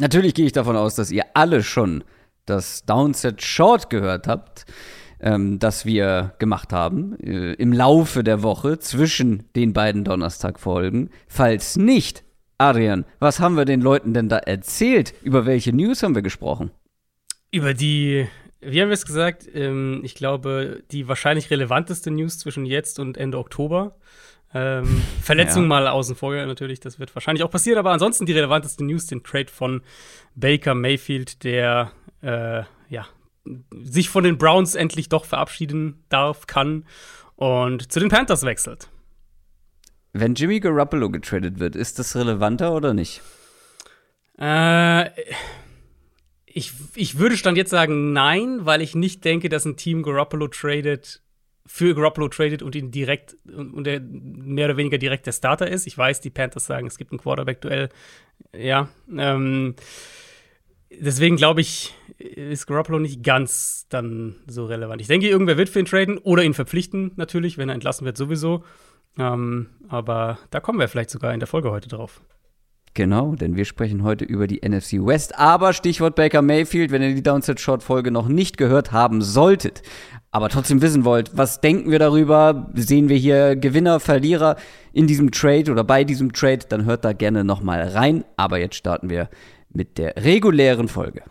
Natürlich gehe ich davon aus, dass ihr alle schon das Downset Short gehört habt, ähm, das wir gemacht haben äh, im Laufe der Woche zwischen den beiden Donnerstag-Folgen. Falls nicht, Adrian, was haben wir den Leuten denn da erzählt? Über welche News haben wir gesprochen? Über die, wie haben wir es gesagt? Ähm, ich glaube, die wahrscheinlich relevanteste News zwischen jetzt und Ende Oktober. Ähm, Verletzung ja. mal außen vor natürlich, das wird wahrscheinlich auch passieren, aber ansonsten die relevanteste News, den Trade von Baker Mayfield, der äh, ja, sich von den Browns endlich doch verabschieden darf, kann und zu den Panthers wechselt. Wenn Jimmy Garoppolo getradet wird, ist das relevanter oder nicht? Äh, ich, ich würde Stand jetzt sagen nein, weil ich nicht denke, dass ein Team Garoppolo tradet, für Garoppolo tradet und ihn direkt und er mehr oder weniger direkt der Starter ist. Ich weiß, die Panthers sagen, es gibt ein Quarterback-Duell. Ja. Ähm, deswegen glaube ich, ist Garoppolo nicht ganz dann so relevant. Ich denke, irgendwer wird für ihn traden oder ihn verpflichten, natürlich, wenn er entlassen wird, sowieso. Ähm, aber da kommen wir vielleicht sogar in der Folge heute drauf. Genau, denn wir sprechen heute über die NFC West. Aber Stichwort Baker Mayfield, wenn ihr die Downset Short Folge noch nicht gehört haben solltet, aber trotzdem wissen wollt, was denken wir darüber? Sehen wir hier Gewinner, Verlierer in diesem Trade oder bei diesem Trade? Dann hört da gerne noch mal rein. Aber jetzt starten wir mit der regulären Folge.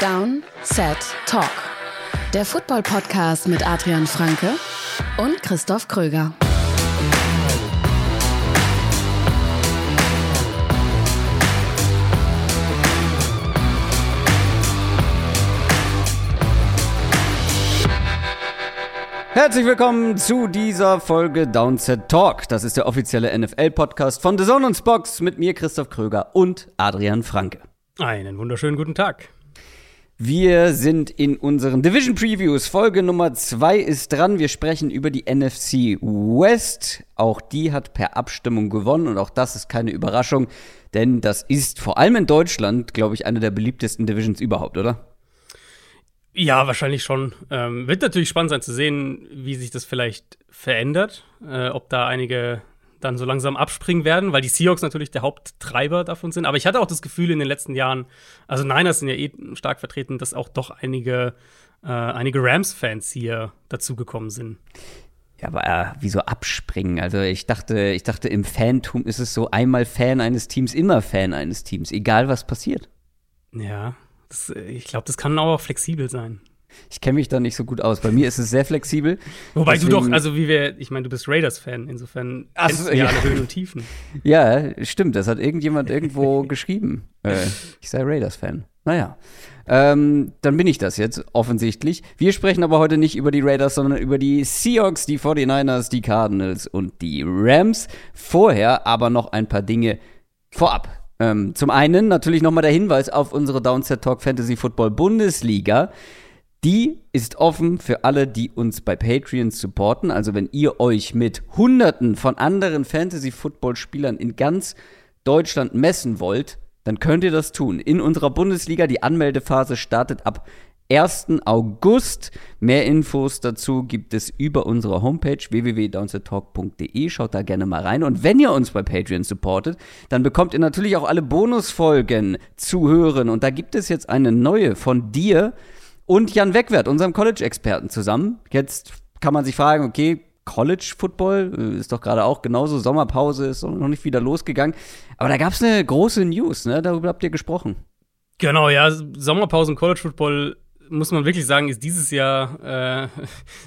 Down, Set, Talk. Der Football Podcast mit Adrian Franke und Christoph Kröger. Herzlich willkommen zu dieser Folge Downset Talk. Das ist der offizielle NFL-Podcast von The Zone und Box mit mir, Christoph Kröger und Adrian Franke. Einen wunderschönen guten Tag. Wir sind in unseren Division Previews. Folge Nummer 2 ist dran. Wir sprechen über die NFC West. Auch die hat per Abstimmung gewonnen und auch das ist keine Überraschung, denn das ist vor allem in Deutschland, glaube ich, eine der beliebtesten Divisions überhaupt, oder? Ja, wahrscheinlich schon. Ähm, wird natürlich spannend sein zu sehen, wie sich das vielleicht verändert, äh, ob da einige dann so langsam abspringen werden, weil die Seahawks natürlich der Haupttreiber davon sind. Aber ich hatte auch das Gefühl in den letzten Jahren, also Niners sind ja eh stark vertreten, dass auch doch einige, äh, einige Rams-Fans hier dazugekommen sind. Ja, aber äh, wieso abspringen? Also ich dachte, ich dachte, im Fantum ist es so einmal Fan eines Teams, immer Fan eines Teams, egal was passiert. Ja, das, ich glaube, das kann auch flexibel sein. Ich kenne mich da nicht so gut aus. Bei mir ist es sehr flexibel. Wobei Deswegen, du doch, also wie wir, ich meine, du bist Raiders-Fan, insofern kennst du ja, alle Höhen und Tiefen. Ja, stimmt, das hat irgendjemand irgendwo geschrieben. Äh, ich sei Raiders-Fan. Naja. Ähm, dann bin ich das jetzt, offensichtlich. Wir sprechen aber heute nicht über die Raiders, sondern über die Seahawks, die 49ers, die Cardinals und die Rams. Vorher aber noch ein paar Dinge vorab. Ähm, zum einen natürlich nochmal der Hinweis auf unsere Downset Talk Fantasy Football Bundesliga. Die ist offen für alle, die uns bei Patreon supporten. Also wenn ihr euch mit Hunderten von anderen Fantasy-Football-Spielern in ganz Deutschland messen wollt, dann könnt ihr das tun. In unserer Bundesliga, die Anmeldephase startet ab 1. August. Mehr Infos dazu gibt es über unsere Homepage www.downsettalk.de. Schaut da gerne mal rein. Und wenn ihr uns bei Patreon supportet, dann bekommt ihr natürlich auch alle Bonusfolgen zu hören. Und da gibt es jetzt eine neue von dir und Jan Wegwert, unserem College-Experten zusammen. Jetzt kann man sich fragen, okay, College Football äh, ist doch gerade auch genauso, Sommerpause ist noch nicht wieder losgegangen. Aber da gab es eine große News, ne? Darüber habt ihr gesprochen. Genau, ja, Sommerpause im College Football muss man wirklich sagen, ist dieses Jahr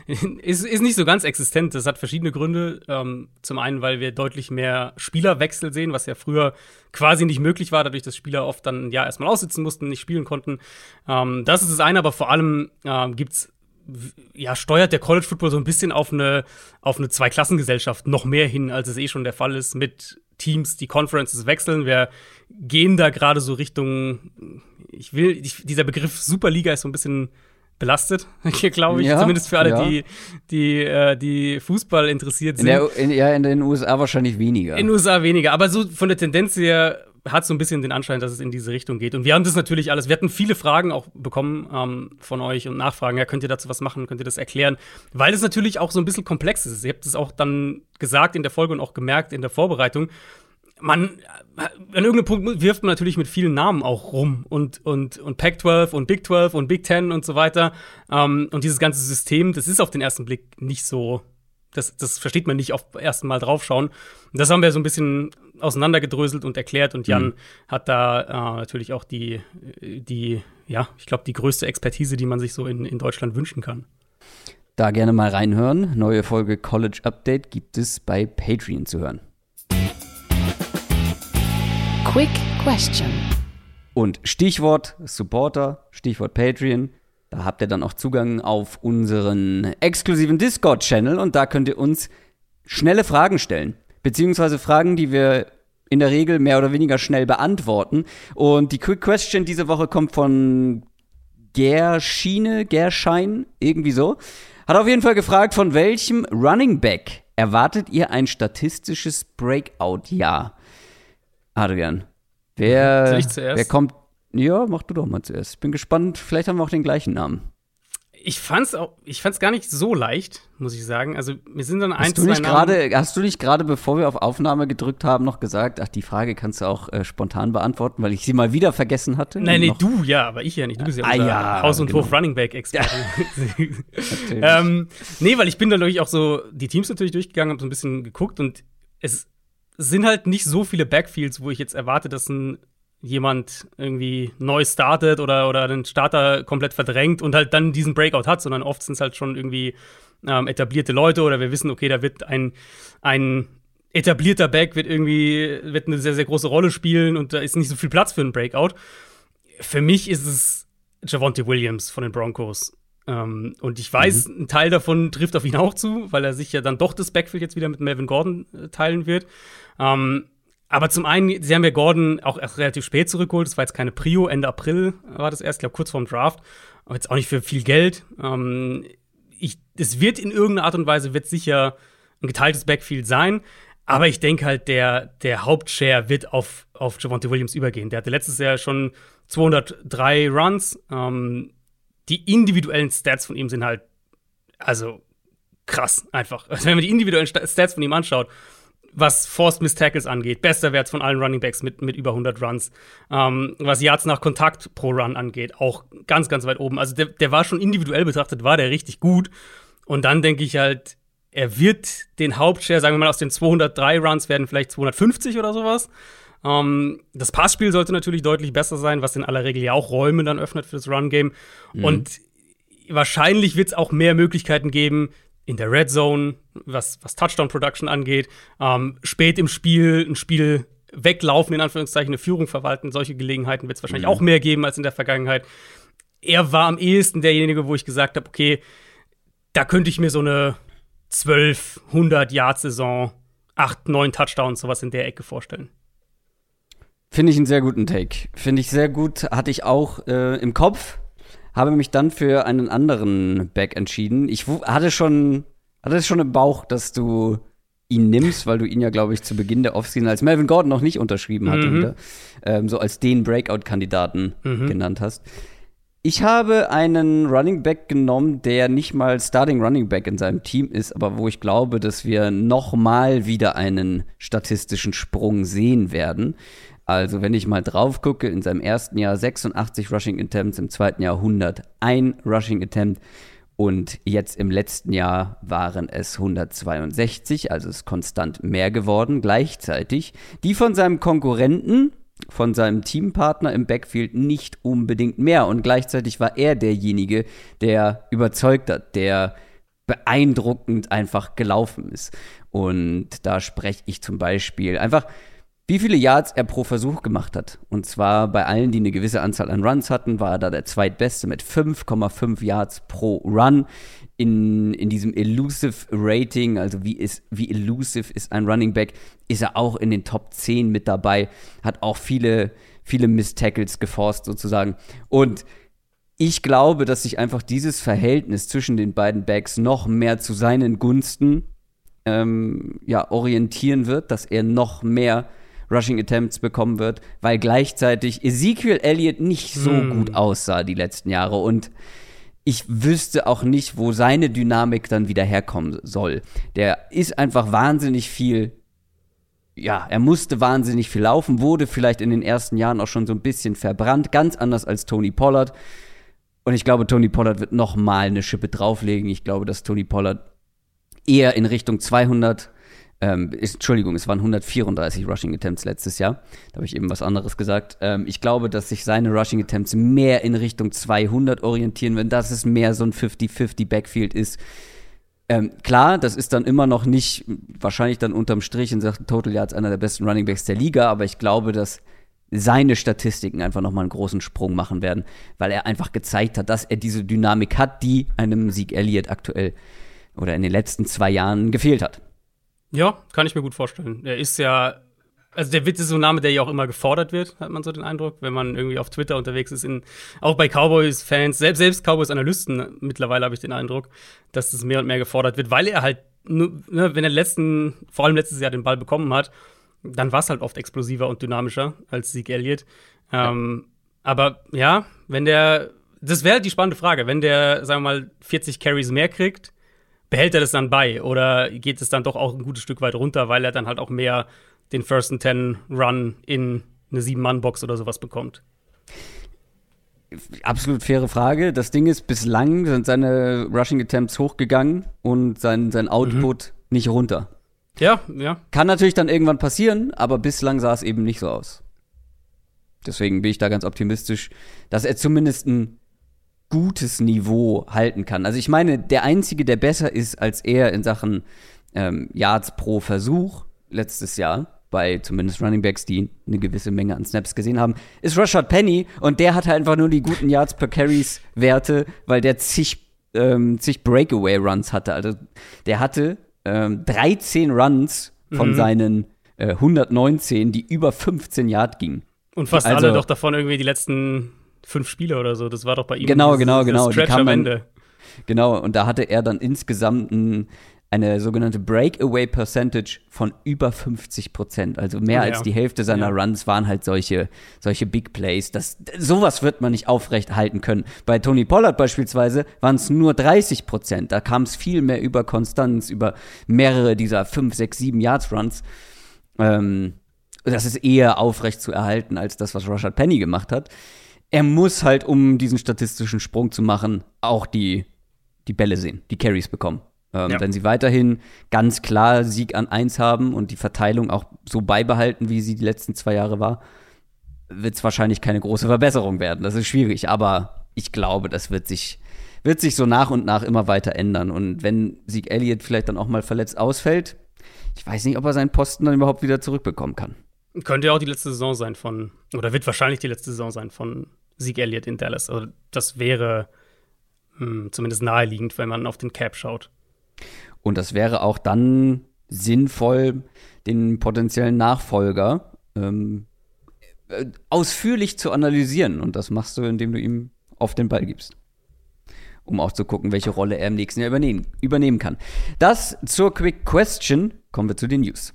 äh, ist, ist nicht so ganz existent. Das hat verschiedene Gründe. Ähm, zum einen, weil wir deutlich mehr Spielerwechsel sehen, was ja früher quasi nicht möglich war, dadurch, dass Spieler oft dann ja erstmal aussitzen mussten, nicht spielen konnten. Ähm, das ist das eine, aber vor allem äh, gibt's ja, steuert der College Football so ein bisschen auf eine, auf eine Zweiklassengesellschaft noch mehr hin, als es eh schon der Fall ist mit Teams, die Conferences wechseln. Wir gehen da gerade so Richtung, ich will, ich, dieser Begriff Superliga ist so ein bisschen belastet, hier glaube ich, ja, zumindest für alle, ja. die, die, äh, die Fußball interessiert sind. In der, in, ja, in den USA wahrscheinlich weniger. In den USA weniger, aber so von der Tendenz her hat so ein bisschen den Anschein, dass es in diese Richtung geht. Und wir haben das natürlich alles, wir hatten viele Fragen auch bekommen ähm, von euch und Nachfragen. Ja, könnt ihr dazu was machen? Könnt ihr das erklären? Weil es natürlich auch so ein bisschen komplex ist. Ihr habt es auch dann gesagt in der Folge und auch gemerkt in der Vorbereitung. Man, an irgendeinem Punkt wirft man natürlich mit vielen Namen auch rum und, und, und Pac-12 und Big 12 und Big 10 und so weiter. Ähm, und dieses ganze System, das ist auf den ersten Blick nicht so das, das versteht man nicht auf ersten Mal draufschauen. Und das haben wir so ein bisschen auseinandergedröselt und erklärt und Jan mhm. hat da äh, natürlich auch die, die, ja, ich glaube, die größte Expertise, die man sich so in, in Deutschland wünschen kann. Da gerne mal reinhören. Neue Folge College Update gibt es bei Patreon zu hören. Quick Question. Und Stichwort Supporter, Stichwort Patreon. Da habt ihr dann auch Zugang auf unseren exklusiven Discord-Channel und da könnt ihr uns schnelle Fragen stellen. Beziehungsweise Fragen, die wir in der Regel mehr oder weniger schnell beantworten. Und die Quick Question diese Woche kommt von Gerschiene, Gerschein, irgendwie so. Hat auf jeden Fall gefragt, von welchem Running Back erwartet ihr ein statistisches Breakout-Jahr? Adrian, wer, wer kommt ja, mach du doch mal zuerst. Ich bin gespannt. Vielleicht haben wir auch den gleichen Namen. Ich fand's auch, ich fand's gar nicht so leicht, muss ich sagen. Also mir sind dann ein, hast du nicht gerade, Hast du nicht gerade, bevor wir auf Aufnahme gedrückt haben, noch gesagt, ach, die Frage kannst du auch äh, spontan beantworten, weil ich sie mal wieder vergessen hatte? Nein, nee, du, ja, aber ich ja nicht. Du bist ja ah, ja, Haus- und genau. Hof-Running Back-Experte. ähm, nee, weil ich bin dann natürlich auch so die Teams natürlich durchgegangen, hab so ein bisschen geguckt und es sind halt nicht so viele Backfields, wo ich jetzt erwarte, dass ein jemand irgendwie neu startet oder, oder den Starter komplett verdrängt und halt dann diesen Breakout hat, sondern oft sind es halt schon irgendwie ähm, etablierte Leute oder wir wissen, okay, da wird ein, ein etablierter Back wird irgendwie, wird eine sehr, sehr große Rolle spielen und da ist nicht so viel Platz für einen Breakout. Für mich ist es Javonte Williams von den Broncos. Ähm, und ich weiß, mhm. ein Teil davon trifft auf ihn auch zu, weil er sich ja dann doch das Backfield jetzt wieder mit Melvin Gordon äh, teilen wird. Ähm, aber zum einen, sie haben ja Gordon auch erst relativ spät zurückgeholt. Das war jetzt keine Prio. Ende April war das erst, glaube, kurz vorm Draft. Aber jetzt auch nicht für viel Geld. Ähm, ich, es wird in irgendeiner Art und Weise, wird sicher ein geteiltes Backfield sein. Aber ich denke halt, der, der Hauptshare wird auf, auf Javonte Williams übergehen. Der hatte letztes Jahr schon 203 Runs. Ähm, die individuellen Stats von ihm sind halt, also krass einfach. Also wenn man die individuellen Stats von ihm anschaut, was Forced Miss Tackles angeht. Bester Wert von allen Running Backs mit, mit über 100 Runs. Ähm, was Yards nach Kontakt pro Run angeht, auch ganz, ganz weit oben. Also der, der war schon individuell betrachtet, war der richtig gut. Und dann denke ich halt, er wird den Hauptshare, sagen wir mal, aus den 203 Runs werden vielleicht 250 oder sowas. Ähm, das Passspiel sollte natürlich deutlich besser sein, was in aller Regel ja auch Räume dann öffnet für das Run-Game. Mhm. Und wahrscheinlich wird es auch mehr Möglichkeiten geben, in der Red Zone, was, was Touchdown Production angeht, ähm, spät im Spiel ein Spiel weglaufen, in Anführungszeichen eine Führung verwalten. Solche Gelegenheiten wird es wahrscheinlich mhm. auch mehr geben als in der Vergangenheit. Er war am ehesten derjenige, wo ich gesagt habe, okay, da könnte ich mir so eine 12, 100 Yard Saison, 8, 9 Touchdowns, sowas in der Ecke vorstellen. Finde ich einen sehr guten Take. Finde ich sehr gut. Hatte ich auch äh, im Kopf habe mich dann für einen anderen Back entschieden. Ich hatte schon, hatte schon im Bauch, dass du ihn nimmst, weil du ihn ja, glaube ich, zu Beginn der Offseason, als Melvin Gordon noch nicht unterschrieben hatte, mhm. wieder, ähm, so als den Breakout-Kandidaten mhm. genannt hast. Ich habe einen Running Back genommen, der nicht mal Starting Running Back in seinem Team ist, aber wo ich glaube, dass wir noch mal wieder einen statistischen Sprung sehen werden. Also, wenn ich mal drauf gucke, in seinem ersten Jahr 86 Rushing Attempts, im zweiten Jahr 101 Rushing Attempt und jetzt im letzten Jahr waren es 162, also ist konstant mehr geworden. Gleichzeitig die von seinem Konkurrenten, von seinem Teampartner im Backfield nicht unbedingt mehr. Und gleichzeitig war er derjenige, der überzeugt hat, der beeindruckend einfach gelaufen ist. Und da spreche ich zum Beispiel einfach wie viele Yards er pro Versuch gemacht hat. Und zwar bei allen, die eine gewisse Anzahl an Runs hatten, war er da der zweitbeste mit 5,5 Yards pro Run. In, in diesem Elusive Rating, also wie, ist, wie elusive ist ein Running Back, ist er auch in den Top 10 mit dabei, hat auch viele, viele Miss-Tackles geforst sozusagen. Und ich glaube, dass sich einfach dieses Verhältnis zwischen den beiden Backs noch mehr zu seinen Gunsten ähm, ja, orientieren wird, dass er noch mehr Rushing Attempts bekommen wird, weil gleichzeitig Ezekiel Elliott nicht so mm. gut aussah die letzten Jahre und ich wüsste auch nicht, wo seine Dynamik dann wieder herkommen soll. Der ist einfach wahnsinnig viel ja, er musste wahnsinnig viel laufen, wurde vielleicht in den ersten Jahren auch schon so ein bisschen verbrannt, ganz anders als Tony Pollard. Und ich glaube, Tony Pollard wird noch mal eine Schippe drauflegen. Ich glaube, dass Tony Pollard eher in Richtung 200, ähm, ist, Entschuldigung, es waren 134 Rushing Attempts letztes Jahr. Da habe ich eben was anderes gesagt. Ähm, ich glaube, dass sich seine Rushing Attempts mehr in Richtung 200 orientieren, wenn das es mehr so ein 50-50 Backfield ist. Ähm, klar, das ist dann immer noch nicht wahrscheinlich dann unterm Strich in Sachen Total Yards einer der besten Running Backs der Liga, aber ich glaube, dass seine Statistiken einfach nochmal einen großen Sprung machen werden, weil er einfach gezeigt hat, dass er diese Dynamik hat, die einem Sieg Elliott aktuell oder in den letzten zwei Jahren gefehlt hat. Ja, kann ich mir gut vorstellen. Er ist ja, also der Witz ist so ein Name, der ja auch immer gefordert wird, hat man so den Eindruck, wenn man irgendwie auf Twitter unterwegs ist, in, auch bei Cowboys-Fans, selbst, selbst Cowboys-Analysten mittlerweile habe ich den Eindruck, dass das mehr und mehr gefordert wird, weil er halt, ne, wenn er letzten, vor allem letztes Jahr den Ball bekommen hat, dann war es halt oft explosiver und dynamischer als Sieg Elliott. Ähm, ja. Aber ja, wenn der, das wäre halt die spannende Frage, wenn der, sagen wir mal, 40 Carries mehr kriegt, behält er das dann bei oder geht es dann doch auch ein gutes Stück weit runter, weil er dann halt auch mehr den First and Ten Run in eine Sieben-Mann-Box oder sowas bekommt? Absolut faire Frage. Das Ding ist, bislang sind seine Rushing Attempts hochgegangen und sein, sein Output mhm. nicht runter. Ja, ja. Kann natürlich dann irgendwann passieren, aber bislang sah es eben nicht so aus. Deswegen bin ich da ganz optimistisch, dass er zumindest ein gutes Niveau halten kann. Also ich meine, der Einzige, der besser ist als er in Sachen ähm, Yards pro Versuch letztes Jahr, bei zumindest Running Backs, die eine gewisse Menge an Snaps gesehen haben, ist Rashad Penny und der hat halt einfach nur die guten Yards per Carries Werte, weil der zig, ähm, zig Breakaway Runs hatte. Also der hatte ähm, 13 Runs von mhm. seinen äh, 119, die über 15 Yard gingen. Und fast also, alle doch davon irgendwie die letzten fünf Spiele oder so. Das war doch bei ihm. Genau, genau, genau. Stretch am Ende. Genau, und da hatte er dann insgesamt ein, eine sogenannte Breakaway Percentage von über 50 Prozent. Also mehr ja, als die Hälfte seiner ja. Runs waren halt solche, solche Big Plays. Das, sowas wird man nicht aufrechthalten können. Bei Tony Pollard beispielsweise waren es nur 30 Prozent. Da kam es viel mehr über Konstanz, über mehrere dieser 5, 6, 7 Yards Runs. Ähm, das ist eher aufrecht zu erhalten als das, was Rashad Penny gemacht hat. Er muss halt, um diesen statistischen Sprung zu machen, auch die, die Bälle sehen, die Carries bekommen. Ähm, ja. Wenn sie weiterhin ganz klar Sieg an 1 haben und die Verteilung auch so beibehalten, wie sie die letzten zwei Jahre war, wird es wahrscheinlich keine große Verbesserung werden. Das ist schwierig, aber ich glaube, das wird sich, wird sich so nach und nach immer weiter ändern. Und wenn Sieg Elliott vielleicht dann auch mal verletzt ausfällt, ich weiß nicht, ob er seinen Posten dann überhaupt wieder zurückbekommen kann. Könnte ja auch die letzte Saison sein von, oder wird wahrscheinlich die letzte Saison sein von Sieg Elliott in Dallas. Also das wäre hm, zumindest naheliegend, wenn man auf den Cap schaut. Und das wäre auch dann sinnvoll, den potenziellen Nachfolger ähm, äh, ausführlich zu analysieren. Und das machst du, indem du ihm auf den Ball gibst. Um auch zu gucken, welche Rolle er im nächsten Jahr übernehmen, übernehmen kann. Das zur Quick Question. Kommen wir zu den News.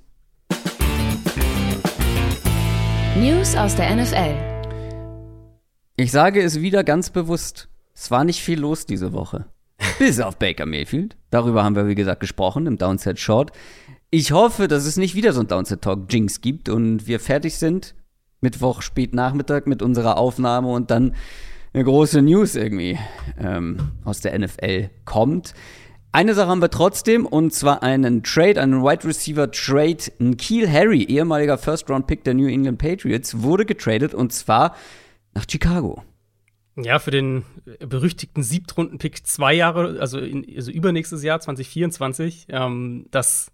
News aus der NFL. Ich sage es wieder ganz bewusst. Es war nicht viel los diese Woche. Bis auf Baker Mayfield. Darüber haben wir, wie gesagt, gesprochen im Downset Short. Ich hoffe, dass es nicht wieder so ein Downset Talk Jinx gibt und wir fertig sind. Mittwoch, spät Nachmittag mit unserer Aufnahme und dann eine große News irgendwie ähm, aus der NFL kommt. Eine Sache haben wir trotzdem, und zwar einen Trade, einen Wide Receiver Trade. Ein Keel Harry, ehemaliger First Round Pick der New England Patriots, wurde getradet und zwar nach Chicago. Ja, für den berüchtigten Siebtrunden-Pick zwei Jahre, also, in, also übernächstes Jahr, 2024. Ähm, das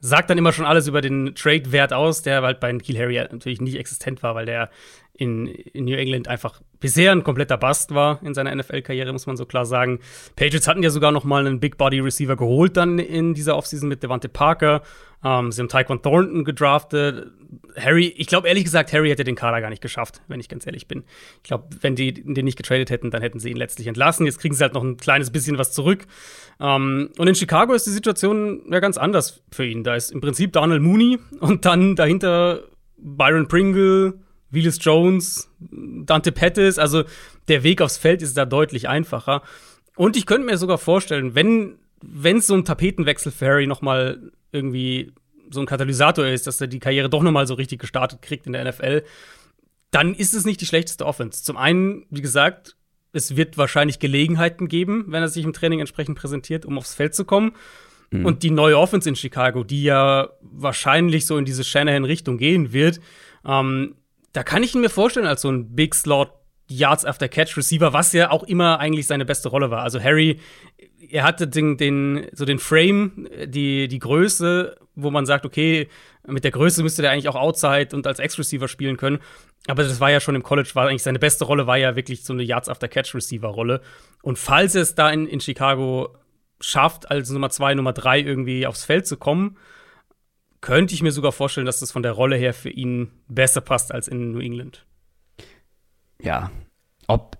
sagt dann immer schon alles über den Trade-Wert aus, der halt bei Kiel Harry natürlich nicht existent war, weil der in, in New England einfach bisher ein kompletter Bust war in seiner NFL-Karriere, muss man so klar sagen. Patriots hatten ja sogar noch mal einen Big-Body-Receiver geholt dann in dieser Offseason mit Devante Parker. Ähm, sie haben Tyquan Thornton gedraftet. Harry, ich glaube ehrlich gesagt, Harry hätte den Kader gar nicht geschafft, wenn ich ganz ehrlich bin. Ich glaube, wenn die den nicht getradet hätten, dann hätten sie ihn letztlich entlassen. Jetzt kriegen sie halt noch ein kleines bisschen was zurück. Ähm, und in Chicago ist die Situation ja ganz anders für ihn. Da ist im Prinzip Donald Mooney und dann dahinter Byron Pringle, Willis Jones, Dante Pettis. Also der Weg aufs Feld ist da deutlich einfacher. Und ich könnte mir sogar vorstellen, wenn wenn es so ein Tapetenwechsel für Harry noch mal irgendwie so ein Katalysator ist, dass er die Karriere doch noch mal so richtig gestartet kriegt in der NFL, dann ist es nicht die schlechteste Offense. Zum einen, wie gesagt, es wird wahrscheinlich Gelegenheiten geben, wenn er sich im Training entsprechend präsentiert, um aufs Feld zu kommen. Mhm. Und die neue Offense in Chicago, die ja wahrscheinlich so in diese Shanahan-Richtung gehen wird, ähm, da kann ich ihn mir vorstellen als so ein Big Slot Yards after Catch Receiver, was ja auch immer eigentlich seine beste Rolle war. Also Harry, er hatte den, den so den Frame, die die Größe, wo man sagt, okay, mit der Größe müsste der eigentlich auch Outside und als Ex-Receiver spielen können. Aber das war ja schon im College, war eigentlich seine beste Rolle, war ja wirklich so eine Yards after Catch Receiver Rolle. Und falls er es da in, in Chicago schafft, als Nummer zwei, Nummer drei irgendwie aufs Feld zu kommen, könnte ich mir sogar vorstellen, dass das von der Rolle her für ihn besser passt als in New England. Ja, ob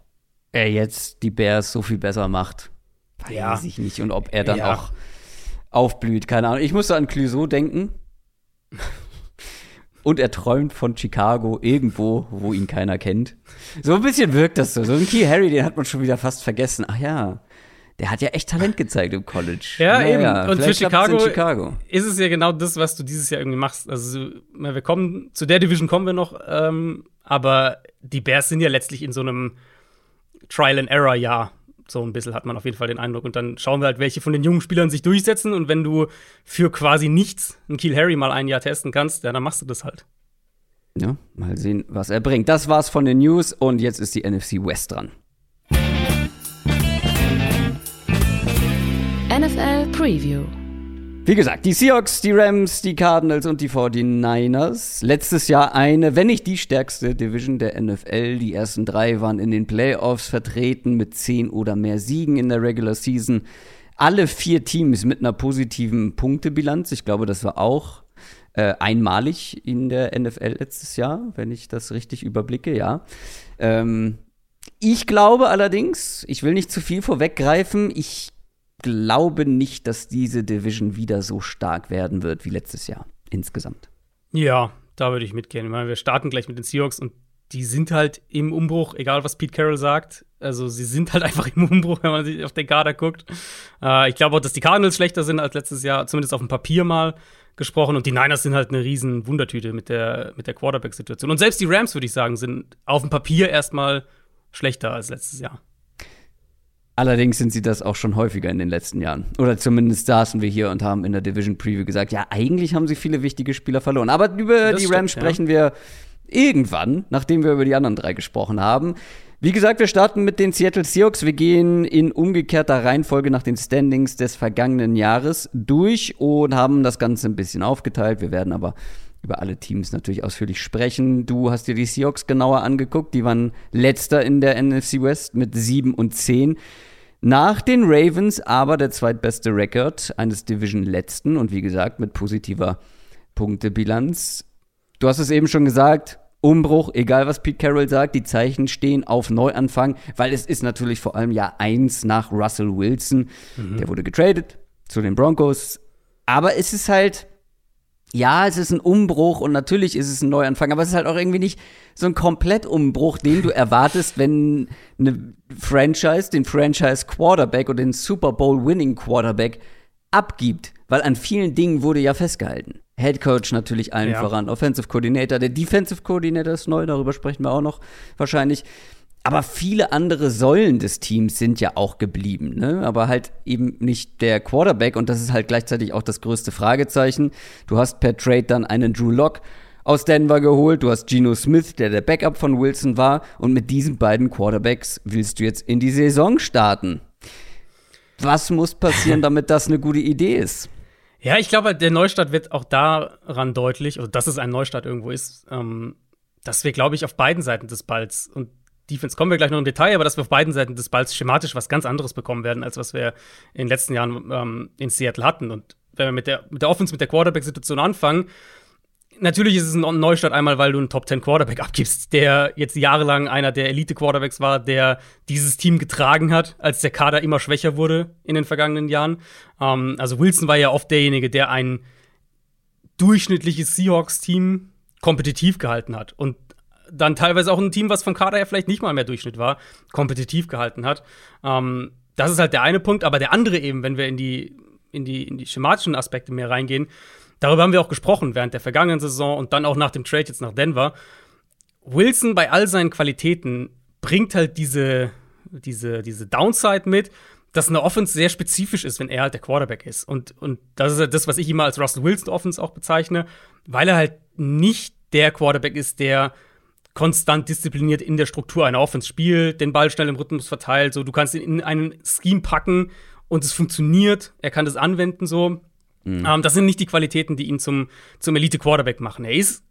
er jetzt die Bears so viel besser macht, weiß ja. ich nicht. Und ob er dann ja. auch aufblüht, keine Ahnung. Ich musste an Clouseau denken. Und er träumt von Chicago irgendwo, wo ihn keiner kennt. So ein bisschen wirkt das so. So ein Key Harry, den hat man schon wieder fast vergessen. Ach ja, der hat ja echt Talent gezeigt im College. Ja, naja, eben. Und für Chicago, Chicago, ist es ja genau das, was du dieses Jahr irgendwie machst. Also, wir kommen, zu der Division kommen wir noch, ähm, aber die Bears sind ja letztlich in so einem Trial-and-Error-Jahr. So ein bisschen hat man auf jeden Fall den Eindruck. Und dann schauen wir halt, welche von den jungen Spielern sich durchsetzen. Und wenn du für quasi nichts einen Kiel Harry mal ein Jahr testen kannst, ja, dann machst du das halt. Ja, mal sehen, was er bringt. Das war's von den News und jetzt ist die NFC West dran. NFL Preview. Wie gesagt, die Seahawks, die Rams, die Cardinals und die 49ers. Letztes Jahr eine, wenn nicht die stärkste Division der NFL. Die ersten drei waren in den Playoffs vertreten mit zehn oder mehr Siegen in der Regular Season. Alle vier Teams mit einer positiven Punktebilanz. Ich glaube, das war auch äh, einmalig in der NFL letztes Jahr, wenn ich das richtig überblicke, ja. Ähm, ich glaube allerdings, ich will nicht zu viel vorweggreifen, ich glaube nicht, dass diese Division wieder so stark werden wird wie letztes Jahr insgesamt. Ja, da würde ich mitgehen. Ich meine, wir starten gleich mit den Seahawks und die sind halt im Umbruch, egal was Pete Carroll sagt. Also sie sind halt einfach im Umbruch, wenn man sich auf den Kader guckt. Äh, ich glaube auch, dass die Cardinals schlechter sind als letztes Jahr, zumindest auf dem Papier mal gesprochen. Und die Niners sind halt eine riesen Wundertüte mit der, mit der Quarterback-Situation. Und selbst die Rams, würde ich sagen, sind auf dem Papier erstmal schlechter als letztes Jahr. Allerdings sind sie das auch schon häufiger in den letzten Jahren. Oder zumindest saßen wir hier und haben in der Division Preview gesagt, ja, eigentlich haben sie viele wichtige Spieler verloren. Aber über das die Rams sprechen ja. wir irgendwann, nachdem wir über die anderen drei gesprochen haben. Wie gesagt, wir starten mit den Seattle Seahawks. Wir gehen in umgekehrter Reihenfolge nach den Standings des vergangenen Jahres durch und haben das Ganze ein bisschen aufgeteilt. Wir werden aber über alle Teams natürlich ausführlich sprechen. Du hast dir die Seahawks genauer angeguckt. Die waren letzter in der NFC West mit 7 und 10. Nach den Ravens aber der zweitbeste Rekord eines Division-Letzten und wie gesagt mit positiver Punktebilanz. Du hast es eben schon gesagt, Umbruch, egal was Pete Carroll sagt, die Zeichen stehen auf Neuanfang, weil es ist natürlich vor allem Jahr 1 nach Russell Wilson. Mhm. Der wurde getradet zu den Broncos. Aber es ist halt, ja, es ist ein Umbruch und natürlich ist es ein Neuanfang, aber es ist halt auch irgendwie nicht so ein Komplettumbruch, den du erwartest, wenn eine Franchise den Franchise Quarterback oder den Super Bowl Winning Quarterback abgibt, weil an vielen Dingen wurde ja festgehalten. Head Coach natürlich allen ja. voran, Offensive Coordinator, der Defensive Coordinator ist neu, darüber sprechen wir auch noch wahrscheinlich. Aber viele andere Säulen des Teams sind ja auch geblieben, ne? Aber halt eben nicht der Quarterback und das ist halt gleichzeitig auch das größte Fragezeichen. Du hast per Trade dann einen Drew Lock aus Denver geholt, du hast Geno Smith, der der Backup von Wilson war und mit diesen beiden Quarterbacks willst du jetzt in die Saison starten. Was muss passieren, damit das eine gute Idee ist? Ja, ich glaube, der Neustart wird auch daran deutlich, also dass es ein Neustart irgendwo ist, ähm, dass wir, glaube ich, auf beiden Seiten des Balls und Defense kommen wir gleich noch im Detail, aber dass wir auf beiden Seiten des Balls schematisch was ganz anderes bekommen werden, als was wir in den letzten Jahren ähm, in Seattle hatten. Und wenn wir mit der, mit der Offense, mit der Quarterback-Situation anfangen, natürlich ist es ein Neustart einmal, weil du einen Top 10 Quarterback abgibst, der jetzt jahrelang einer der Elite Quarterbacks war, der dieses Team getragen hat, als der Kader immer schwächer wurde in den vergangenen Jahren. Ähm, also Wilson war ja oft derjenige, der ein durchschnittliches Seahawks Team kompetitiv gehalten hat. Und dann teilweise auch ein Team, was vom Kader her vielleicht nicht mal mehr Durchschnitt war, kompetitiv gehalten hat. Ähm, das ist halt der eine Punkt. Aber der andere eben, wenn wir in die, in die, in die schematischen Aspekte mehr reingehen, darüber haben wir auch gesprochen während der vergangenen Saison und dann auch nach dem Trade jetzt nach Denver. Wilson bei all seinen Qualitäten bringt halt diese, diese, diese Downside mit, dass eine Offense sehr spezifisch ist, wenn er halt der Quarterback ist. Und, und das ist halt das, was ich immer als Russell Wilson Offense auch bezeichne, weil er halt nicht der Quarterback ist, der konstant diszipliniert in der Struktur einer Offense spielt, den Ball schnell im Rhythmus verteilt, so du kannst ihn in einen Scheme packen und es funktioniert, er kann das anwenden so. Mhm. Ähm, das sind nicht die Qualitäten, die ihn zum, zum Elite Quarterback machen. Er ist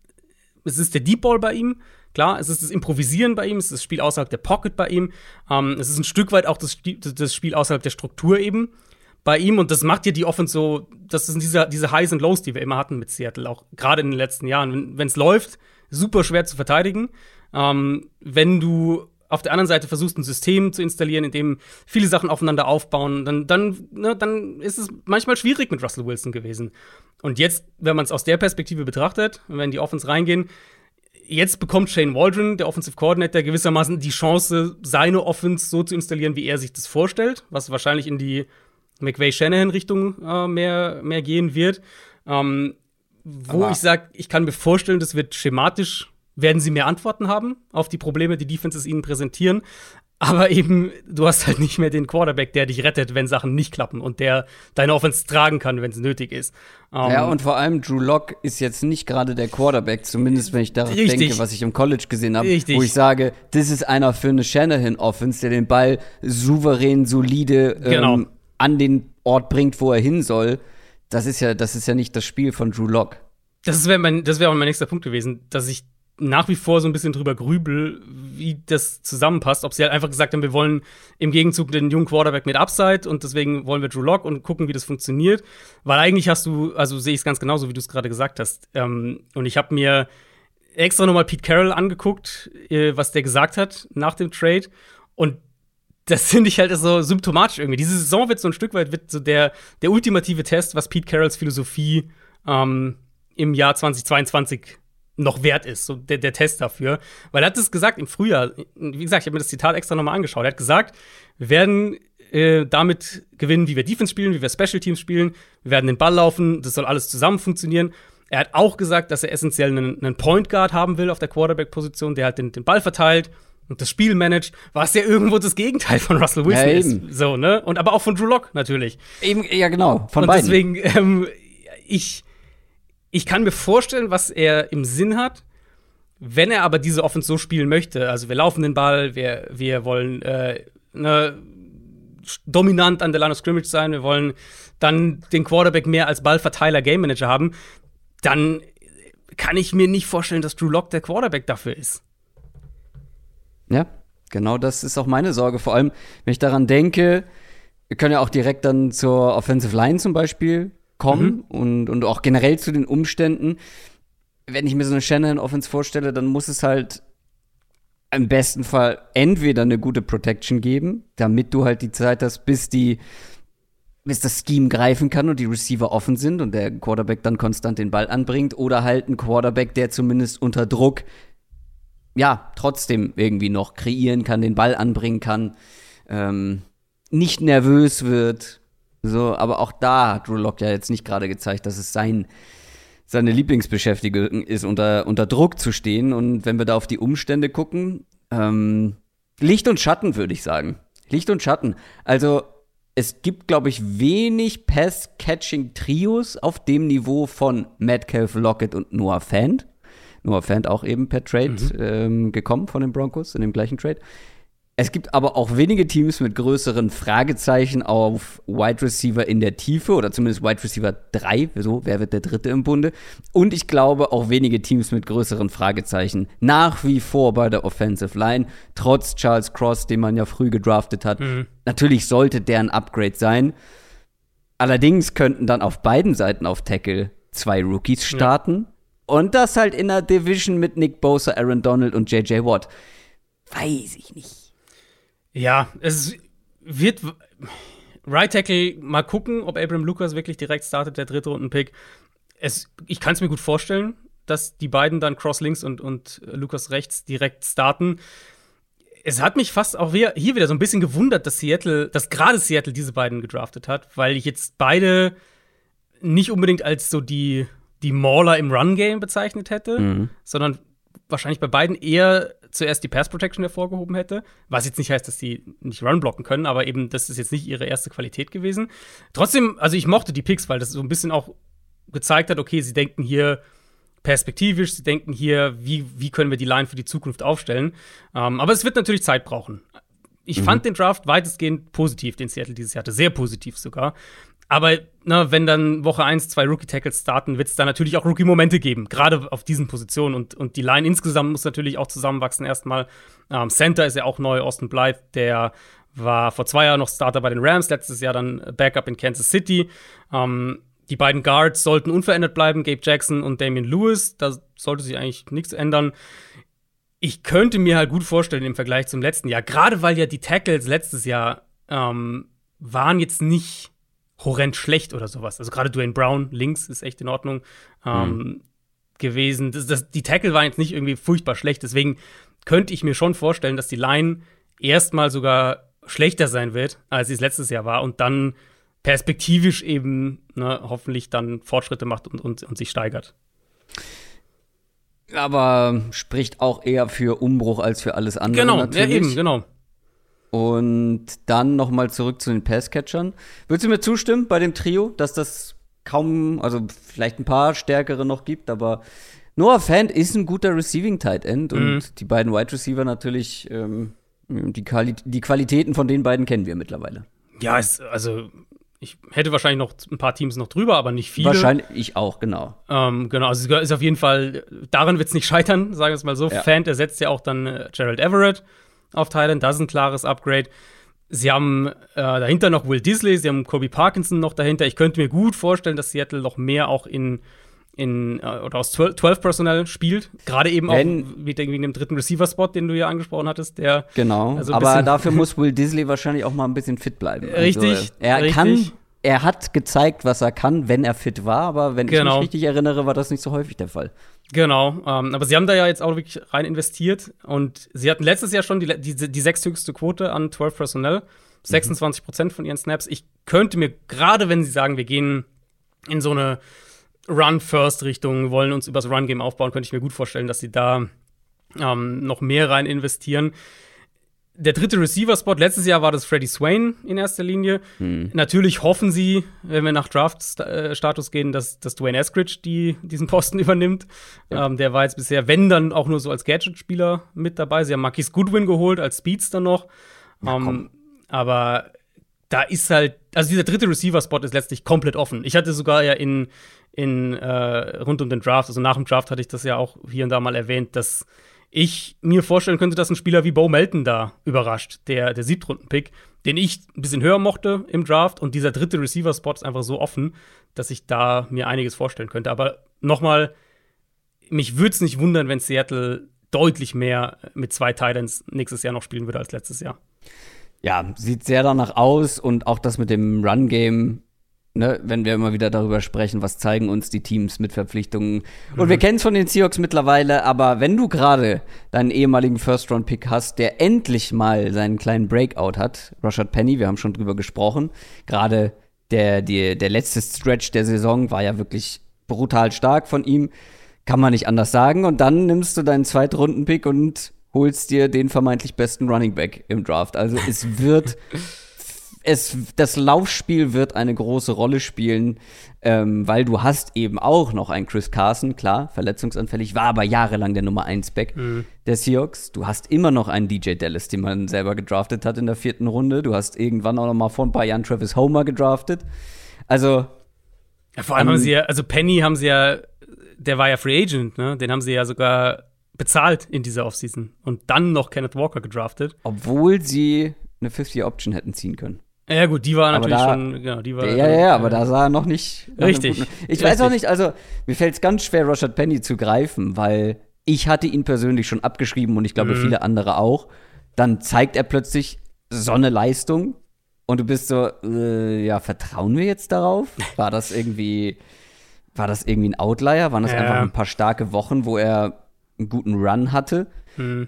es ist der Deep Ball bei ihm, klar, es ist das Improvisieren bei ihm, es ist das Spiel außerhalb der Pocket bei ihm, ähm, es ist ein Stück weit auch das, das Spiel außerhalb der Struktur eben bei ihm und das macht ja die Offense so, das sind diese, diese Highs und Lows, die wir immer hatten mit Seattle, auch gerade in den letzten Jahren. Wenn es läuft, super schwer zu verteidigen. Ähm, wenn du auf der anderen Seite versuchst, ein System zu installieren, in dem viele Sachen aufeinander aufbauen, dann, dann, ne, dann ist es manchmal schwierig mit Russell Wilson gewesen. Und jetzt, wenn man es aus der Perspektive betrachtet, wenn die Offense reingehen, jetzt bekommt Shane Waldron, der Offensive Coordinator, gewissermaßen die Chance, seine Offense so zu installieren, wie er sich das vorstellt, was wahrscheinlich in die McVay-Shanahan-Richtung äh, mehr, mehr gehen wird. Ähm, wo Aber ich sage, ich kann mir vorstellen, das wird schematisch, werden sie mehr Antworten haben auf die Probleme, die Defenses ihnen präsentieren. Aber eben, du hast halt nicht mehr den Quarterback, der dich rettet, wenn Sachen nicht klappen und der deine Offense tragen kann, wenn es nötig ist. Um, ja, ähm, und vor allem Drew Lock ist jetzt nicht gerade der Quarterback, zumindest wenn ich daran richtig. denke, was ich im College gesehen habe, wo ich sage, das ist einer für eine Shanahan-Offense, der den Ball souverän, solide ähm, genau. an den Ort bringt, wo er hin soll. Das ist ja, das ist ja nicht das Spiel von Drew Lock. Das wäre wär auch mein nächster Punkt gewesen, dass ich nach wie vor so ein bisschen drüber grübel, wie das zusammenpasst. Ob sie halt einfach gesagt haben, wir wollen im Gegenzug den jungen Quarterback mit Upside und deswegen wollen wir Drew Lock und gucken, wie das funktioniert. Weil eigentlich hast du, also sehe ich es ganz genauso, wie du es gerade gesagt hast. Ähm, und ich habe mir extra nochmal Pete Carroll angeguckt, äh, was der gesagt hat nach dem Trade. Und das finde ich halt so symptomatisch irgendwie. Diese Saison wird so ein Stück weit wird so der, der ultimative Test, was Pete Carrolls Philosophie ähm, im Jahr 2022 noch wert ist, so der, der Test dafür. Weil er hat es gesagt im Frühjahr, wie gesagt, ich habe mir das Zitat extra nochmal angeschaut. Er hat gesagt, wir werden äh, damit gewinnen, wie wir Defense spielen, wie wir Special Teams spielen, wir werden den Ball laufen, das soll alles zusammen funktionieren. Er hat auch gesagt, dass er essentiell einen, einen Point Guard haben will auf der Quarterback-Position, der halt den, den Ball verteilt und das Spiel managt, was ja irgendwo das Gegenteil von Russell Wilson ja, ist. So, ne? Und aber auch von Drew Lock natürlich. Eben, ja, genau. Von und beiden. deswegen, ähm, ich, ich kann mir vorstellen, was er im Sinn hat. Wenn er aber diese Offense so spielen möchte, also wir laufen den Ball, wir, wir wollen äh, ne, dominant an der Line of Scrimmage sein, wir wollen dann den Quarterback mehr als Ballverteiler, Game Manager haben, dann kann ich mir nicht vorstellen, dass Drew Lock der Quarterback dafür ist. Ja, genau das ist auch meine Sorge. Vor allem, wenn ich daran denke, wir können ja auch direkt dann zur Offensive Line zum Beispiel kommen mhm. und, und auch generell zu den Umständen. Wenn ich mir so eine Shannon-Offense vorstelle, dann muss es halt im besten Fall entweder eine gute Protection geben, damit du halt die Zeit hast, bis die bis das Scheme greifen kann und die Receiver offen sind und der Quarterback dann konstant den Ball anbringt oder halt ein Quarterback, der zumindest unter Druck ja trotzdem irgendwie noch kreieren kann, den Ball anbringen kann, ähm, nicht nervös wird, so, aber auch da hat Drew Lock ja jetzt nicht gerade gezeigt, dass es sein, seine Lieblingsbeschäftigung ist, unter, unter Druck zu stehen. Und wenn wir da auf die Umstände gucken, ähm, Licht und Schatten, würde ich sagen. Licht und Schatten. Also, es gibt, glaube ich, wenig Pass-Catching-Trios auf dem Niveau von Metcalf, Lockett und Noah Fant. Noah Fant auch eben per Trade mhm. ähm, gekommen von den Broncos, in dem gleichen Trade. Es gibt aber auch wenige Teams mit größeren Fragezeichen auf Wide Receiver in der Tiefe oder zumindest Wide Receiver 3, so, wer wird der dritte im Bunde? Und ich glaube auch wenige Teams mit größeren Fragezeichen nach wie vor bei der Offensive Line, trotz Charles Cross, den man ja früh gedraftet hat. Mhm. Natürlich sollte der ein Upgrade sein. Allerdings könnten dann auf beiden Seiten auf Tackle zwei Rookies starten. Ja. Und das halt in der Division mit Nick Bosa, Aaron Donald und JJ Watt. Weiß ich nicht. Ja, es wird Right Tackle mal gucken, ob Abraham Lucas wirklich direkt startet, der dritte Runden-Pick. ich kann es mir gut vorstellen. dass die beiden dann Cross links und, und Lukas rechts direkt starten. Es hat mich fast auch hier wieder so ein bisschen gewundert, dass Seattle, dass gerade Seattle diese beiden gedraftet hat, weil ich jetzt beide nicht unbedingt als so die, die Mauler im Run-Game bezeichnet hätte, mhm. sondern wahrscheinlich bei beiden eher zuerst die Pass Protection hervorgehoben hätte. Was jetzt nicht heißt, dass die nicht Run blocken können, aber eben, das ist jetzt nicht ihre erste Qualität gewesen. Trotzdem, also ich mochte die Picks, weil das so ein bisschen auch gezeigt hat, okay, sie denken hier perspektivisch, sie denken hier, wie, wie können wir die Line für die Zukunft aufstellen. Ähm, aber es wird natürlich Zeit brauchen. Ich mhm. fand den Draft weitestgehend positiv, den Seattle dieses Jahr hatte, sehr positiv sogar. Aber na, wenn dann Woche 1 zwei Rookie-Tackles starten, wird es da natürlich auch Rookie-Momente geben, gerade auf diesen Positionen. Und, und die Line insgesamt muss natürlich auch zusammenwachsen. Erstmal, ähm, Center ist ja auch neu, Austin Blythe, der war vor zwei Jahren noch Starter bei den Rams, letztes Jahr dann Backup in Kansas City. Ähm, die beiden Guards sollten unverändert bleiben, Gabe Jackson und Damian Lewis. Da sollte sich eigentlich nichts ändern. Ich könnte mir halt gut vorstellen im Vergleich zum letzten Jahr, gerade weil ja die Tackles letztes Jahr ähm, waren jetzt nicht horrend schlecht oder sowas. Also gerade Dwayne Brown links ist echt in Ordnung ähm, mhm. gewesen. Das, das, die Tackle waren jetzt nicht irgendwie furchtbar schlecht. Deswegen könnte ich mir schon vorstellen, dass die Line erstmal sogar schlechter sein wird, als sie es letztes Jahr war und dann perspektivisch eben ne, hoffentlich dann Fortschritte macht und, und, und sich steigert. Aber spricht auch eher für Umbruch als für alles andere. Genau, natürlich. ja, eben, genau. Und dann noch mal zurück zu den Passcatchern. Würdest du mir zustimmen bei dem Trio, dass das kaum, also vielleicht ein paar stärkere noch gibt, aber Noah Fant ist ein guter Receiving Tight End mhm. und die beiden Wide Receiver natürlich, ähm, die, Quali die Qualitäten von den beiden kennen wir mittlerweile. Ja, es, also ich hätte wahrscheinlich noch ein paar Teams noch drüber, aber nicht viele. Wahrscheinlich ich auch, genau. Ähm, genau, also es ist auf jeden Fall, daran wird es nicht scheitern, sagen wir es mal so. Ja. Fant ersetzt ja auch dann äh, Gerald Everett auf Thailand, das ist ein klares Upgrade. Sie haben äh, dahinter noch Will Disley, sie haben Kobe Parkinson noch dahinter. Ich könnte mir gut vorstellen, dass Seattle noch mehr auch in in, äh, oder aus 12, 12 Personal spielt. Gerade eben Wenn, auch wegen dem dritten Receiver-Spot, den du ja angesprochen hattest. Der, genau, also aber dafür muss Will Disley wahrscheinlich auch mal ein bisschen fit bleiben. Richtig. Also, er richtig. kann, er hat gezeigt, was er kann, wenn er fit war, aber wenn genau. ich mich genau. richtig erinnere, war das nicht so häufig der Fall. Genau, ähm, aber sie haben da ja jetzt auch wirklich rein investiert und sie hatten letztes Jahr schon die, die, die sechsthöchste Quote an 12 Personnel, 26 Prozent von ihren Snaps. Ich könnte mir, gerade wenn sie sagen, wir gehen in so eine Run-First-Richtung, wollen uns übers Run-Game aufbauen, könnte ich mir gut vorstellen, dass sie da ähm, noch mehr rein investieren. Der dritte Receiver-Spot, letztes Jahr war das Freddie Swain in erster Linie. Hm. Natürlich hoffen sie, wenn wir nach Draft-Status gehen, dass, dass Dwayne Eskridge die, diesen Posten übernimmt. Ja. Ähm, der war jetzt bisher, wenn dann auch nur so als Gadget-Spieler mit dabei. Sie haben Marquis Goodwin geholt als Speedster noch. Ja, ähm, aber da ist halt, also dieser dritte Receiver-Spot ist letztlich komplett offen. Ich hatte sogar ja in, in äh, rund um den Draft, also nach dem Draft hatte ich das ja auch hier und da mal erwähnt, dass ich mir vorstellen könnte, dass ein Spieler wie Bo Melton da überrascht, der, der Siebtrunden-Pick, den ich ein bisschen höher mochte im Draft und dieser dritte Receiver-Spot ist einfach so offen, dass ich da mir einiges vorstellen könnte. Aber nochmal, mich würde es nicht wundern, wenn Seattle deutlich mehr mit zwei Titans nächstes Jahr noch spielen würde als letztes Jahr ja, sieht sehr danach aus und auch das mit dem Run-Game, ne, wenn wir immer wieder darüber sprechen, was zeigen uns die Teams mit Verpflichtungen. Mhm. Und wir kennen es von den Seahawks mittlerweile, aber wenn du gerade deinen ehemaligen First-Round-Pick hast, der endlich mal seinen kleinen Breakout hat, Rashad Penny, wir haben schon drüber gesprochen, gerade der, der, der letzte Stretch der Saison war ja wirklich brutal stark von ihm. Kann man nicht anders sagen. Und dann nimmst du deinen Zweitrunden-Pick und holst dir den vermeintlich besten Running Back im Draft. Also es wird, es, das Laufspiel wird eine große Rolle spielen, ähm, weil du hast eben auch noch einen Chris Carson, klar, verletzungsanfällig, war aber jahrelang der Nummer 1 Back mhm. der Seahawks. Du hast immer noch einen DJ Dallas, den man selber gedraftet hat in der vierten Runde. Du hast irgendwann auch noch mal vor ein paar Jahren Travis Homer gedraftet. Also ja, vor allem ähm, haben sie ja, also Penny haben sie ja, der war ja Free Agent, ne? Den haben sie ja sogar bezahlt in dieser Offseason und dann noch Kenneth Walker gedraftet. Obwohl sie eine 50-Option hätten ziehen können. Ja, gut, die war natürlich da, schon, genau, die war. Ja, ja, ja, aber da sah er noch nicht. Richtig. ich richtig. weiß auch nicht, also mir fällt es ganz schwer, Rashad Penny zu greifen, weil ich hatte ihn persönlich schon abgeschrieben und ich glaube mhm. viele andere auch. Dann zeigt er plötzlich so eine Leistung und du bist so, äh, ja, vertrauen wir jetzt darauf? War das irgendwie war das irgendwie ein Outlier? Waren das Ja. einfach ein paar starke Wochen, wo er einen guten Run hatte? Hm.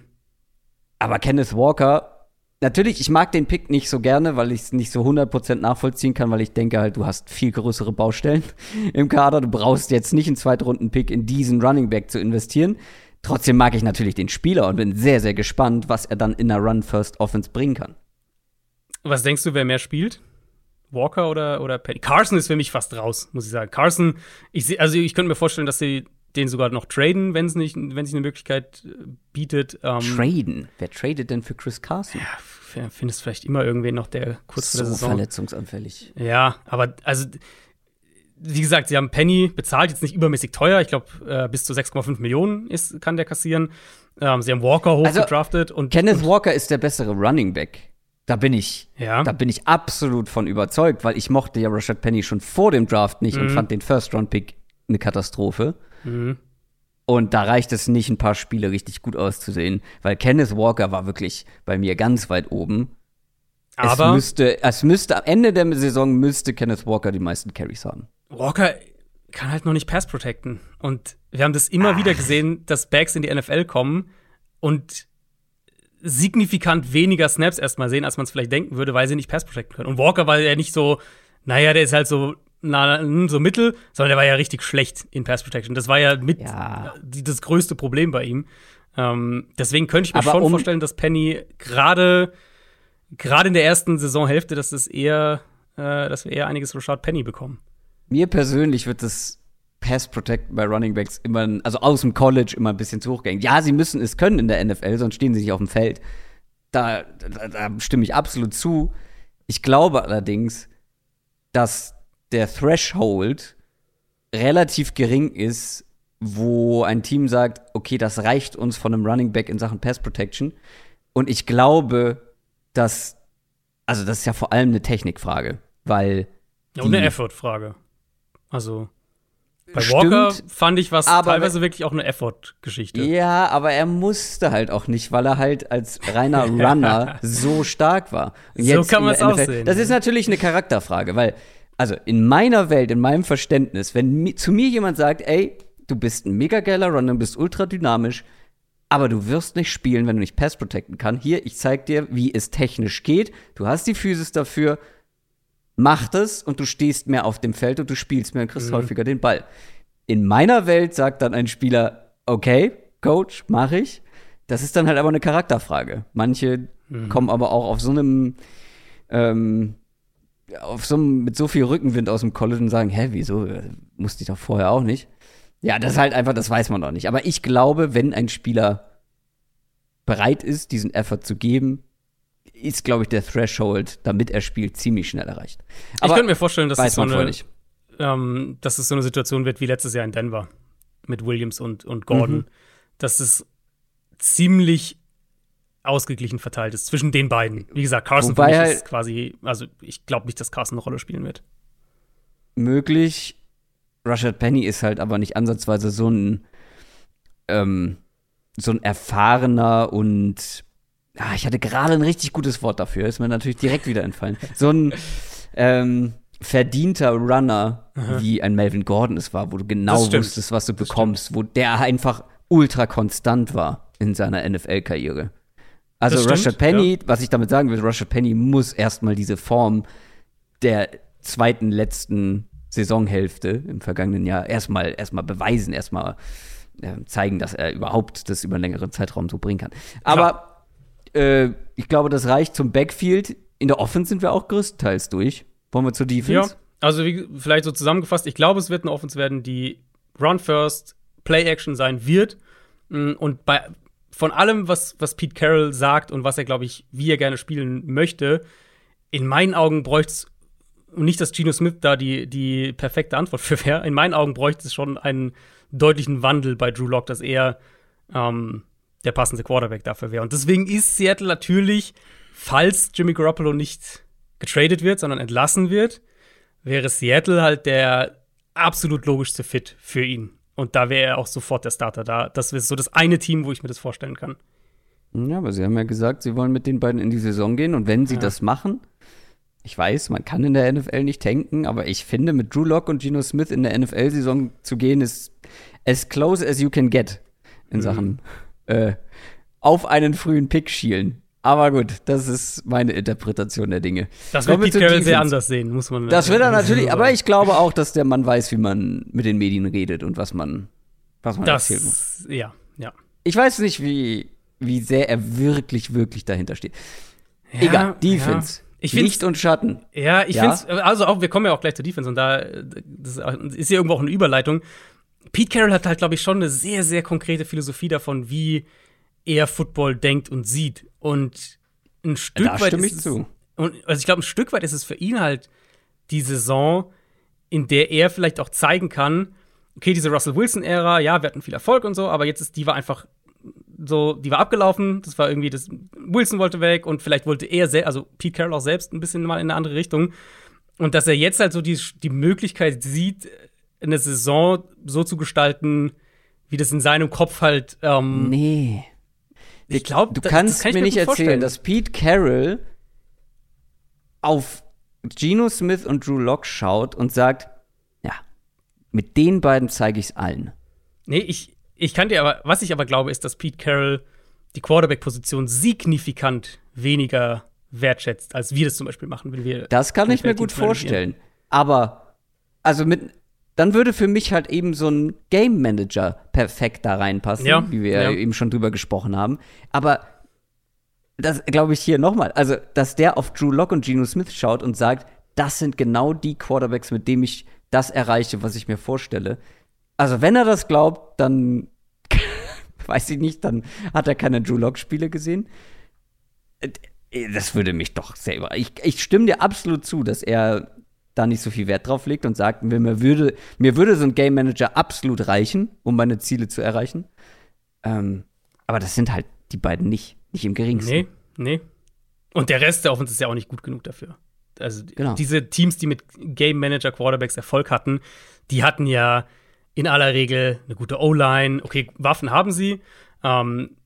Aber Kenneth Walker, natürlich, ich mag den Pick nicht so gerne, weil ich es nicht so 100% nachvollziehen kann, weil ich denke halt, du hast viel größere Baustellen im Kader. Du brauchst jetzt nicht einen Zweitrunden-Pick in diesen Running Back zu investieren. Trotzdem mag ich natürlich den Spieler und bin sehr, sehr gespannt, was er dann in der Run-First-Offense bringen kann. Was denkst du, wer mehr spielt? Walker oder, oder Penny? Carson ist für mich fast raus, muss ich sagen. Carson, ich seh, also ich könnte mir vorstellen, dass sie den sogar noch traden, wenn es nicht, wenn sich eine Möglichkeit äh, bietet. Ähm, Traden. Wer tradet denn für Chris Carson? f- Findest vielleicht immer irgendwen noch, der kurz vor so der Saison. verletzungsanfällig. Ja, aber also, wie gesagt, sie haben Penny bezahlt, jetzt nicht übermäßig teuer. Ich glaube, äh, bis zu 6,5 Millionen ist, kann der kassieren. Ähm, sie haben Walker Also, hochgedraftet und Kenneth Walker ist der bessere Running Back. Da bin ich, Ja. da bin ich absolut von überzeugt, weil ich mochte ja Rashad Penny schon vor dem Draft nicht Mhm. und fand den First-Round-Pick eine Katastrophe. Mhm. Und da reicht es nicht, ein paar Spiele richtig gut auszusehen, weil Kenneth Walker war wirklich bei mir ganz weit oben. aber es müsste, es müsste am Ende der Saison müsste Kenneth Walker die meisten Carries haben. Walker kann halt noch nicht Pass protecten. Und wir haben das immer Ah. wieder gesehen, dass Backs in die NFL kommen und signifikant weniger Snaps erstmal sehen, als man es vielleicht denken würde, weil sie nicht Pass protecten können. Und Walker war ja nicht so, naja, der ist halt so, na, so mittel, sondern der war ja richtig schlecht in Pass Protection. Das war ja mit Ja. das größte Problem bei ihm. Ähm, deswegen könnte ich mir Aber schon um- vorstellen, dass Penny gerade gerade in der ersten Saisonhälfte, dass es eher, äh, dass wir eher einiges Rashad Penny bekommen. Mir persönlich wird das Pass Protect bei Running Backs immer, also aus dem College immer ein bisschen zu hoch gehen. Ja, sie müssen es können in der NFL, sonst stehen sie nicht auf dem Feld. Da, da, da stimme ich absolut zu. Ich glaube allerdings, dass der Threshold relativ gering ist, wo ein Team sagt, okay, das reicht uns von einem Running Back in Sachen Pass Protection. Und ich glaube, dass, also das ist ja vor allem eine Technikfrage, weil Ja, und eine Effort-Frage. Also, bei Stimmt, Walker fand ich was aber teilweise wirklich auch eine Effort-Geschichte. Ja, aber er musste halt auch nicht, weil er halt als reiner Runner so stark war. So kann man's der auch sehen, Das ist natürlich eine Charakterfrage, weil, also in meiner Welt, in meinem Verständnis, wenn mi zu mir jemand sagt, ey, du bist ein mega geiler Runner, bist ultra dynamisch, aber du wirst nicht spielen, wenn du nicht Pass protecten kannst. Hier, ich zeig dir, wie es technisch geht. Du hast die Physis dafür. Mach das und du stehst mehr auf dem Feld und du spielst mehr und kriegst Mhm. häufiger den Ball. In meiner Welt sagt dann ein Spieler, okay, Coach, mach ich. Das ist dann halt aber eine Charakterfrage. Manche Mhm. kommen aber auch auf so einem, ähm, auf so mit so viel Rückenwind aus dem College und sagen, hä, wieso? Musste ich doch vorher auch nicht. Ja, das ist halt einfach, das weiß man doch nicht. Aber ich glaube, wenn ein Spieler bereit ist, diesen Effort zu geben, ist, glaube ich, der Threshold, damit er spielt, ziemlich schnell erreicht. ich könnte mir vorstellen, dass es, weiß so eine, ähm, dass es so eine Situation wird wie letztes Jahr in Denver mit Williams und, und Gordon, Mhm. dass es ziemlich ausgeglichen verteilt ist zwischen den beiden. Wie gesagt, Carson Wobei für mich halt- ist quasi, also ich glaube nicht, dass Carson eine Rolle spielen wird. möglich. Rashad Penny ist halt aber nicht ansatzweise so ein, ähm, so ein erfahrener und ah, ich hatte gerade ein richtig gutes Wort dafür, ist mir natürlich direkt wieder entfallen. So ein ähm, verdienter Runner, wie ein Melvin Gordon es war, wo du genau wusstest, was du bekommst, wo der einfach ultra konstant war in seiner NFL-Karriere. Also Rashad Penny, was ich damit sagen will, Rashad Penny muss erstmal diese Form der zweiten letzten Saisonhälfte im vergangenen Jahr erstmal erstmal beweisen, erstmal äh, zeigen, dass er überhaupt das über einen längeren Zeitraum so bringen kann. Aber äh, ich glaube, das reicht zum Backfield. In der Offense sind wir auch größtenteils durch. Wollen wir zur Ja, Defense? also wie, vielleicht so zusammengefasst, ich glaube, es wird eine Offense werden, die Run First, Play Action sein wird. Mm, Und bei, von allem, was, was Pete Carroll sagt und was er, glaube ich, wie er gerne spielen möchte, in meinen Augen bräuchte es, nicht, dass Geno Smith da die, die perfekte Antwort für wäre, in meinen Augen bräuchte es schon einen deutlichen Wandel bei Drew Lock, dass er ähm, der passende Quarterback dafür wäre. Und deswegen ist Seattle natürlich, falls Jimmy Garoppolo nicht getradet wird, sondern entlassen wird, wäre Seattle halt der absolut logischste Fit für ihn. Und da wäre er auch sofort der Starter da. Das ist so das eine Team, wo ich mir das vorstellen kann. Ja, aber sie haben ja gesagt, sie wollen mit den beiden in die Saison gehen und wenn sie Ja. das machen, Ich weiß, man kann in der NFL nicht tanken, aber ich finde, mit Drew Lock und Geno Smith in der NFL-Saison zu gehen, ist as close as you can get in mhm. Sachen äh, auf einen frühen Pick schielen. Aber gut, das ist meine Interpretation der Dinge. Das wird Pete Carroll sehr anders sehen, muss man. Das wird er natürlich, aber ich glaube auch, dass der Mann weiß, wie man mit den Medien redet und was man, was man das, erzählen muss. Ja, ja. Ich weiß nicht, wie, wie sehr er wirklich, wirklich dahinter steht. Ja, Egal, Defense. Ja. Ich Licht und Schatten. Ja, ich ja? finde also auch, wir kommen ja auch gleich zur Defense und da das ist ja irgendwo auch eine Überleitung. Pete Carroll hat halt, glaube ich, schon eine sehr, sehr konkrete Philosophie davon, wie er Football denkt und sieht. Und ein Stück da weit ist es, zu. Und also ich glaube, ein Stück weit ist es für ihn halt die Saison, in der er vielleicht auch zeigen kann, okay, diese Russell Wilson-Ära, ja, wir hatten viel Erfolg und so, aber jetzt ist die war einfach so, die war abgelaufen. Das war irgendwie, das Wilson wollte weg und vielleicht wollte er, selbst, also Pete Carroll auch selbst ein bisschen mal in eine andere Richtung. Und dass er jetzt halt so die, die Möglichkeit sieht, eine Saison so zu gestalten, wie das in seinem Kopf halt. Ähm, nee. Ich glaube, du kannst kann mir nicht erzählen, vorstellen. dass Pete Carroll auf Geno Smith und Drew Locke schaut und sagt, ja, mit den beiden zeige ich es allen. Nee, ich, ich kann dir aber, was ich aber glaube, ist, dass Pete Carroll die Quarterback-Position signifikant weniger wertschätzt, als wir das zum Beispiel machen, wenn wir. Das kann ich mir gut vorstellen. Aber, also mit, dann würde für mich halt eben so ein Game Manager perfekt da reinpassen, ja, wie wir ja. eben schon drüber gesprochen haben. Aber das glaube ich hier nochmal. Also, dass der auf Drew Lock und Geno Smith schaut und sagt, das sind genau die Quarterbacks, mit denen ich das erreiche, was ich mir vorstelle. Also, wenn er das glaubt, dann weiß ich nicht, dann hat er keine Drew Lock-Spiele gesehen. Äh, das würde mich doch sehr über. Ich, ich stimme dir absolut zu, dass er da nicht so viel Wert drauf legt und sagt, mir würde, mir würde so ein Game Manager absolut reichen, um meine Ziele zu erreichen. Ähm, aber das sind halt die beiden nicht, nicht im geringsten. Nee, nee. Und der Rest der Offense ist ja auch nicht gut genug dafür. Also genau. diese Teams, die mit Game Manager Quarterbacks Erfolg hatten, die hatten ja in aller Regel eine gute O-Line. Okay, Waffen haben sie. Ähm,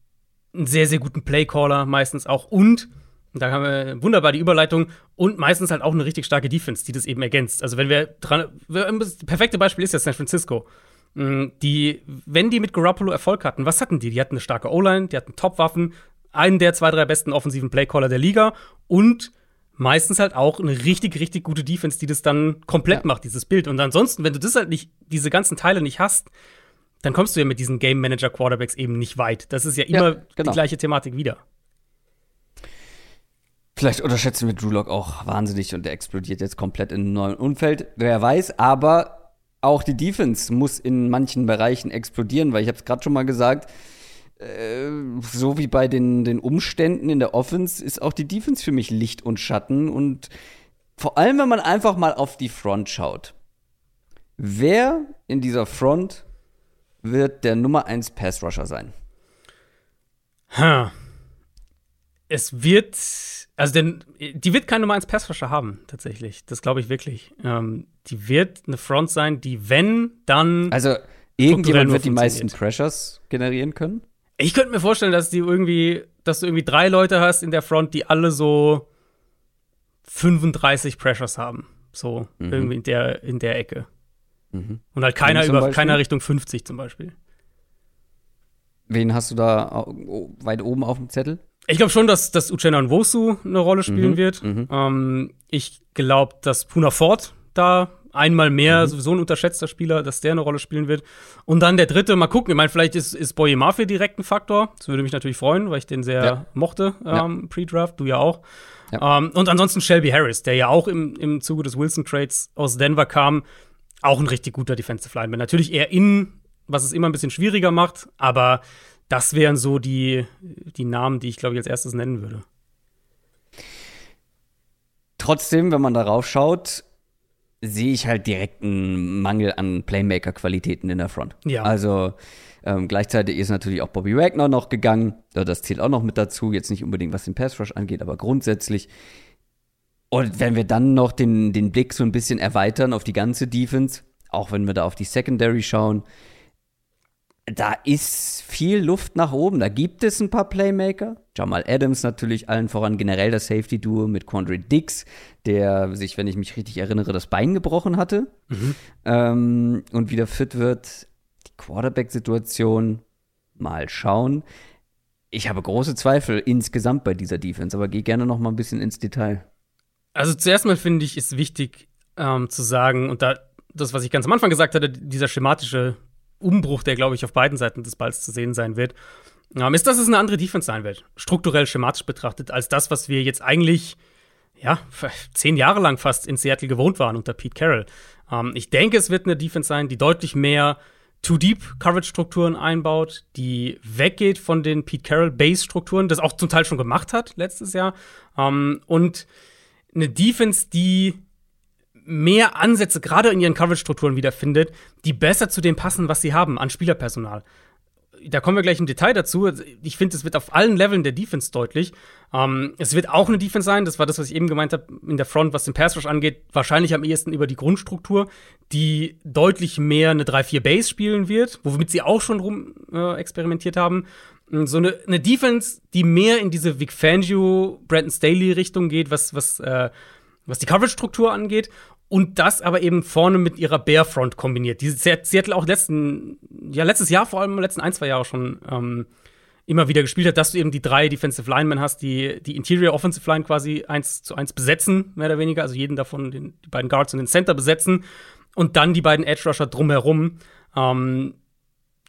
einen sehr, sehr guten Playcaller meistens auch. Und, da haben wir wunderbar die Überleitung, und meistens halt auch eine richtig starke Defense, die das eben ergänzt. Also, wenn wir dran. Das perfekte Beispiel ist ja San Francisco. Mm, die, wenn die mit Garoppolo Erfolg hatten, was hatten die? Die hatten eine starke O-Line, die hatten Top-Waffen, einen der zwei, drei besten offensiven Playcaller der Liga und meistens halt auch eine richtig, richtig gute Defense, die das dann komplett ja. macht, dieses Bild. Und ansonsten, wenn du das halt nicht, diese ganzen Teile nicht hast, dann kommst du ja mit diesen Game Manager Quarterbacks eben nicht weit. Das ist ja immer ja, genau. die gleiche Thematik wieder. Vielleicht unterschätzen wir Drew Lock auch wahnsinnig und der explodiert jetzt komplett in einem neuen Umfeld. Wer weiß, aber auch die Defense muss in manchen Bereichen explodieren, weil ich habe es gerade schon mal gesagt, äh, so wie bei den, den Umständen in der Offense ist auch die Defense für mich Licht und Schatten. Und vor allem, wenn man einfach mal auf die Front schaut. Wer in dieser Front wird der Nummer 1 Pass Rusher sein? Ha. Es wird, also denn, die wird kein Nummer 1 Pass Rusher haben, tatsächlich. Das glaube ich wirklich. Ähm, die wird eine Front sein, die, wenn, dann. Also, irgendjemand wird die meisten Pressures generieren können? Ich könnte mir vorstellen, dass die irgendwie, dass du irgendwie drei Leute hast in der Front, die alle so 35 Pressures haben. So mhm. irgendwie in der, in der Ecke. Mhm. Und halt keiner über keiner Richtung 50 zum Beispiel. Wen hast du da weit oben auf dem Zettel? Ich glaube schon, dass, dass Uchenna Nwosu eine Rolle spielen mhm. wird. Mhm. Ähm, ich glaube, dass Puna Ford da einmal mehr mhm. sowieso ein unterschätzter Spieler, dass der eine Rolle spielen wird. Und dann der dritte, mal gucken. Ich meine, vielleicht ist, ist Boye Mafia direkt ein Faktor. Das würde mich natürlich freuen, weil ich den sehr ja. mochte, ähm, ja. Pre-Draft. Du ja auch. Ja. Ähm, und ansonsten Shelby Harris, der ja auch im, im Zuge des Wilson-Trades aus Denver kam. Auch ein richtig guter Defensive Lineman. Natürlich eher innen, was es immer ein bisschen schwieriger macht, aber das wären so die, die Namen, die ich, glaube ich, als erstes nennen würde. Trotzdem, wenn man darauf schaut, sehe ich halt direkt einen Mangel an Playmaker-Qualitäten in der Front. Ja. Also ähm, gleichzeitig ist natürlich auch Bobby Wagner noch gegangen. Das zählt auch noch mit dazu. Jetzt nicht unbedingt, was den Pass Rush angeht, aber grundsätzlich. Und wenn wir dann noch den, den Blick so ein bisschen erweitern auf die ganze Defense, auch wenn wir da auf die Secondary schauen, da ist viel Luft nach oben. Da gibt es ein paar Playmaker. Jamal Adams natürlich allen voran generell das Safety-Duo mit Quandre Dix, der sich, wenn ich mich richtig erinnere, das Bein gebrochen hatte mhm. ähm, und wieder fit wird. Die Quarterback-Situation, mal schauen. Ich habe große Zweifel insgesamt bei dieser Defense, aber gehe gerne noch mal ein bisschen ins Detail. Also zuerst mal finde ich, ist wichtig ähm, zu sagen, und da das, was ich ganz am Anfang gesagt hatte, dieser schematische Umbruch, der, glaube ich, auf beiden Seiten des Balls zu sehen sein wird, ähm, ist, dass es eine andere Defense sein wird, strukturell schematisch betrachtet, als das, was wir jetzt eigentlich, ja, zehn Jahre lang fast in Seattle gewohnt waren unter Pete Carroll. Ähm, ich denke, es wird eine Defense sein, die deutlich mehr Too-Deep-Coverage-Strukturen einbaut, die weggeht von den Pete Carroll-Base-Strukturen, das auch zum Teil schon gemacht hat letztes Jahr. Ähm, und eine Defense, die mehr Ansätze gerade in ihren Coverage-Strukturen wiederfindet, die besser zu dem passen, was sie haben an Spielerpersonal. Da kommen wir gleich im Detail dazu. Ich finde, es wird auf allen Leveln der Defense deutlich. Ähm, es wird auch eine Defense sein, das war das, was ich eben gemeint habe, in der Front, was den Pass Rush angeht, wahrscheinlich am ehesten über die Grundstruktur, die deutlich mehr eine 3-4-Base spielen wird, womit sie auch schon rum äh, experimentiert haben. So eine, eine, Defense, die mehr in diese Vic Fangio, Brandon Staley-Richtung geht, was, was, äh, was die Coverage-Struktur angeht und das aber eben vorne mit ihrer Bearfront kombiniert. Die Seattle auch letzten, ja, letztes Jahr vor allem, letzten ein, zwei Jahre schon ähm, immer wieder gespielt hat, dass du eben die drei Defensive Linemen hast, die die Interior Offensive Line quasi eins zu eins besetzen, mehr oder weniger, also jeden davon, den, die beiden Guards und den Center besetzen und dann die beiden Edge Rusher drumherum. Ähm,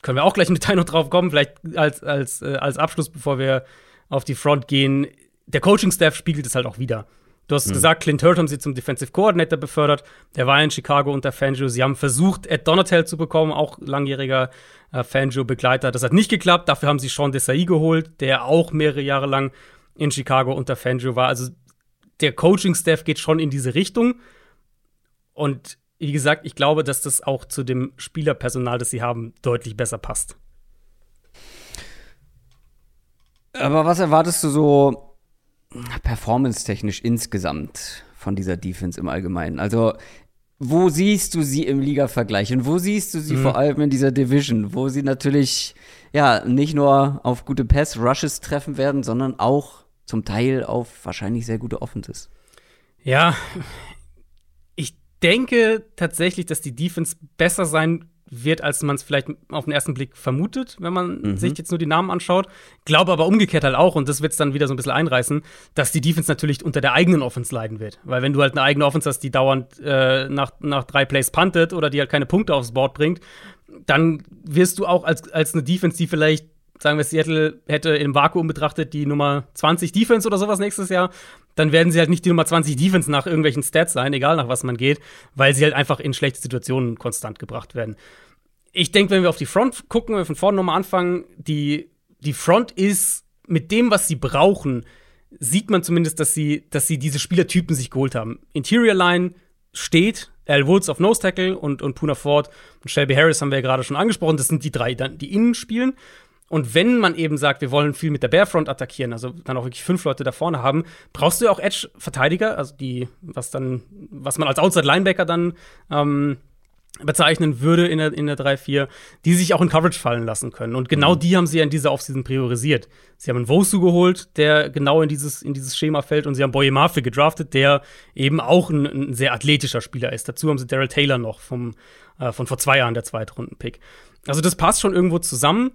können wir auch gleich im Detail noch drauf kommen, vielleicht als, als, äh, als Abschluss, bevor wir auf die Front gehen. Der Coaching-Staff spiegelt es halt auch wieder. Du hast mhm. gesagt, Clint Hurt haben sie zum Defensive Coordinator befördert. Der war in Chicago unter Fangio. Sie haben versucht, Ed Donatel zu bekommen, auch langjähriger äh, Fangio-Begleiter. Das hat nicht geklappt. Dafür haben sie Sean Desai geholt, der auch mehrere Jahre lang in Chicago unter Fangio war. Also der Coaching-Staff geht schon in diese Richtung. Und wie gesagt, ich glaube, dass das auch zu dem Spielerpersonal, das sie haben, deutlich besser passt. Aber was erwartest du so performance-technisch insgesamt von dieser Defense im Allgemeinen? Also, wo siehst du sie im Liga-Vergleich und wo siehst du sie mhm. vor allem in dieser Division, wo sie natürlich ja nicht nur auf gute Pass-Rushes treffen werden, sondern auch zum Teil auf wahrscheinlich sehr gute Offenses? Ja, ich denke tatsächlich, dass die Defense besser sein wird, als man es vielleicht auf den ersten Blick vermutet, wenn man mhm. sich jetzt nur die Namen anschaut. Glaube aber umgekehrt halt auch, und das wird es dann wieder so ein bisschen einreißen, dass die Defense natürlich unter der eigenen Offense leiden wird. Weil wenn du halt eine eigene Offense hast, die dauernd äh, nach, nach drei Plays puntet oder die halt keine Punkte aufs Board bringt, dann wirst du auch als, als eine Defense, die vielleicht sagen wir, Seattle hätte im Vakuum betrachtet die Nummer 20 Defense oder sowas nächstes Jahr, dann werden sie halt nicht die Nummer 20 Defense nach irgendwelchen Stats sein, egal nach was man geht, weil sie halt einfach in schlechte Situationen konstant gebracht werden. Ich denke, wenn wir auf die Front gucken, wenn wir von vorne nochmal anfangen, die, die Front ist mit dem, was sie brauchen, sieht man zumindest, dass sie, dass sie diese Spielertypen sich geholt haben. Interior Line steht, Al Woods auf Nose Tackle und, und Puna Ford und Shelby Harris haben wir ja gerade schon angesprochen. Das sind die drei, die innen spielen. Und wenn man eben sagt, wir wollen viel mit der Barefront attackieren, also dann auch wirklich fünf Leute da vorne haben, brauchst du ja auch Edge-Verteidiger, also die, was dann, was man als Outside-Linebacker dann ähm, bezeichnen würde in der, in der 3-4, die sich auch in Coverage fallen lassen können. Und genau mhm. die haben sie ja in dieser Offseason priorisiert. Sie haben einen Wosu geholt, der genau in dieses, in dieses Schema fällt, und sie haben Boye Murphy gedraftet, der eben auch ein, ein, sehr athletischer Spieler ist. Dazu haben sie Daryl Taylor noch vom, äh, von vor zwei Jahren, der Zweitrunden-Pick. Also das passt schon irgendwo zusammen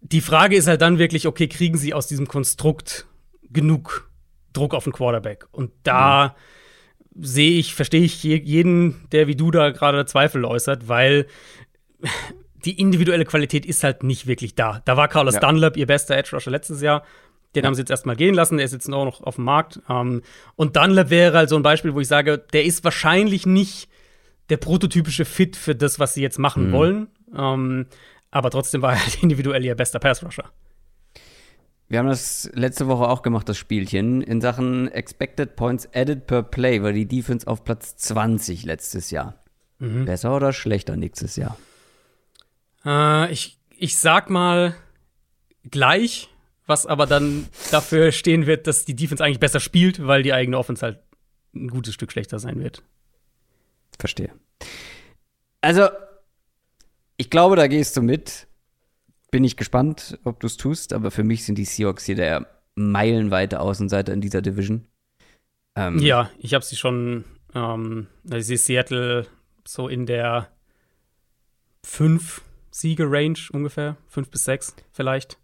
die Frage ist halt dann wirklich, okay, kriegen sie aus diesem Konstrukt genug Druck auf den Quarterback? Und da mhm. sehe ich, verstehe ich jeden, der wie du da gerade Zweifel äußert, weil die individuelle Qualität ist halt nicht wirklich da. Da war Carlos ja. Dunlap ihr bester Edge Rusher letztes Jahr. Den ja. haben sie jetzt erstmal gehen lassen, der ist jetzt auch noch auf dem Markt. Ähm, und Dunlap wäre halt so ein Beispiel, wo ich sage, der ist wahrscheinlich nicht der prototypische Fit für das, was sie jetzt machen mhm. wollen. Ähm, aber trotzdem war er halt individuell ihr bester Pass-Rusher. Wir haben das letzte Woche auch gemacht, das Spielchen. In Sachen Expected Points Added per Play war die Defense auf Platz 20 letztes Jahr. Mhm. Besser oder schlechter nächstes Jahr? Äh, ich, ich sag mal gleich, was aber dann dafür stehen wird, dass die Defense eigentlich besser spielt, weil die eigene Offense halt ein gutes Stück schlechter sein wird. Verstehe. Also, ich glaube, da gehst du mit. bin ich gespannt, ob du es tust, aber für mich sind die Seahawks hier der meilenweite Außenseiter in dieser Division. Ähm, ja, ich habe sie schon, ähm, ich sehe Seattle so in der fünf Siege-Range ungefähr, fünf bis sechs vielleicht.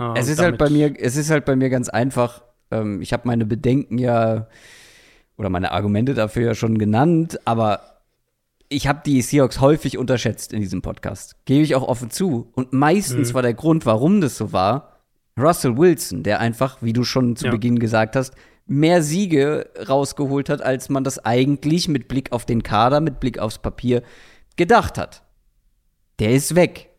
Ähm, es ist halt bei mir, es ist halt bei mir ganz einfach. Ähm, ich habe meine Bedenken ja oder meine Argumente dafür ja schon genannt, aber ich habe die Seahawks häufig unterschätzt in diesem Podcast. Gebe ich auch offen zu. Und meistens mhm. war der Grund, warum das so war, Russell Wilson, der einfach, wie du schon zu ja. Beginn gesagt hast, mehr Siege rausgeholt hat, als man das eigentlich mit Blick auf den Kader, mit Blick aufs Papier gedacht hat. Der ist weg.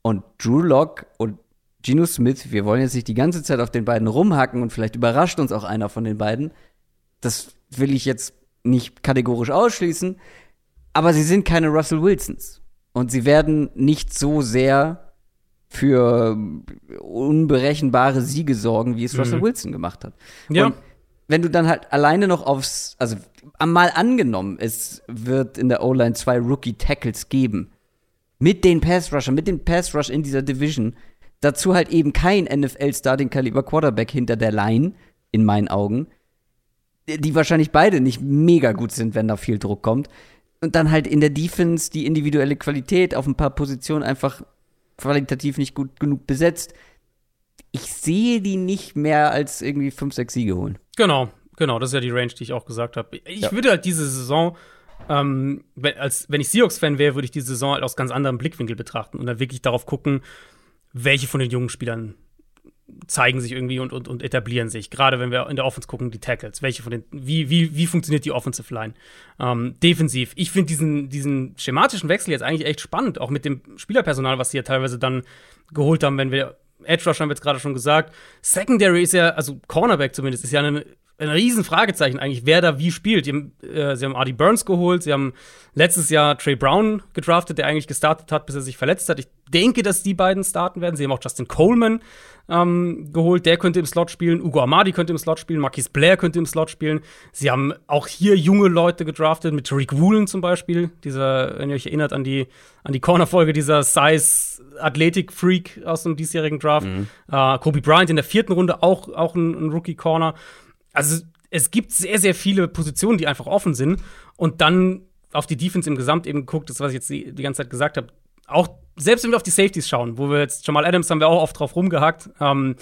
Und Drew Lock und Geno Smith, wir wollen jetzt nicht die ganze Zeit auf den beiden rumhacken und vielleicht überrascht uns auch einer von den beiden. Das will ich jetzt nicht kategorisch ausschließen, aber sie sind keine Russell Wilsons. Und sie werden nicht so sehr für unberechenbare Siege sorgen, wie es mhm. Russell Wilson gemacht hat. Ja. Und wenn du dann halt alleine noch aufs, also mal angenommen, es wird in der O-Line zwei Rookie-Tackles geben. Mit den Pass-Rusher, mit dem Pass-Rush in dieser Division. Dazu halt eben kein NFL-Starting-Kaliber-Quarterback hinter der Line, in meinen Augen. Die wahrscheinlich beide nicht mega gut sind, wenn da viel Druck kommt und dann halt in der Defense die individuelle Qualität auf ein paar Positionen einfach qualitativ nicht gut genug besetzt. Ich sehe die nicht mehr als irgendwie 5, 6 Siege holen. Genau, genau, das ist ja die Range, die ich auch gesagt habe. Ich ja. würde halt diese Saison, ähm, wenn, als, wenn ich Seahawks-Fan wäre, würde ich diese Saison halt aus ganz anderem Blickwinkel betrachten und dann wirklich darauf gucken, welche von den jungen Spielern zeigen sich irgendwie und, und, und etablieren sich. Gerade wenn wir in der Offense gucken, die Tackles. Welche von den, wie, wie, wie funktioniert die Offensive Line? Ähm, defensiv. Ich finde diesen, diesen schematischen Wechsel jetzt eigentlich echt spannend, auch mit dem Spielerpersonal, was sie ja teilweise dann geholt haben, wenn wir Edge Rush haben wir jetzt gerade schon gesagt. Secondary ist ja, also Cornerback zumindest, ist ja eine ein riesen Fragezeichen eigentlich, wer da wie spielt. Sie haben, äh, sie haben Artie Burns geholt, sie haben letztes Jahr Trey Brown gedraftet, der eigentlich gestartet hat, bis er sich verletzt hat. Ich denke, dass die beiden starten werden. Sie haben auch Justin Coleman ähm, geholt, der könnte im Slot spielen. Ugo Amadi könnte im Slot spielen, Marquis Blair könnte im Slot spielen. Sie haben auch hier junge Leute gedraftet, mit Tariq Woolen zum Beispiel, dieser, wenn ihr euch erinnert an die, an die Corner-Folge, dieser Size-Athletic-Freak aus dem diesjährigen Draft. Mhm. Äh, Kobe Bryant in der vierten Runde auch, auch ein, ein Rookie-Corner also es gibt sehr, sehr viele Positionen, die einfach offen sind. Und dann auf die Defense im Gesamt eben guckt, das, was ich jetzt die, die ganze Zeit gesagt habe, auch selbst wenn wir auf die Safeties schauen, wo wir jetzt Jamal Adams haben wir auch oft drauf rumgehackt, ähm,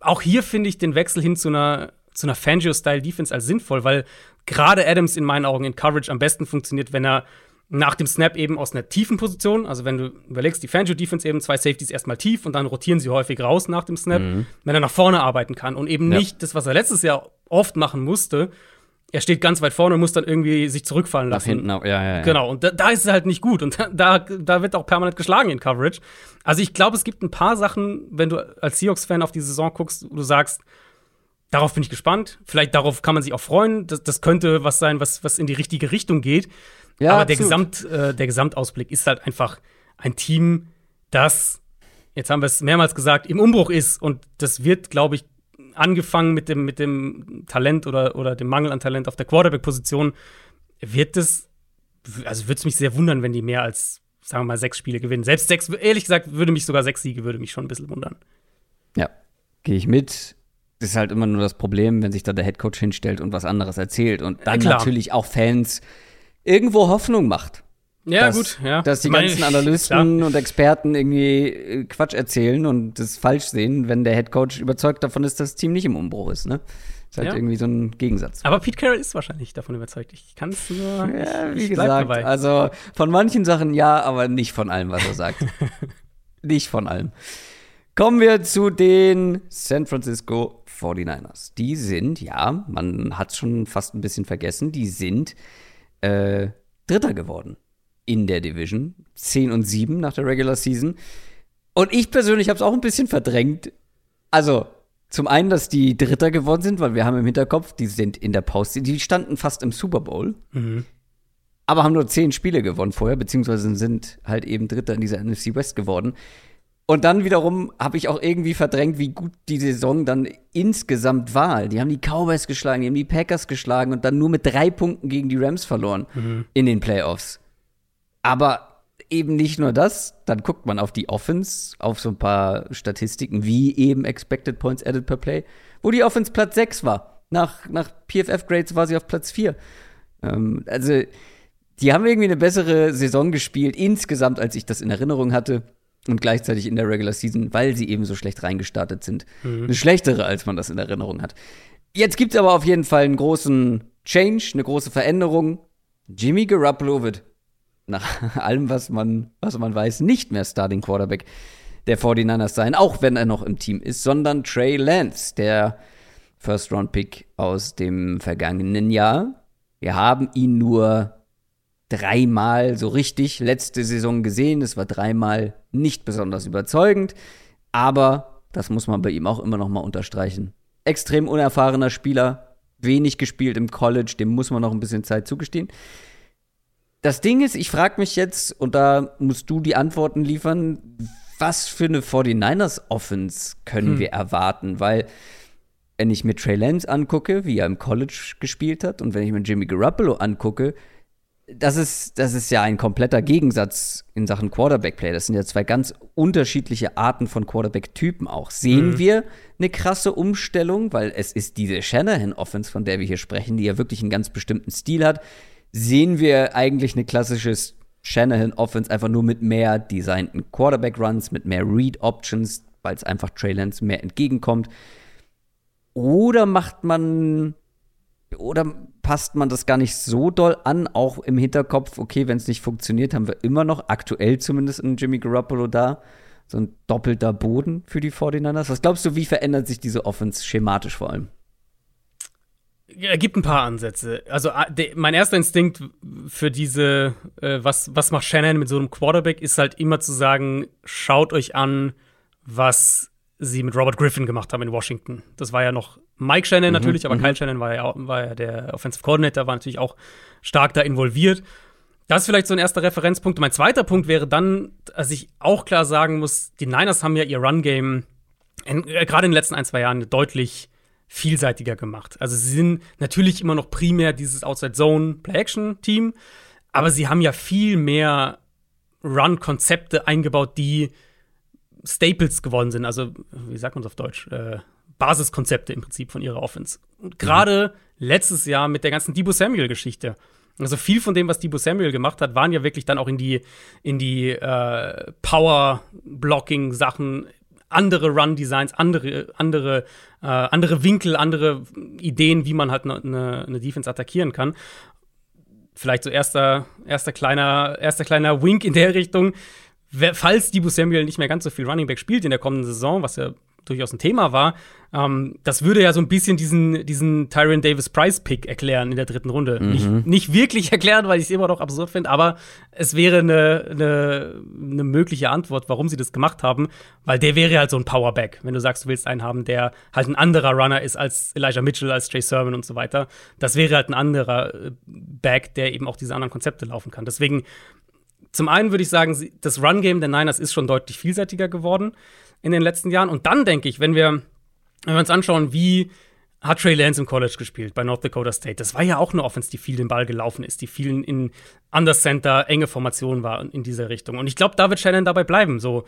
auch hier finde ich den Wechsel hin zu einer zu einer Fangio-Style-Defense als sinnvoll, weil gerade Adams in meinen Augen in Coverage am besten funktioniert, wenn er nach dem Snap eben aus einer tiefen Position, also wenn du überlegst, die Fangio-Defense eben zwei Safeties erstmal tief und dann rotieren sie häufig raus nach dem Snap, mhm. wenn er nach vorne arbeiten kann und eben ja. nicht das, was er letztes Jahr oft machen musste, er steht ganz weit vorne und muss dann irgendwie sich zurückfallen lassen. Nach hinten, auch, ja, ja, ja. Genau, und da, da, ist es halt nicht gut. Und da, da wird auch permanent geschlagen in Coverage. Also ich glaube, es gibt ein paar Sachen, wenn du als Seahawks-Fan auf die Saison guckst, wo du sagst, darauf bin ich gespannt. Vielleicht darauf kann man sich auch freuen. Das, das könnte was sein, was, was in die richtige Richtung geht. Ja, Aber der, Gesamt, äh, der Gesamtausblick ist halt einfach ein Team, das, jetzt haben wir es mehrmals gesagt, im Umbruch ist. Und das wird, glaube ich, angefangen mit dem, mit dem Talent oder, oder dem Mangel an Talent auf der Quarterback-Position, wird es, also würde es mich sehr wundern, wenn die mehr als, sagen wir mal, sechs Spiele gewinnen. Selbst sechs, ehrlich gesagt, würde mich sogar sechs Siege, würde mich schon ein bisschen wundern. Ja, gehe ich mit. Das ist halt immer nur das Problem, wenn sich da der Headcoach hinstellt und was anderes erzählt und dann ja, natürlich auch Fans irgendwo Hoffnung macht. Ja, dass, gut, ja. Dass die ganzen Analysten und Experten irgendwie äh, Quatsch erzählen und das falsch sehen, wenn der Headcoach überzeugt davon ist, dass das Team nicht im Umbruch ist, ne? Ist halt ja. irgendwie so ein Gegensatz. Aber Pete Carroll ist wahrscheinlich davon überzeugt. Ich kann es nur. Ja, wie gesagt, also von manchen Sachen ja, aber nicht von allem, was er sagt. nicht von allem. Kommen wir zu den San Francisco 49ers. Die sind, ja, man hat es schon fast ein bisschen vergessen, die sind äh, Dritter geworden in der Division. 10 und 7 nach der Regular Season. Und ich persönlich habe es auch ein bisschen verdrängt. Also, zum einen, dass die Dritter geworden sind, weil wir haben im Hinterkopf, die sind in der Post, die standen fast im Super Bowl, mhm. aber haben nur zehn Spiele gewonnen vorher, beziehungsweise sind halt eben Dritter in dieser NFC West geworden. Und dann wiederum habe ich auch irgendwie verdrängt, wie gut die Saison dann insgesamt war. Die haben die Cowboys geschlagen, die haben die Packers geschlagen und dann nur mit drei Punkten gegen die Rams verloren mhm. in den Playoffs. Aber eben nicht nur das, dann guckt man auf die Offense, auf so ein paar Statistiken wie eben Expected Points Added per Play, wo die Offense Platz 6 war. Nach, nach PFF-Grades war sie auf Platz 4. Ähm, also, die haben irgendwie eine bessere Saison gespielt, insgesamt, als ich das in Erinnerung hatte. Und gleichzeitig in der Regular Season, weil sie eben so schlecht reingestartet sind. Mhm. Eine schlechtere, als man das in Erinnerung hat. Jetzt gibt es aber auf jeden Fall einen großen Change, eine große Veränderung. Jimmy Garoppolo wird nach allem, was man, was man weiß, nicht mehr Starting Quarterback der 49ers sein, auch wenn er noch im Team ist, sondern Trey Lance, der First-Round-Pick aus dem vergangenen Jahr. Wir haben ihn nur dreimal so richtig letzte Saison gesehen. Es war dreimal nicht besonders überzeugend, aber das muss man bei ihm auch immer noch mal unterstreichen. Extrem unerfahrener Spieler, wenig gespielt im College, dem muss man noch ein bisschen Zeit zugestehen. Das Ding ist, ich frage mich jetzt, und da musst du die Antworten liefern, was für eine 49ers Offense können hm. wir erwarten? Weil, wenn ich mir Trey Lance angucke, wie er im College gespielt hat, und wenn ich mir Jimmy Garoppolo angucke, das ist, das ist ja ein kompletter Gegensatz in Sachen Quarterback-Play. Das sind ja zwei ganz unterschiedliche Arten von Quarterback-Typen auch. Sehen mhm. wir eine krasse Umstellung, weil es ist diese Shanahan-Offense, von der wir hier sprechen, die ja wirklich einen ganz bestimmten Stil hat, sehen wir eigentlich eine klassische Shanahan-Offense einfach nur mit mehr designten Quarterback-Runs, mit mehr Read-Options, weil es einfach Trey Lance mehr entgegenkommt. Oder macht man oder passt man das gar nicht so doll an, auch im Hinterkopf, okay, wenn es nicht funktioniert, haben wir immer noch, aktuell zumindest, einen Jimmy Garoppolo da. So ein doppelter Boden für die 49ers. Was glaubst du, wie verändert sich diese Offense schematisch vor allem? Er gibt ein paar Ansätze. Also de, mein erster Instinkt für diese, äh, was, was macht Shannon mit so einem Quarterback, ist halt immer zu sagen, schaut euch an, was sie mit Robert Griffin gemacht haben in Washington. Das war ja noch Mike Shannon mhm, natürlich, aber mhm. Kyle Shannon war ja, war ja der Offensive Coordinator, war natürlich auch stark da involviert. Das ist vielleicht so ein erster Referenzpunkt. Und mein zweiter Punkt wäre dann, dass ich auch klar sagen muss, die Niners haben ja ihr Run-Game äh, gerade in den letzten ein, zwei Jahren deutlich vielseitiger gemacht. Also sie sind natürlich immer noch primär dieses Outside Zone Play-Action Team, aber sie haben ja viel mehr Run-Konzepte eingebaut, die Staples geworden sind. Also, wie sagt man es auf Deutsch? Äh, Basiskonzepte im Prinzip von ihrer Offense. Und gerade mhm. letztes Jahr mit der ganzen Debo Samuel-Geschichte. Also viel von dem, was Debo Samuel gemacht hat, waren ja wirklich dann auch in die, in die äh, Power-Blocking-Sachen andere Run-Designs, andere, andere, äh, andere Winkel, andere Ideen, wie man halt eine ne, ne Defense attackieren kann. Vielleicht so erster, erster kleiner, erster kleiner Wink in der Richtung. Falls Debo Samuel nicht mehr ganz so viel Running Back spielt in der kommenden Saison, was ja durchaus ein Thema war. Ähm, das würde ja so ein bisschen diesen, diesen Tyron Davis Price Pick erklären in der dritten Runde. Mhm. Nicht, nicht wirklich erklären, weil ich es immer noch absurd finde, aber es wäre eine, eine, eine mögliche Antwort, warum sie das gemacht haben, weil der wäre halt so ein Powerback. Wenn du sagst, du willst einen haben, der halt ein anderer Runner ist als Elijah Mitchell, als Trey Sermon und so weiter. Das wäre halt ein anderer äh, Back, der eben auch diese anderen Konzepte laufen kann. Deswegen zum einen würde ich sagen, das Run-Game der Niners ist schon deutlich vielseitiger geworden in den letzten Jahren. Und dann denke ich, wenn wir, wenn wir uns anschauen, wie hat Trey Lance im College gespielt bei North Dakota State. Das war ja auch eine Offense, die viel den Ball gelaufen ist, die vielen in Under Center, enge Formationen war in dieser Richtung. Und ich glaube, da wird Shannon dabei bleiben. So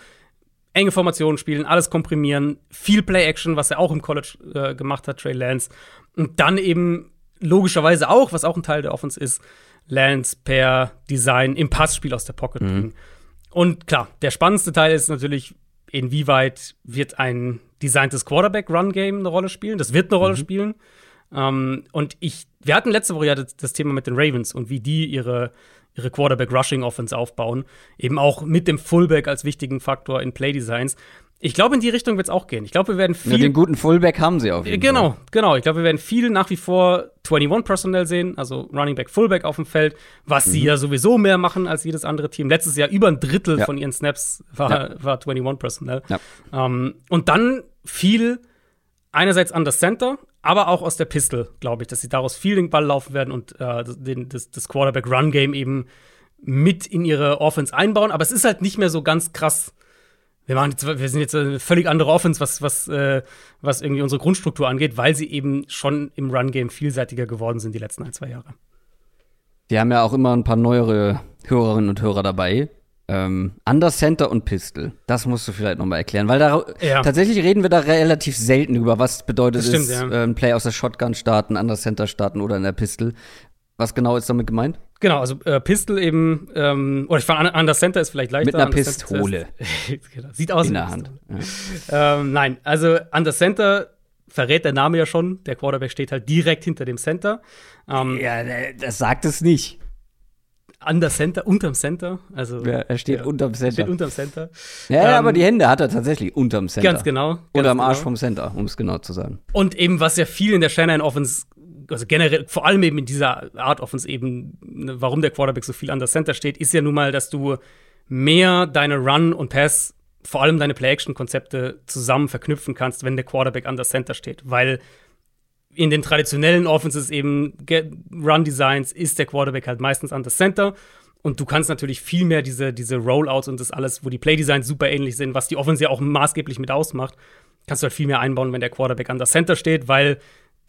enge Formationen spielen, alles komprimieren, viel Play-Action, was er auch im College äh, gemacht hat, Trey Lance. Und dann eben logischerweise auch, was auch ein Teil der Offense ist, Lance per Design im Passspiel aus der Pocket bringen. Mhm. Und klar, der spannendste Teil ist natürlich, inwieweit wird ein designtes Quarterback-Run-Game eine Rolle spielen? Das wird eine Rolle mhm. spielen. Ähm, und ich, wir hatten letzte Woche ja das, das, Thema mit den Ravens und wie die ihre, ihre Quarterback-Rushing-Offense aufbauen. Eben auch mit dem Fullback als wichtigen Faktor in Play-Designs. Ich glaube, in die Richtung wird es auch gehen. Ich glaube, wir werden viel. Ja, den guten Fullback haben sie auf jeden genau, Fall. Genau, genau. Ich glaube, wir werden viel nach wie vor 21 Personnel sehen, also Running Back, Fullback auf dem Feld, was mhm. sie ja sowieso mehr machen als jedes andere Team. Letztes Jahr über ein Drittel ja. von ihren Snaps war, ja. war 21 Personnel. Ja. Ähm, und dann viel einerseits an das Center, aber auch aus der Pistol, glaube ich, dass sie daraus viel den Ball laufen werden und äh, den, das, das Quarterback-Run-Game eben mit in ihre Offense einbauen. Aber es ist halt nicht mehr so ganz krass wir, machen jetzt, wir sind jetzt eine völlig andere Offense, was, was, äh, was irgendwie unsere Grundstruktur angeht, weil sie eben schon im Run-Game vielseitiger geworden sind die letzten ein, zwei Jahre. Wir haben ja auch immer ein paar neuere Hörerinnen und Hörer dabei. Ähm, Under Center und Pistol. Das musst du vielleicht nochmal erklären, weil da Ja. tatsächlich reden wir da relativ selten über, was bedeutet stimmt, es, ja. äh, ein Play aus der Shotgun starten, Under Center starten oder in der Pistol. Was genau ist damit gemeint? Genau, also äh, Pistol eben, ähm, oder ich fand, Under Center ist vielleicht leichter. Mit einer Pistole. ist- genau. Sieht aus In wie der Hand. Ja. Ähm, nein, also Under Center verrät der Name ja schon. Der Quarterback steht halt direkt hinter dem Center. Ähm, Ja, das sagt es nicht. Under Center, unterm Center. Also Ja, er steht ja, unterm Center. steht unterm Center. ja, ähm, aber die Hände hat er tatsächlich unterm Center. Ganz genau. Ganz Oder am Arsch genau. vom Center, um es genau zu sagen. Und eben, was ja viel in der Shanahan Offense, also generell, vor allem eben in dieser Art Offense eben, ne, warum der Quarterback so viel an der Center steht, ist ja nun mal, dass du mehr deine Run und Pass, vor allem deine Play-Action-Konzepte zusammen verknüpfen kannst, wenn der Quarterback an der Center steht. Weil in den traditionellen Offenses eben Run-Designs ist der Quarterback halt meistens an der Center. Und du kannst natürlich viel mehr diese, diese Rollouts und das alles, wo die Play-Designs super ähnlich sind, was die Offense ja auch maßgeblich mit ausmacht, kannst du halt viel mehr einbauen, wenn der Quarterback an der Center steht, weil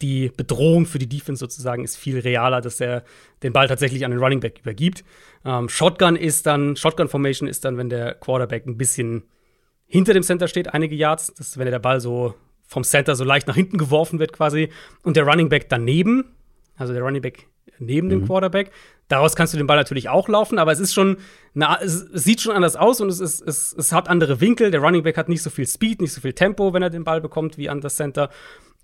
die Bedrohung für die Defense sozusagen ist viel realer, dass er den Ball tatsächlich an den Running Back übergibt. Ähm, Shotgun ist dann, Shotgun Formation ist dann, wenn der Quarterback ein bisschen hinter dem Center steht, einige Yards. Das ist, wenn der Ball so vom Center so leicht nach hinten geworfen wird quasi und der Running Back daneben, also der Running Back neben dem Quarterback. Daraus kannst du den Ball natürlich auch laufen, aber es ist schon, es, es sieht schon anders aus und es, ist, es, es hat andere Winkel. Der Running Back hat nicht so viel Speed, nicht so viel Tempo, wenn er den Ball bekommt, wie an das Center.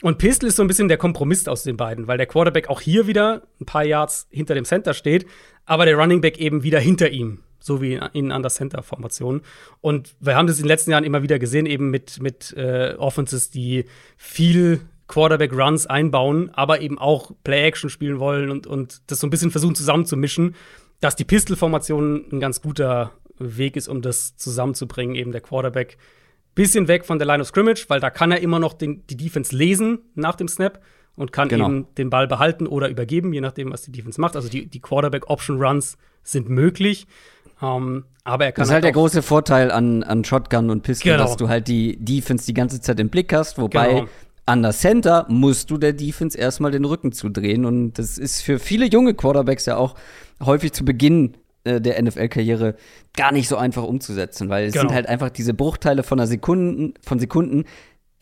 Und Pistol ist so ein bisschen der Kompromiss aus den beiden, weil der Quarterback auch hier wieder ein paar Yards hinter dem Center steht, aber der Running Back eben wieder hinter ihm, so wie in Under Center Formationen. Und wir haben das in den letzten Jahren immer wieder gesehen, eben mit, mit äh, Offenses, die viel Quarterback Runs einbauen, aber eben auch Play Action spielen wollen und, und das so ein bisschen versuchen zusammenzumischen, dass die Pistol Formation ein ganz guter Weg ist, um das zusammenzubringen, eben der Quarterback bisschen weg von der Line of Scrimmage, weil da kann er immer noch den, die Defense lesen nach dem Snap und kann Genau. eben den Ball behalten oder übergeben, je nachdem, was die Defense macht. Also die, die Quarterback-Option-Runs sind möglich. Ähm, aber er kann Das ist halt der auch- große Vorteil an, an Shotgun und Pistol, Genau. dass du halt die Defense die ganze Zeit im Blick hast, wobei Genau. an der Center musst du der Defense erstmal den Rücken zudrehen und das ist für viele junge Quarterbacks ja auch häufig zu Beginn der NFL-Karriere gar nicht so einfach umzusetzen, weil es Genau. sind halt einfach diese Bruchteile von einer Sekunden, von Sekunden,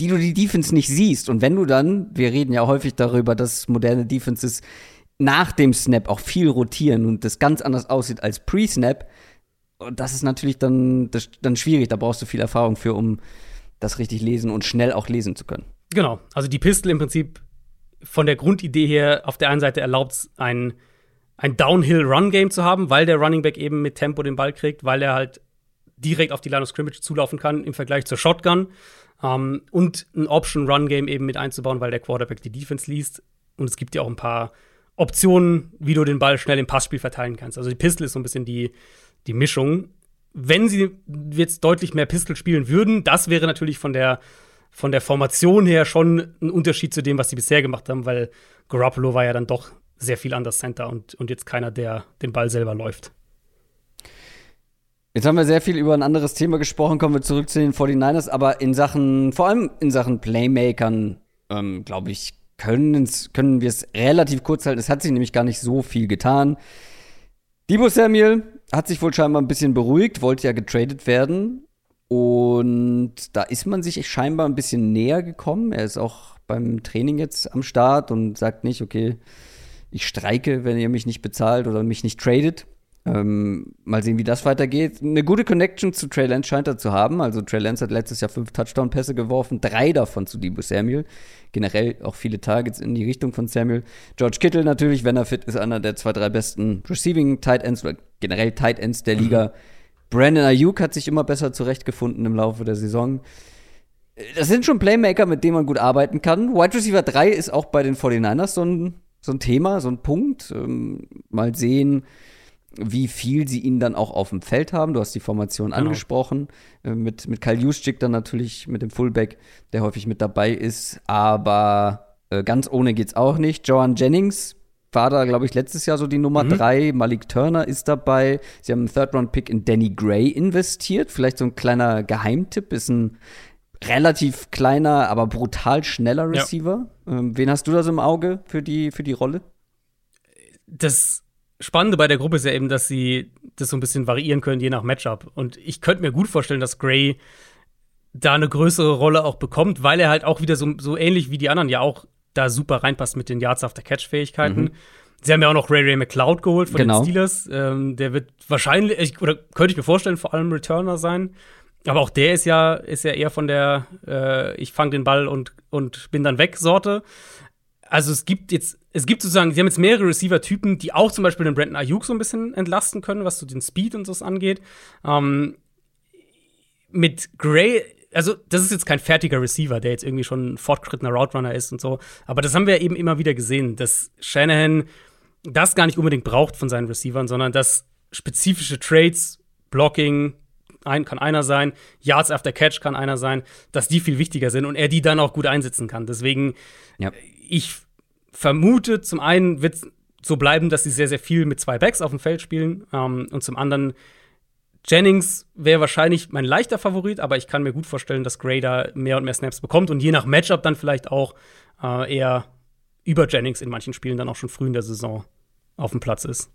die du die Defense nicht siehst. Und wenn du dann, wir reden ja häufig darüber, dass moderne Defenses nach dem Snap auch viel rotieren und das ganz anders aussieht als Pre-Snap, das ist natürlich dann, das, dann schwierig. Da brauchst du viel Erfahrung für, um das richtig lesen und schnell auch lesen zu können. Genau, also die Pistol im Prinzip von der Grundidee her auf der einen Seite erlaubt es ein, ein Downhill-Run-Game zu haben, weil der Running Back eben mit Tempo den Ball kriegt, weil er halt direkt auf die Line of Scrimmage zulaufen kann im Vergleich zur Shotgun. Ähm, und ein Option-Run-Game eben mit einzubauen, weil der Quarterback die Defense liest. Und es gibt ja auch ein paar Optionen, wie du den Ball schnell im Passspiel verteilen kannst. Also die Pistol ist so ein bisschen die, die Mischung. Wenn sie jetzt deutlich mehr Pistol spielen würden, das wäre natürlich von der, von der Formation her schon ein Unterschied zu dem, was sie bisher gemacht haben, weil Garoppolo war ja dann doch sehr viel an das Center und, und jetzt keiner, der den Ball selber läuft. Jetzt haben wir sehr viel über ein anderes Thema gesprochen, kommen wir zurück zu den 49ers, aber in Sachen, vor allem in Sachen Playmakern, ähm, glaube ich, können wir es relativ kurz halten. Es hat sich nämlich gar nicht so viel getan. Debo Samuel hat sich wohl scheinbar ein bisschen beruhigt, wollte ja getradet werden. Und da ist man sich scheinbar ein bisschen näher gekommen. Er ist auch beim Training jetzt am Start und sagt nicht, okay, ich streike, wenn ihr mich nicht bezahlt oder mich nicht tradet. Ähm, mal sehen, wie das weitergeht. Eine gute Connection zu Trey Lance scheint er zu haben. Also Trey Lance hat letztes Jahr fünf Touchdown-Pässe geworfen, drei davon zu Debo Samuel. Generell auch viele Targets in die Richtung von Samuel. George Kittle natürlich, wenn er fit ist, einer der zwei, drei besten Receiving Tight Ends oder generell Tight Ends der Liga. Brandon Ayuk hat sich immer besser zurechtgefunden im Laufe der Saison. Das sind schon Playmaker, mit denen man gut arbeiten kann. Wide Receiver 3 ist auch bei den 49ers so ein, so ein Thema, so ein Punkt. Ähm, mal sehen, wie viel sie ihn dann auch auf dem Feld haben. Du hast die Formation Genau. angesprochen. Äh, mit, mit Kyle Juszczyk dann natürlich, mit dem Fullback, der häufig mit dabei ist. Aber äh, ganz ohne geht's auch nicht. Joan Jennings war da, glaube ich, letztes Jahr so die Nummer Mhm. drei. Malik Turner ist dabei. Sie haben einen Third-Round-Pick in Danny Gray investiert. Vielleicht so ein kleiner Geheimtipp. Ist ein relativ kleiner, aber brutal schneller Ja. Receiver. Ähm, wen hast du da so im Auge für die, für die Rolle? Das Spannende bei der Gruppe ist ja eben, dass sie das so ein bisschen variieren können, je nach Matchup. Und ich könnte mir gut vorstellen, dass Gray da eine größere Rolle auch bekommt, weil er halt auch wieder so, so ähnlich wie die anderen ja auch da super reinpasst mit den Yards after Catch-Fähigkeiten. Mhm. Sie haben ja auch noch Ray Ray McLeod geholt von genau. den Steelers. Ähm, der wird wahrscheinlich, oder könnte ich mir vorstellen, vor allem Returner sein. Aber auch der ist ja, ist ja eher von der äh, ich fange den Ball und, und bin dann weg Sorte. Also es gibt jetzt, es gibt sozusagen, sie haben jetzt mehrere Receiver-Typen, die auch zum Beispiel den Brandon Ayuk so ein bisschen entlasten können, was so den Speed und so angeht. Ähm, mit Gray, also das ist jetzt kein fertiger Receiver, der jetzt irgendwie schon ein fortgeschrittener Route Runner ist und so. Aber das haben wir eben immer wieder gesehen, dass Shanahan das gar nicht unbedingt braucht von seinen Receivern, sondern dass spezifische Trades, Blocking, ein, kann einer sein, Yards after Catch kann einer sein, dass die viel wichtiger sind und er die dann auch gut einsetzen kann. Deswegen, ja. ich vermute, zum einen wird es so bleiben, dass sie sehr, sehr viel mit zwei Backs auf dem Feld spielen ähm, und zum anderen Jennings wäre wahrscheinlich mein leichter Favorit, aber ich kann mir gut vorstellen, dass Gray da mehr und mehr Snaps bekommt und je nach Matchup dann vielleicht auch äh, eher über Jennings in manchen Spielen dann auch schon früh in der Saison auf dem Platz ist.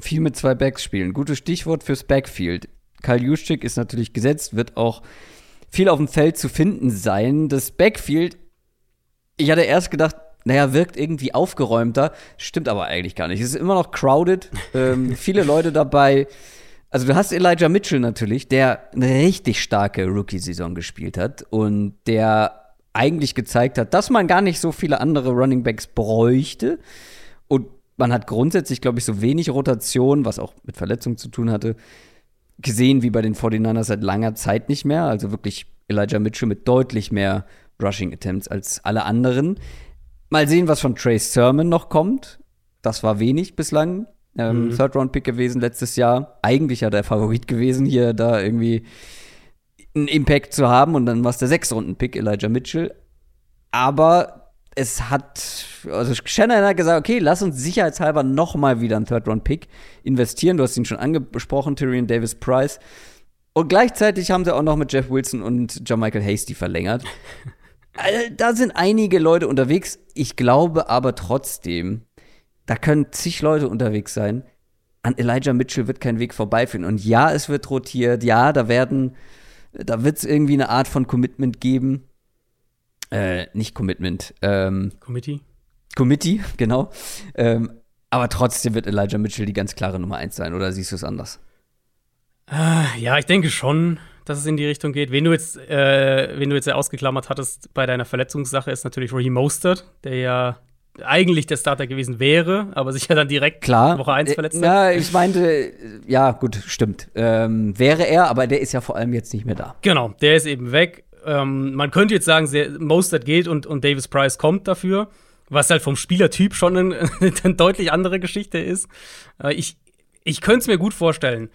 Viel mit zwei Backs spielen. Gutes Stichwort fürs Backfield. Karl Juszczyk ist natürlich gesetzt, wird auch viel auf dem Feld zu finden sein. Das Backfield, ich hatte erst gedacht, naja, wirkt irgendwie aufgeräumter, stimmt aber eigentlich gar nicht. Es ist immer noch crowded, ähm, viele Leute dabei. Also du hast Elijah Mitchell natürlich, der eine richtig starke Rookie-Saison gespielt hat und der eigentlich gezeigt hat, dass man gar nicht so viele andere Running Backs bräuchte. Und man hat grundsätzlich, glaube ich, so wenig Rotation, was auch mit Verletzungen zu tun hatte, gesehen wie bei den 49ers seit langer Zeit nicht mehr. Also wirklich Elijah Mitchell mit deutlich mehr Rushing Attempts als alle anderen. Mal sehen, was von Trey Sermon noch kommt. Das war wenig bislang. Ähm, mhm. Third-Round-Pick gewesen letztes Jahr. Eigentlich ja der Favorit gewesen, hier da irgendwie einen Impact zu haben. Und dann war es der Sechs-Runden-Pick, Elijah Mitchell. Aber es hat, also Shannon hat gesagt, okay, lass uns sicherheitshalber noch mal wieder einen Third-Round-Pick investieren. Du hast ihn schon angesprochen, Tyrion Davis Price. Und gleichzeitig haben sie auch noch mit Jeff Wilson und John Michael Hasty verlängert. also, da sind einige Leute unterwegs. Ich glaube aber trotzdem, da können zig Leute unterwegs sein. An Elijah Mitchell wird kein Weg vorbeiführen. Und ja, es wird rotiert. Ja, da werden, da wird es irgendwie eine Art von Commitment geben äh, nicht Commitment, ähm, Committee? Committee, genau. Ähm, aber trotzdem wird Elijah Mitchell die ganz klare Nummer eins sein, oder siehst du es anders? Äh, ja, ich denke schon, dass es in die Richtung geht. Wen du jetzt, äh, wen du jetzt ja ausgeklammert hattest bei deiner Verletzungssache, ist natürlich Raheem Mostert, der ja eigentlich der Starter gewesen wäre, aber sich ja dann direkt Klar. Woche 1 verletzt hat. Ja, ich meinte, ja, gut, stimmt. Ähm, wäre er, aber der ist ja vor allem jetzt nicht mehr da. Genau, der ist eben weg ähm, man könnte jetzt sagen, Mostert geht und, und Davis Price kommt dafür, was halt vom Spielertyp schon ein, eine deutlich andere Geschichte ist. Äh, ich ich könnte es mir gut vorstellen,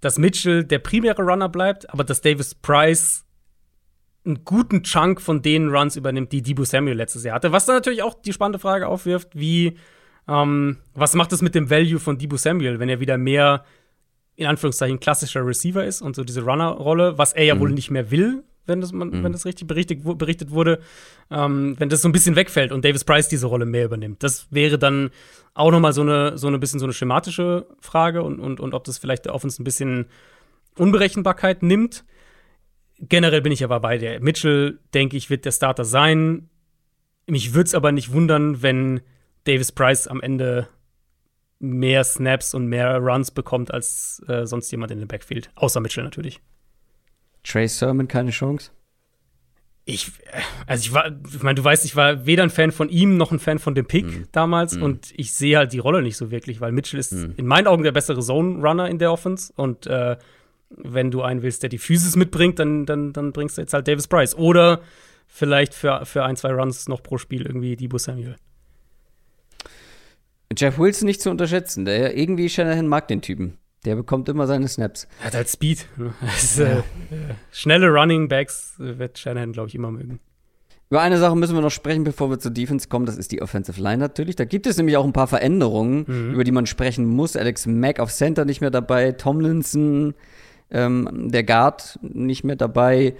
dass Mitchell der primäre Runner bleibt, aber dass Davis Price einen guten Chunk von den Runs übernimmt, die Debo Samuel letztes Jahr hatte. Was dann natürlich auch die spannende Frage aufwirft, wie, ähm, was macht es mit dem Value von Debo Samuel, wenn er wieder mehr, in Anführungszeichen, klassischer Receiver ist und so diese Runner-Rolle, was er ja mhm. wohl nicht mehr will, wenn das, man, mhm. wenn das richtig berichtet, berichtet wurde, ähm, wenn das so ein bisschen wegfällt und Davis Price diese Rolle mehr übernimmt. Das wäre dann auch noch mal so eine, so ein bisschen so eine schematische Frage und, und, und ob das vielleicht auf uns ein bisschen Unberechenbarkeit nimmt. Generell bin ich aber bei der Mitchell, denke ich, wird der Starter sein. Mich würde es aber nicht wundern, wenn Davis Price am Ende mehr Snaps und mehr Runs bekommt als äh, sonst jemand in dem Backfield. Außer Mitchell natürlich. Trey Sermon keine Chance? Ich, also ich war, ich meine, du weißt, ich war weder ein Fan von ihm noch ein Fan von dem Pick mm. damals mm. und ich sehe halt die Rolle nicht so wirklich, weil Mitchell ist mm. in meinen Augen der bessere Zone-Runner in der Offense und äh, wenn du einen willst, der die Physis mitbringt, dann, dann, dann bringst du jetzt halt Davis Price oder vielleicht für, für ein, zwei Runs noch pro Spiel irgendwie Debo Samuel. Jeff Wilson nicht zu unterschätzen, der irgendwie Shanahan mag den Typen. Der bekommt immer seine Snaps. Er hat halt Speed. Ja. äh, schnelle Running Backs wird Shanahan, glaube ich, immer mögen. Über eine Sache müssen wir noch sprechen, bevor wir zur Defense kommen. Das ist die Offensive Line natürlich. Da gibt es nämlich auch ein paar Veränderungen, mhm. über die man sprechen muss. Alex Mack auf Center nicht mehr dabei, Tomlinson, ähm, der Guard nicht mehr dabei.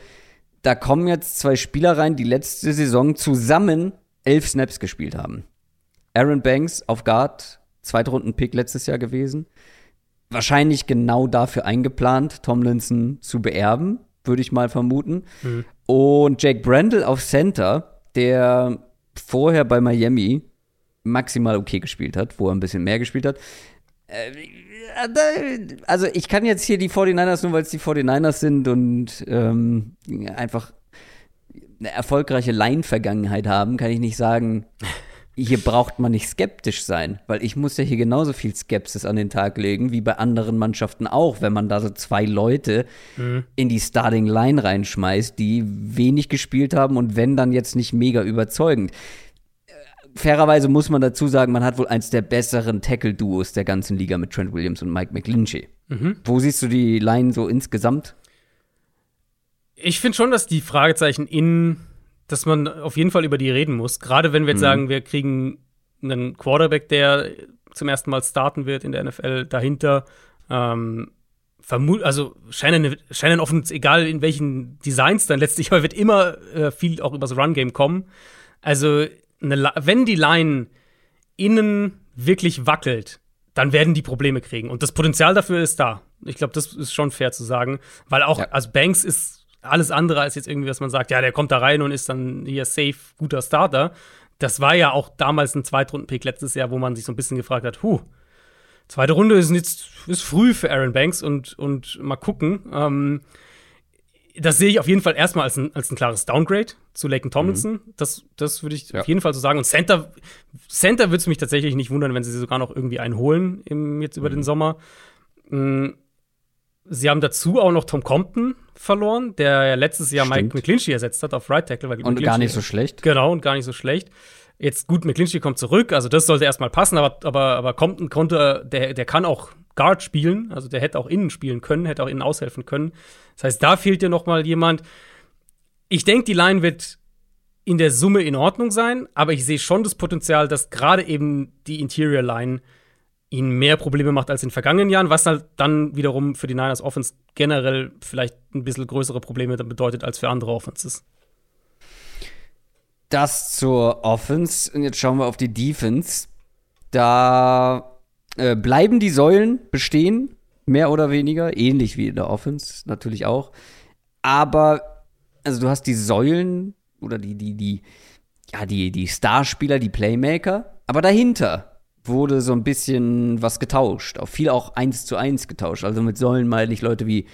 Da kommen jetzt zwei Spieler rein, die letzte Saison zusammen elf Snaps gespielt haben. Aaron Banks auf Guard Zweitrunden-Pick letztes Jahr gewesen. Wahrscheinlich genau dafür eingeplant, Tomlinson zu beerben, würde ich mal vermuten. Mhm. Und Jake Brandle auf Center, der vorher bei Miami maximal okay gespielt hat, wo er ein bisschen mehr gespielt hat. Äh, also ich kann jetzt hier die 49ers, nur weil es die 49ers sind und ähm, einfach eine erfolgreiche Line-Vergangenheit haben, kann ich nicht sagen, hier braucht man nicht skeptisch sein, weil ich muss ja hier genauso viel Skepsis an den Tag legen, wie bei anderen Mannschaften auch, wenn man da so zwei Leute mhm. in die Starting Line reinschmeißt, die wenig gespielt haben und wenn dann jetzt nicht mega überzeugend. Äh, fairerweise muss man dazu sagen, man hat wohl eins der besseren Tackle-Duos der ganzen Liga mit Trent Williams und Mike McGlinchey. Mhm. Wo siehst du die Line so insgesamt? Ich finde schon, dass die Fragezeichen in dass man auf jeden Fall über die reden muss. Gerade wenn wir jetzt mhm. sagen, wir kriegen einen Quarterback, der zum ersten Mal starten wird in der NFL dahinter. Ähm, also scheinen, scheinen offen, egal in welchen Designs dann letztlich, aber wird immer äh, viel auch übers Run-Game kommen. Also, wenn die Line innen wirklich wackelt, dann werden die Probleme kriegen. Und das Potenzial dafür ist da. Ich glaube, das ist schon fair zu sagen, weil auch, ja. also Banks ist alles andere als jetzt irgendwie, dass man sagt, ja, der kommt da rein und ist dann hier safe, guter Starter. Das war ja auch damals ein Zweitrunden-Pick letztes Jahr, wo man sich so ein bisschen gefragt hat, huh, zweite Runde ist jetzt ist früh für Aaron Banks und, und mal gucken. Ähm, das sehe ich auf jeden Fall erstmal als ein, als ein klares Downgrade zu Laken Tomlinson. Mhm. Das, das würde ich ja. auf jeden Fall so sagen. Und Center, Center würde es mich tatsächlich nicht wundern, wenn sie sogar noch irgendwie einen holen im, jetzt über mhm. den Sommer. Mhm. Sie haben dazu auch noch Tom Compton verloren, der ja letztes Jahr Stimmt. Mike McClinchy ersetzt hat auf Right Tackle. und McClinchy gar nicht so schlecht. Genau, und gar nicht so schlecht. Jetzt gut, McClinchy kommt zurück, also das sollte erstmal passen, aber, aber, aber Compton konnte, der, der kann auch Guard spielen, also der hätte auch innen spielen können, hätte auch innen aushelfen können. Das heißt, da fehlt dir noch mal jemand. Ich denke, die Line wird in der Summe in Ordnung sein, aber ich sehe schon das Potenzial, dass gerade eben die Interior Line ihnen mehr Probleme macht als in den vergangenen Jahren, was halt dann wiederum für die Niners Offense generell vielleicht ein bisschen größere Probleme bedeutet als für andere Offenses. Das zur Offense. Und jetzt schauen wir auf die Defense. Da äh, bleiben die Säulen bestehen, mehr oder weniger, ähnlich wie in der Offense natürlich auch. Aber, also du hast die Säulen oder die, die, die, ja, die, die Starspieler, die Playmaker, aber dahinter wurde so ein bisschen was getauscht. Auch viel auch eins zu eins getauscht. Also mit Säulen meine ich Leute wie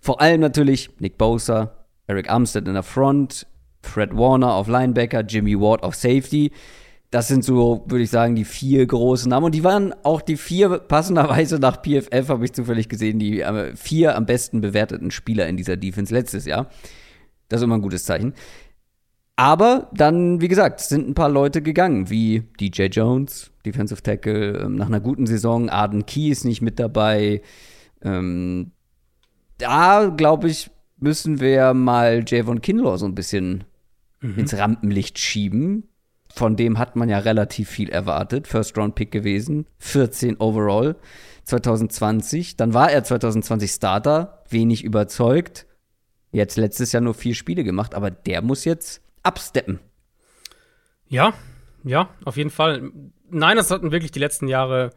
vor allem natürlich Nick Bosa, Eric Armstead in der Front, Fred Warner auf Linebacker, Jimmy Ward auf Safety. Das sind so, würde ich sagen, die vier großen Namen. Und die waren auch die vier, passenderweise nach PFF, habe ich zufällig gesehen, die äh, vier am besten bewerteten Spieler in dieser Defense letztes Jahr. Das ist immer ein gutes Zeichen. Aber dann, wie gesagt, sind ein paar Leute gegangen, wie DJ Jones, Defensive Tackle, ähm, nach einer guten Saison, Arden Key ist nicht mit dabei. Ähm, da, glaube ich, müssen wir mal Javon Kinlaw so ein bisschen mhm. ins Rampenlicht schieben. Von dem hat man ja relativ viel erwartet. First-Round-Pick gewesen, 14 overall 2020. Dann war er 2020 Starter, wenig überzeugt. Jetzt letztes Jahr nur vier Spiele gemacht, aber der muss jetzt absteppen. Ja, ja, auf jeden Fall. Nein, das hatten wirklich die letzten Jahre,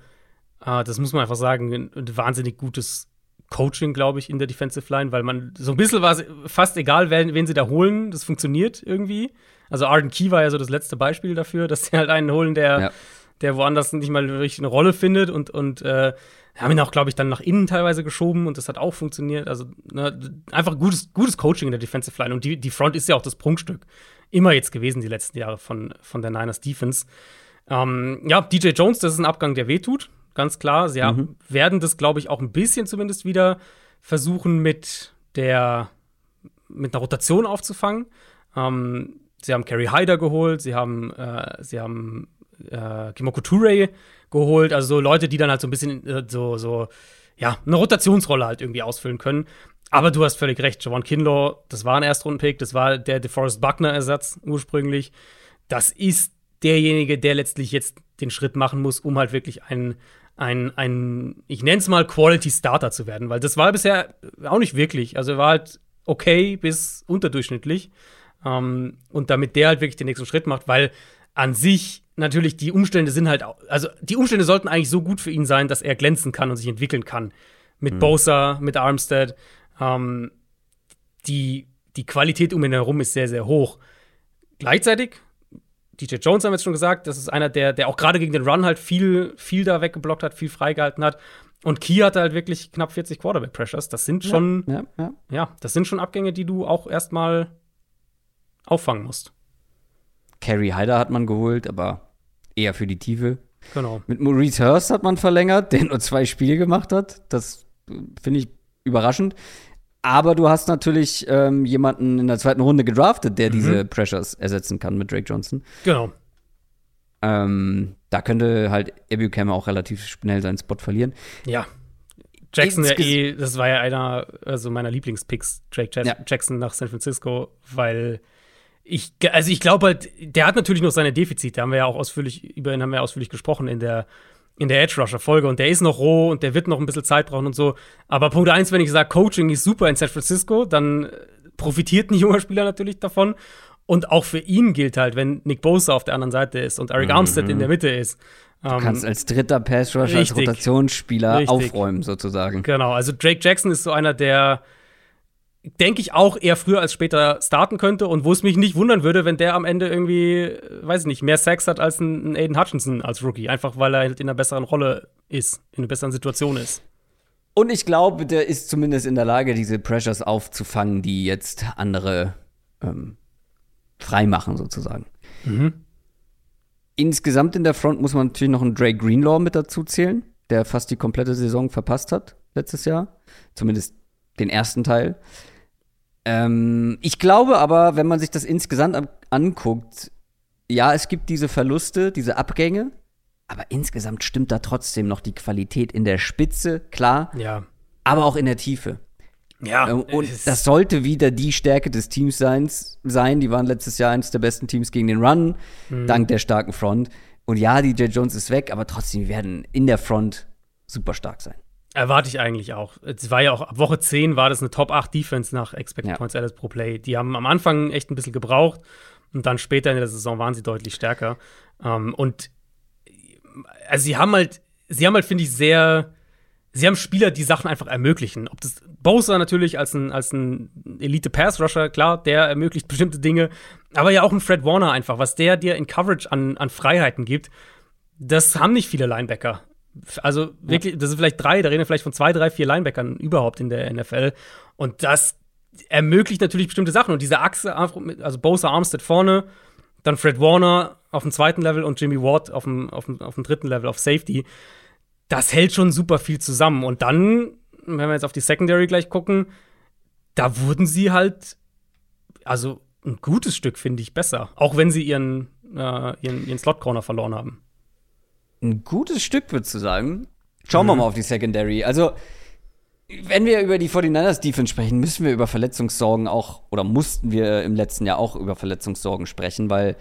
äh, das muss man einfach sagen, ein, ein wahnsinnig gutes Coaching, glaube ich, in der Defensive Line, weil man so ein bisschen war es fast egal, wen, wen sie da holen, das funktioniert irgendwie. Also Arden Key war ja so das letzte Beispiel dafür, dass sie halt einen holen, der, ja. der woanders nicht mal wirklich eine Rolle findet und, und äh, haben ihn auch, glaube ich, dann nach innen teilweise geschoben und das hat auch funktioniert. Also ne, einfach gutes, gutes Coaching in der Defensive Line. Und die, die Front ist ja auch das Prunkstück. Immer jetzt gewesen, die letzten Jahre von, von der Niners Defense. Ähm, ja, DJ Jones, das ist ein Abgang, der wehtut, ganz klar. Sie mhm. werden das, glaube ich, auch ein bisschen zumindest wieder versuchen, mit der mit einer Rotation aufzufangen. Ähm, sie haben Kerry Hyder geholt, sie haben, äh, sie haben äh, Kimoko Toure geholt, also so Leute, die dann halt so ein bisschen äh, so, so, ja, eine Rotationsrolle halt irgendwie ausfüllen können. Aber du hast völlig recht, Javon Kinlaw, das war ein Erstrundenpick, das war der DeForest Buckner-Ersatz ursprünglich. Das ist derjenige, der letztlich jetzt den Schritt machen muss, um halt wirklich ein, ein, ein ich nenne es mal Quality Starter zu werden, weil das war bisher auch nicht wirklich. Also er war halt okay bis unterdurchschnittlich. Ähm, und damit der halt wirklich den nächsten Schritt macht, weil an sich natürlich die Umstände sind halt, also die Umstände sollten eigentlich so gut für ihn sein, dass er glänzen kann und sich entwickeln kann. Mit mhm. Bosa, mit Armstead. Ähm, die, die Qualität um ihn herum ist sehr, sehr hoch. Gleichzeitig, DJ Jones haben wir jetzt schon gesagt, das ist einer, der, der auch gerade gegen den Run halt viel, viel da weggeblockt hat, viel freigehalten hat. Und Key hatte halt wirklich knapp 40 Quarterback Pressures. Das sind schon, ja, ja, ja. ja das sind schon Abgänge, die du auch erstmal auffangen musst. Carrie Hyder hat man geholt, aber eher für die Tiefe. Genau. Mit Maurice Hurst hat man verlängert, der nur zwei Spiele gemacht hat. Das äh, finde ich überraschend. Aber du hast natürlich ähm, jemanden in der zweiten Runde gedraftet, der mhm. diese Pressures ersetzen kann mit Drake Johnson. Genau. Ähm, da könnte halt Ebucam auch relativ schnell seinen Spot verlieren. Ja. Jackson ja eh, das war ja einer also meiner Lieblingspicks, Drake ja. Jackson nach San Francisco, weil ich, also ich glaube halt, der hat natürlich noch seine Defizite, haben wir ja auch ausführlich, über ihn haben wir ja ausführlich gesprochen in der, in der Edge Rusher Folge und der ist noch roh und der wird noch ein bisschen Zeit brauchen und so. Aber Punkt eins, wenn ich sage, Coaching ist super in San Francisco, dann profitiert ein junger Spieler natürlich davon. Und auch für ihn gilt halt, wenn Nick Bosa auf der anderen Seite ist und Eric mhm. Armstead in der Mitte ist. Du ähm, kannst als dritter Pass Rusher, als Rotationsspieler richtig. aufräumen, sozusagen. Genau, also Drake Jackson ist so einer, der denke ich, auch eher früher als später starten könnte und wo es mich nicht wundern würde, wenn der am Ende irgendwie, weiß ich nicht, mehr Sex hat als ein, Aiden Hutchinson als Rookie, einfach weil er halt in einer besseren Rolle ist, in einer besseren Situation ist. Und ich glaube, der ist zumindest in der Lage, diese Pressures aufzufangen, die jetzt andere ähm, freimachen, sozusagen. Mhm. Insgesamt in der Front muss man natürlich noch einen Drake Greenlaw mit dazu zählen, der fast die komplette Saison verpasst hat letztes Jahr. Zumindest den ersten Teil. Ähm, ich glaube aber, wenn man sich das insgesamt anguckt, ja, es gibt diese Verluste, diese Abgänge, aber insgesamt stimmt da trotzdem noch die Qualität in der Spitze, klar. Ja. Aber auch in der Tiefe. Ja. Ähm, und das sollte wieder die Stärke des Teams sein. Die waren letztes Jahr eines der besten Teams gegen den Run, mhm. dank der starken Front. Und ja, DJ Jones ist weg, aber trotzdem werden in der Front super stark sein. Erwarte ich eigentlich auch. Es war ja auch, ab Woche 10 war das eine Top 8 Defense nach Expected ja. Points Added pro Play. Die haben am Anfang echt ein bisschen gebraucht und dann später in der Saison waren sie deutlich stärker. Ähm, und also sie haben halt, sie haben halt, finde ich, sehr, sie haben Spieler, die Sachen einfach ermöglichen. Ob das Bowser natürlich als ein, als ein Elite-Pass-Rusher, klar, der ermöglicht bestimmte Dinge, aber ja auch ein Fred Warner einfach, was der dir in Coverage an, an Freiheiten gibt, das haben nicht viele Linebacker. Also wirklich, das sind vielleicht drei, da reden wir vielleicht von zwei, drei, vier Linebackern überhaupt in der NFL. Und das ermöglicht natürlich bestimmte Sachen. Und diese Achse, also Bosa Armstead vorne, dann Fred Warner auf dem zweiten Level und Jimmy Ward auf dem, auf dem, auf dem dritten Level auf Safety. Das hält schon super viel zusammen. Und dann, wenn wir jetzt auf die Secondary gleich gucken, da wurden sie halt, also ein gutes Stück, finde ich, besser. Auch wenn sie ihren, äh, ihren, ihren Slot-Corner verloren haben ein gutes Stück, würdest du sagen. Schauen mhm. wir mal auf die Secondary. Also, wenn wir über die 49ers Defense sprechen, müssen wir über Verletzungssorgen auch, oder mussten wir im letzten Jahr auch über Verletzungssorgen sprechen, weil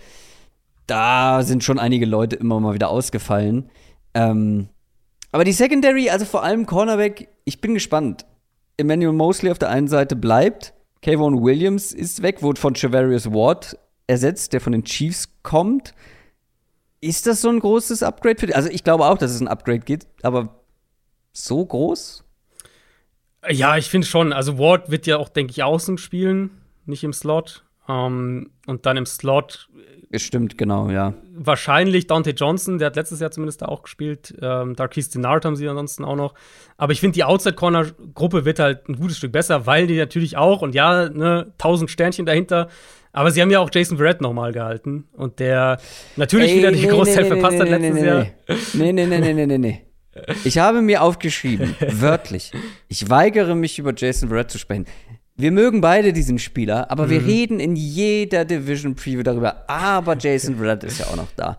da sind schon einige Leute immer mal wieder ausgefallen. Ähm, aber die Secondary, also vor allem Cornerback, ich bin gespannt. Emmanuel Mosley auf der einen Seite bleibt. Kayvon Williams ist weg, wurde von Chavarius Ward ersetzt, der von den Chiefs kommt. Ist das so ein großes Upgrade für dich? Also ich glaube auch, dass es ein Upgrade gibt, aber so groß? Ja, ich finde schon. Also Ward wird ja auch, denke ich, außen spielen, nicht im Slot. Ähm, und dann im Slot. Stimmt, genau, ja. Wahrscheinlich Dante Johnson, der hat letztes Jahr zumindest da auch gespielt. Ähm, Darkis Denard haben sie ansonsten auch noch. Aber ich finde, die Outside-Corner-Gruppe wird halt ein gutes Stück besser, weil die natürlich auch, und ja, ne, tausend Sternchen dahinter, aber sie haben ja auch Jason Verrett nochmal gehalten. Und der natürlich Ey, wieder die nee, Großteil nee, verpasst nee, hat letztes nee, Jahr. Nee, nee, nee, nee, nee, nee, nee. Ich habe mir aufgeschrieben, wörtlich, ich weigere mich über Jason Verrett zu sprechen. Wir mögen beide diesen Spieler, aber mhm. wir reden in jeder Division Preview darüber. Aber Jason Verrett ist ja auch noch da.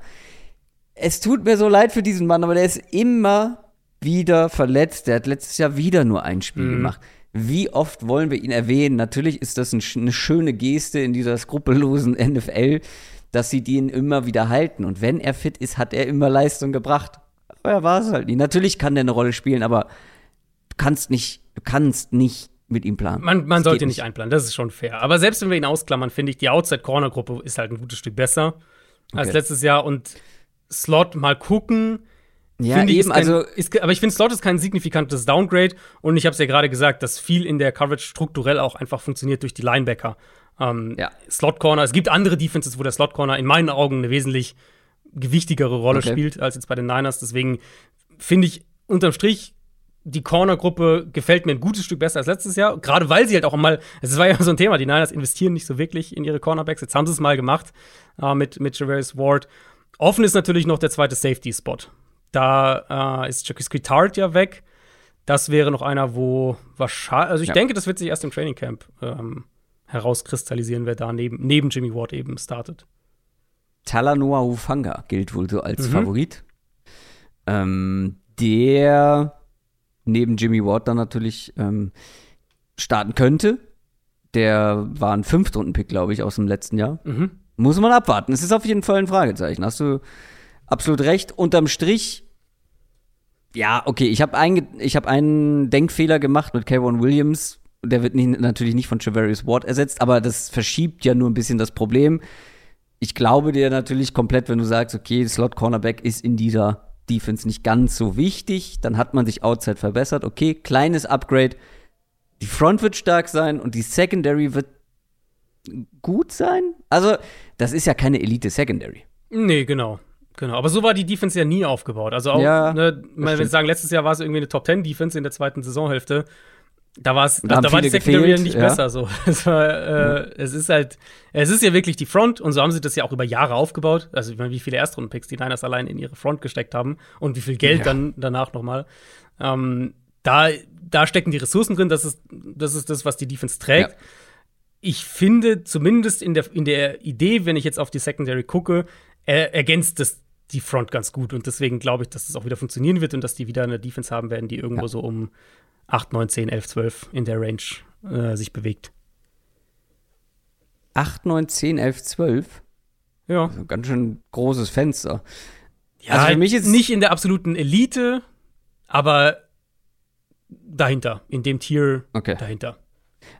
Es tut mir so leid für diesen Mann, aber der ist immer wieder verletzt. Der hat letztes Jahr wieder nur ein Spiel mhm. gemacht. Wie oft wollen wir ihn erwähnen? Natürlich ist das ein, eine schöne Geste in dieser skrupellosen NFL, dass sie den immer wieder halten. Und wenn er fit ist, hat er immer Leistung gebracht. Aber er war es halt nie. Natürlich kann der eine Rolle spielen, aber du kannst nicht, du kannst nicht mit ihm planen. Man, man sollte nicht einplanen, das ist schon fair. Aber selbst wenn wir ihn ausklammern, finde ich, die Outside-Corner-Gruppe ist halt ein gutes Stück besser. als Okay. letztes Jahr und Slot mal gucken. Ja, Finde eben, kein, also ist, aber ich finde, Slot ist kein signifikantes Downgrade und ich habe es ja gerade gesagt, dass viel in der Coverage strukturell auch einfach funktioniert durch die Linebacker. Ähm, Ja. Slot Corner, es gibt andere Defenses, wo der Slot Corner in meinen Augen eine wesentlich gewichtigere Rolle Okay. spielt als jetzt bei den Niners. Deswegen finde ich unterm Strich die Corner-Gruppe gefällt mir ein gutes Stück besser als letztes Jahr. Gerade weil sie halt auch mal, es war ja so ein Thema, die Niners investieren nicht so wirklich in ihre Cornerbacks. Jetzt haben sie es mal gemacht äh, mit, mit Javarius Ward. Offen ist natürlich noch der zweite Safety-Spot. Da äh, ist Jacques Tart ja weg. Das wäre noch einer, wo wahrscheinlich, also ich Ja. denke, das wird sich erst im Training Camp ähm, herauskristallisieren, wer da neben, neben Jimmy Ward eben startet. Talanoa Ufanga gilt wohl so als Mhm. Favorit. Ähm, der neben Jimmy Ward dann natürlich ähm, starten könnte. Der war ein Fünftrunden-Pick, glaube ich, aus dem letzten Jahr. Mhm. Muss man abwarten. Es ist auf jeden Fall ein Fragezeichen. Hast du absolut recht. Unterm Strich, ja, okay, ich habe ein, hab einen Denkfehler gemacht mit Kayvon Williams. Der wird nicht, natürlich nicht von Javarius Ward ersetzt, aber das verschiebt ja nur ein bisschen das Problem. Ich glaube dir natürlich komplett, wenn du sagst, okay, Slot Cornerback ist in dieser Defense nicht ganz so wichtig, dann hat man sich outside verbessert. Okay, kleines Upgrade. Die Front wird stark sein und die Secondary wird gut sein. Also, das ist ja keine Elite Secondary. Nee, genau. Genau, aber so war die Defense ja nie aufgebaut. Also auch, Ja, ne, wenn wir sagen, letztes Jahr war es irgendwie eine Top 10 Defense in der zweiten Saisonhälfte. Da war es, Da da, war die Secondary gefehlt, nicht ja. besser. So, es, war, äh, es ist halt, es ist ja wirklich die Front und so haben sie das ja auch über Jahre aufgebaut. Also ich meine, wie viele Erstrundenpicks die Niners allein in ihre Front gesteckt haben und wie viel Geld Ja. dann danach nochmal. Ähm, da, da stecken die Ressourcen drin. Das ist, das ist das, was die Defense trägt. Ja. Ich finde zumindest in der, in der Idee, wenn ich jetzt auf die Secondary gucke, er, ergänzt das die Front ganz gut. Und deswegen glaube ich, dass das auch wieder funktionieren wird und dass die wieder eine Defense haben werden, die irgendwo Ja. so um 8, 9, 10, 11, 12 in der Range äh, sich bewegt. 8, 9, 10, 11, 12. Ja. Also ganz schön großes Fenster. ja Also für mich ist- nicht in der absoluten Elite, aber dahinter, in dem Tier Okay. dahinter.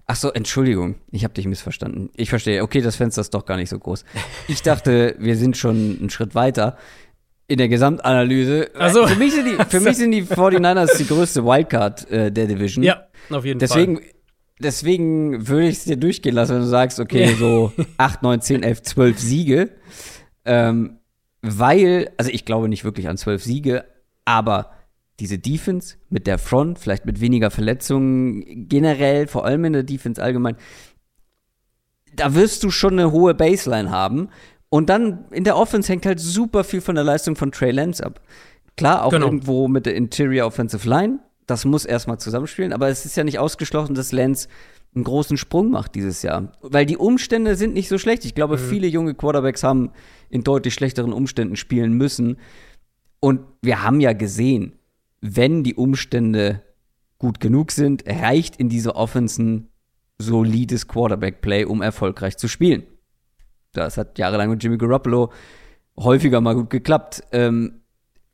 Ach so, Entschuldigung, ich habe dich missverstanden. Ich verstehe. Okay, das Fenster ist doch gar nicht so groß. Ich dachte, wir sind schon einen Schritt weiter in der Gesamtanalyse. Ach so. Für mich sind die, für mich sind die 49ers die größte Wildcard äh, der Division. Ja, auf jeden Deswegen, Fall. deswegen würde ich es dir durchgehen lassen, wenn du sagst, okay, so 8, 9, 10, 11, 12 Siege. Ähm, weil, also ich glaube nicht wirklich an 12 Siege, aber diese Defense mit der Front, vielleicht mit weniger Verletzungen generell, vor allem in der Defense allgemein, da wirst du schon eine hohe Baseline haben. Und dann in der Offense hängt halt super viel von der Leistung von Trey Lance ab. Klar, auch Genau. irgendwo mit der Interior Offensive Line. Das muss erstmal zusammenspielen, aber es ist ja nicht ausgeschlossen, dass Lance einen großen Sprung macht dieses Jahr. Weil die Umstände sind nicht so schlecht. Ich glaube, viele junge Quarterbacks haben in deutlich schlechteren Umständen spielen müssen. Und wir haben ja gesehen, wenn die Umstände gut genug sind, reicht in dieser Offense ein solides Quarterback-Play, um erfolgreich zu spielen. Das hat jahrelang mit Jimmy Garoppolo häufiger mal gut geklappt. Ähm,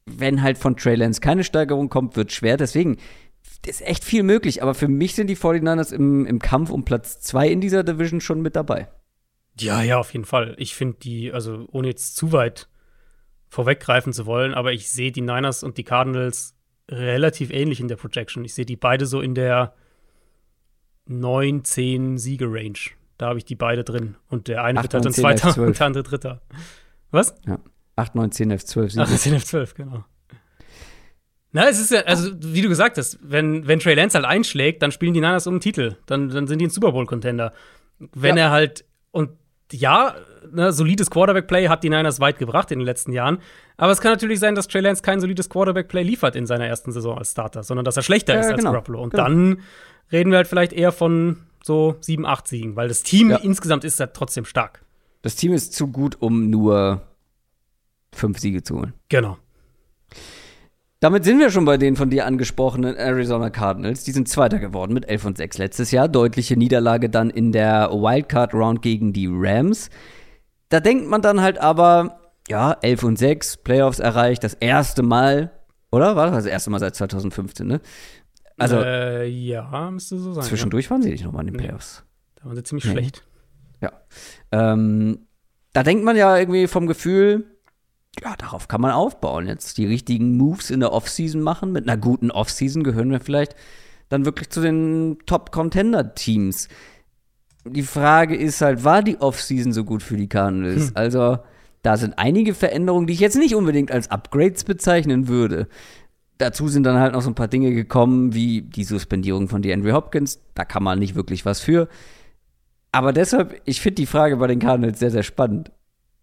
wenn halt von Trey Lance keine Steigerung kommt, wird schwer. Deswegen ist echt viel möglich. Aber für mich sind die 49ers im, im Kampf um Platz 2 in dieser Division schon mit dabei. Ja, ja, auf jeden Fall. Ich finde die, also ohne jetzt zu weit vorweggreifen zu wollen, aber ich sehe die Niners und die Cardinals relativ ähnlich in der Projection. Ich sehe die beide so in der 9, 10 Siege-Range. Da habe ich die beide drin. Und der eine Acht, wird halt 10, Zweiter 11, 12. und der andere Dritter. Was? Ja. 8, 9, 10, 11, 12 Siege. Ach, 10 auf 12, genau. Na, es ist ja, also wie du gesagt hast, wenn, wenn Trey Lance halt einschlägt, dann spielen die Niners um den Titel. Dann, dann sind die ein Super Bowl-Contender. Wenn Ja. er halt, und ja, ne, solides Quarterback-Play hat die Niners weit gebracht in den letzten Jahren. Aber es kann natürlich sein, dass Trey Lance kein solides Quarterback-Play liefert in seiner ersten Saison als Starter, sondern dass er schlechter Ja, ist als genau. Garoppolo. Und Genau. dann reden wir halt vielleicht eher von so 7, 8 Siegen, weil das Team Ja. insgesamt ist halt trotzdem stark. Das Team ist zu gut, um nur fünf Siege zu holen. Genau. Damit sind wir schon bei den von dir angesprochenen Arizona Cardinals. Die sind Zweiter geworden mit 11 und 6 letztes Jahr. Deutliche Niederlage dann in der Wildcard Round gegen die Rams. Da denkt man dann halt aber, ja, 11 und 6, Playoffs erreicht, das erste Mal, oder? War das das erste Mal seit 2015, ne? Also äh, ja, müsste so sein. zwischendurch waren sie nicht nochmal in den. Playoffs. Ja. Da waren sie ziemlich Nee. schlecht. Ja. Ähm, da denkt man ja irgendwie vom Gefühl, ja, darauf kann man aufbauen. Jetzt die richtigen Moves in der Offseason machen. Mit einer guten Offseason gehören wir vielleicht dann wirklich zu den Top-Contender-Teams. Die Frage ist halt, war die Offseason so gut für die Cardinals? Hm. Also, da sind einige Veränderungen, die ich jetzt nicht unbedingt als Upgrades bezeichnen würde. Dazu sind dann halt noch so ein paar Dinge gekommen, wie die Suspendierung von DeAndre Hopkins. Da kann man nicht wirklich was für. Aber deshalb, ich finde die Frage bei den Cardinals sehr, sehr spannend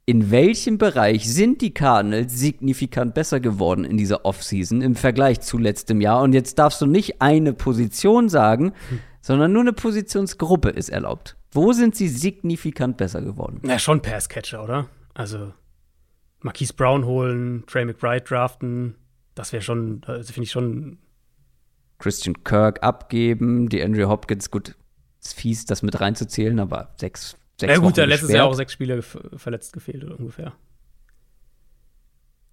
in welchem Bereich sind die Cardinals signifikant besser geworden in dieser Offseason im Vergleich zu letztem Jahr? Und jetzt darfst du nicht eine Position sagen, hm. sondern nur eine Positionsgruppe ist erlaubt. Wo sind sie signifikant besser geworden? Na, schon Passcatcher, oder? Also Marquise Brown holen, Trey McBride draften, das wäre schon, also finde ich schon. Christian Kirk abgeben, die Andrew Hopkins, gut, ist fies, das mit reinzuzählen, aber sechs sechs Ja, gut, der letztes Jahr auch sechs Spiele verletzt gefehlt, ungefähr.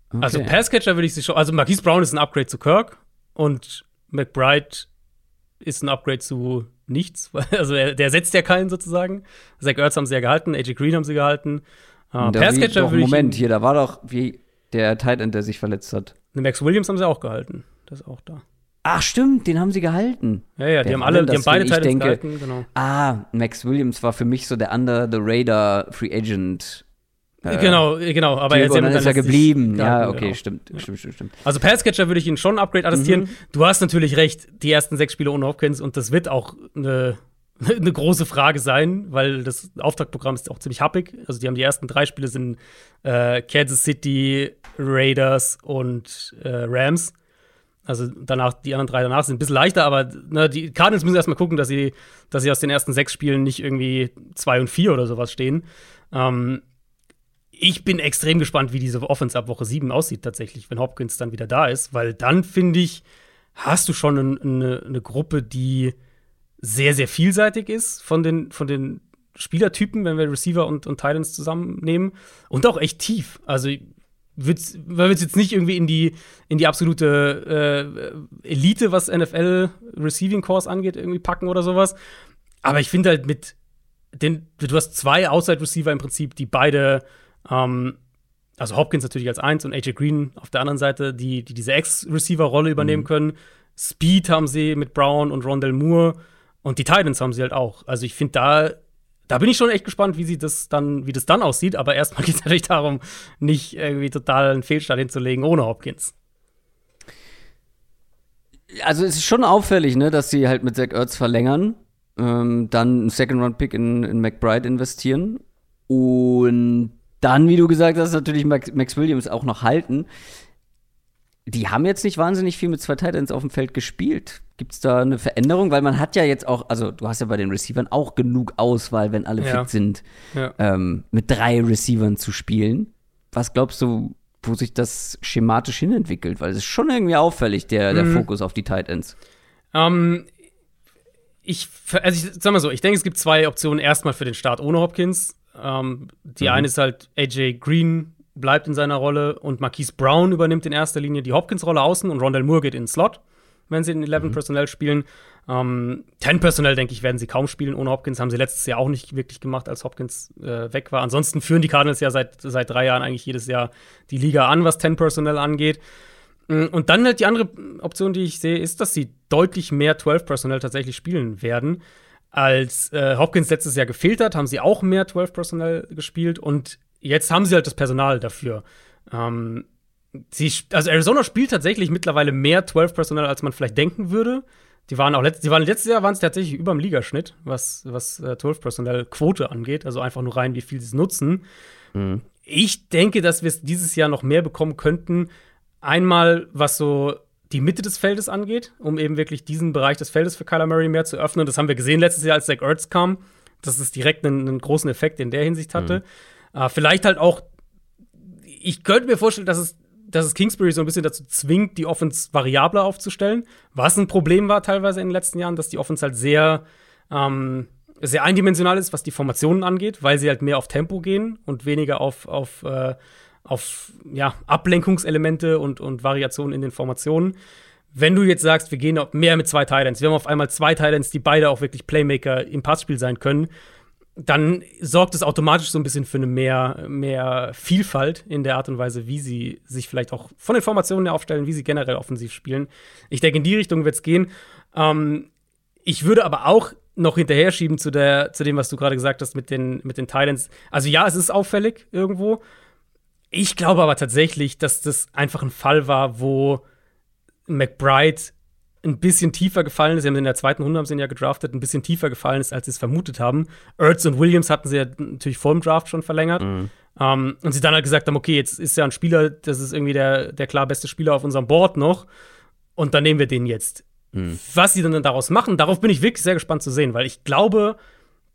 Okay. Also Passcatcher würde ich sich schon. Also Marquise Brown ist ein Upgrade zu Kirk und McBride ist ein Upgrade zu nichts. Also er, der setzt ja keinen sozusagen. Zach Ertz haben sie ja gehalten, AJ Green haben sie gehalten. Uh, Passcatcher würde ich. Moment, hier, da war doch wie der Tight End, der sich verletzt hat. Max Williams haben sie auch gehalten. Das ist auch da. Ach stimmt, den haben sie gehalten. Ja, ja, die Wer haben alle, die haben beide Teile denke, gehalten, genau. Ah, Max Williams war für mich so der Under the Radar Free Agent. Äh, genau, genau, aber er ist, ja, dann ist er geblieben. Ja, okay, genau. stimmt, ja. stimmt, stimmt, stimmt. Also Passcatcher würde ich ihn schon Upgrade attestieren. Mhm. Du hast natürlich recht, die ersten sechs Spiele ohne Hopkins und das wird auch eine eine große Frage sein, weil das Auftaktprogramm ist auch ziemlich happig. Also die haben die ersten drei Spiele sind äh, Kansas City, Raiders und äh, Rams. Also danach, die anderen drei danach sind ein bisschen leichter, aber ne, die Cardinals müssen erstmal gucken, dass sie, dass sie aus den ersten sechs Spielen nicht irgendwie zwei und vier oder sowas stehen. Ähm, ich bin extrem gespannt, wie diese Offense ab Woche sieben aussieht, tatsächlich, wenn Hopkins dann wieder da ist, weil dann finde ich, hast du schon eine, eine Gruppe, die sehr, sehr vielseitig ist von den, von den Spielertypen, wenn wir Receiver und, und Titans zusammennehmen. Und auch echt tief. Also wird's, weil wir jetzt nicht irgendwie in die, in die absolute äh, Elite, was NFL Receiving Course angeht, irgendwie packen oder sowas. Aber ich finde halt mit den, du hast zwei Outside Receiver im Prinzip, die beide, ähm, also Hopkins natürlich als eins und AJ Green auf der anderen Seite, die, die diese Ex-Receiver-Rolle übernehmen mhm. können. Speed haben sie mit Brown und Rondell Moore und die Titans haben sie halt auch. Also ich finde da da bin ich schon echt gespannt, wie sie das dann, wie das dann aussieht. Aber erstmal geht es natürlich darum, nicht irgendwie total einen Fehlstart hinzulegen ohne Hopkins. Also es ist schon auffällig, ne, dass sie halt mit Zach Ertz verlängern, ähm, dann einen Second-Round-Pick in, in McBride investieren und dann, wie du gesagt hast, natürlich Max, Max Williams auch noch halten die haben jetzt nicht wahnsinnig viel mit zwei Titans auf dem Feld gespielt. Gibt es da eine Veränderung? Weil man hat ja jetzt auch, also du hast ja bei den Receivern auch genug Auswahl, wenn alle ja. fit sind, ja. ähm, mit drei Receivern zu spielen. Was glaubst du, wo sich das schematisch hinentwickelt? Weil es ist schon irgendwie auffällig, der, der mhm. Fokus auf die Titans. Ähm, ich, also ich sag mal so, ich denke, es gibt zwei Optionen. Erstmal für den Start ohne Hopkins. Ähm, die mhm. eine ist halt AJ Green bleibt in seiner Rolle und Marquise Brown übernimmt in erster Linie die Hopkins-Rolle außen und Rondell Moore geht in den Slot, wenn sie in 11 mhm. Personnel spielen. Ähm, 10 Personnel, denke ich, werden sie kaum spielen ohne Hopkins. Haben sie letztes Jahr auch nicht wirklich gemacht, als Hopkins äh, weg war. Ansonsten führen die Cardinals ja seit, seit drei Jahren eigentlich jedes Jahr die Liga an, was 10 Personnel angeht. Mm, und dann halt die andere Option, die ich sehe, ist, dass sie deutlich mehr 12 Personnel tatsächlich spielen werden. Als äh, Hopkins letztes Jahr gefehlt hat, haben sie auch mehr 12 Personnel gespielt und jetzt haben sie halt das Personal dafür. Ähm, sie, also Arizona spielt tatsächlich mittlerweile mehr 12 Personal, als man vielleicht denken würde. Die waren auch letzt, die waren letztes Jahr waren es tatsächlich über dem Ligaschnitt, was, was äh, 12 Personal Quote angeht, also einfach nur rein, wie viel sie es nutzen. Mhm. Ich denke, dass wir es dieses Jahr noch mehr bekommen könnten. Einmal, was so die Mitte des Feldes angeht, um eben wirklich diesen Bereich des Feldes für Kyler Murray mehr zu öffnen. Das haben wir gesehen letztes Jahr, als Zach Ertz kam, dass es direkt einen, einen großen Effekt in der Hinsicht hatte. Mhm. Äh, vielleicht halt auch, ich könnte mir vorstellen, dass es, dass es Kingsbury so ein bisschen dazu zwingt, die Offense variabler aufzustellen. Was ein Problem war teilweise in den letzten Jahren, dass die Offense halt sehr, ähm, sehr eindimensional ist, was die Formationen angeht, weil sie halt mehr auf Tempo gehen und weniger auf, auf, äh, auf ja, Ablenkungselemente und, und Variationen in den Formationen. Wenn du jetzt sagst, wir gehen mehr mit zwei Titans, wir haben auf einmal zwei Titans, die beide auch wirklich Playmaker im Passspiel sein können, dann sorgt es automatisch so ein bisschen für eine mehr, mehr Vielfalt in der Art und Weise, wie sie sich vielleicht auch von den Formationen her aufstellen, wie sie generell offensiv spielen. Ich denke, in die Richtung wird es gehen. Ähm, ich würde aber auch noch hinterher schieben zu, der, zu dem, was du gerade gesagt hast mit den, mit den Titans. Also ja, es ist auffällig irgendwo. Ich glaube aber tatsächlich, dass das einfach ein Fall war, wo McBride ein bisschen tiefer gefallen ist. Sie haben in der zweiten Runde haben sie ihn ja gedraftet, ein bisschen tiefer gefallen ist, als sie es vermutet haben. Ertz und Williams hatten sie ja natürlich vor dem Draft schon verlängert. Mhm. Um, und sie dann halt gesagt haben, okay, jetzt ist ja ein Spieler, das ist irgendwie der, der klar beste Spieler auf unserem Board noch. Und dann nehmen wir den jetzt. Mhm. Was sie dann daraus machen, darauf bin ich wirklich sehr gespannt zu sehen, weil ich glaube,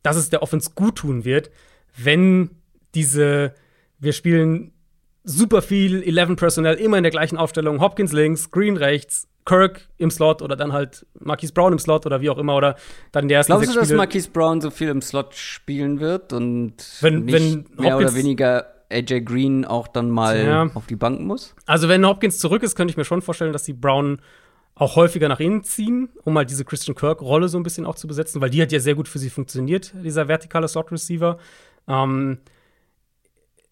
dass es der Offense gut tun wird, wenn diese, wir spielen super viel 11 Personnel, immer in der gleichen Aufstellung, Hopkins links, Green rechts, Kirk im Slot oder dann halt Marquise Brown im Slot oder wie auch immer oder dann in der ersten Glaubst du, dass Marquise Brown so viel im Slot spielen wird und wenn, wenn mehr oder weniger AJ Green auch dann mal ja. auf die Bank muss? Also wenn Hopkins zurück ist, könnte ich mir schon vorstellen, dass die Brown auch häufiger nach innen ziehen, um mal diese Christian Kirk-Rolle so ein bisschen auch zu besetzen, weil die hat ja sehr gut für sie funktioniert, dieser vertikale Slot-Receiver. Ähm,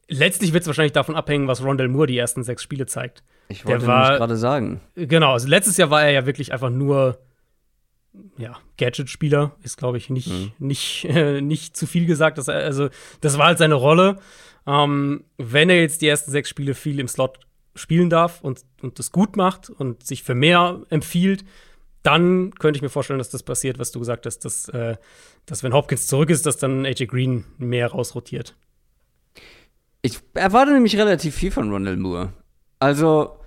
letztlich wird es wahrscheinlich davon abhängen, was Rondell Moore die ersten sechs Spiele zeigt. Ich wollte gerade sagen. Genau, also letztes Jahr war er ja wirklich einfach nur ja, Gadget-Spieler, ist, glaube ich, nicht, mhm. nicht, äh, nicht zu viel gesagt. Dass er, also, das war halt seine Rolle. Ähm, wenn er jetzt die ersten sechs Spiele viel im Slot spielen darf und, und das gut macht und sich für mehr empfiehlt, dann könnte ich mir vorstellen, dass das passiert, was du gesagt hast, dass, äh, dass wenn Hopkins zurück ist, dass dann AJ Green mehr rausrotiert. Ich erwarte nämlich relativ viel von Ronald Moore. Also,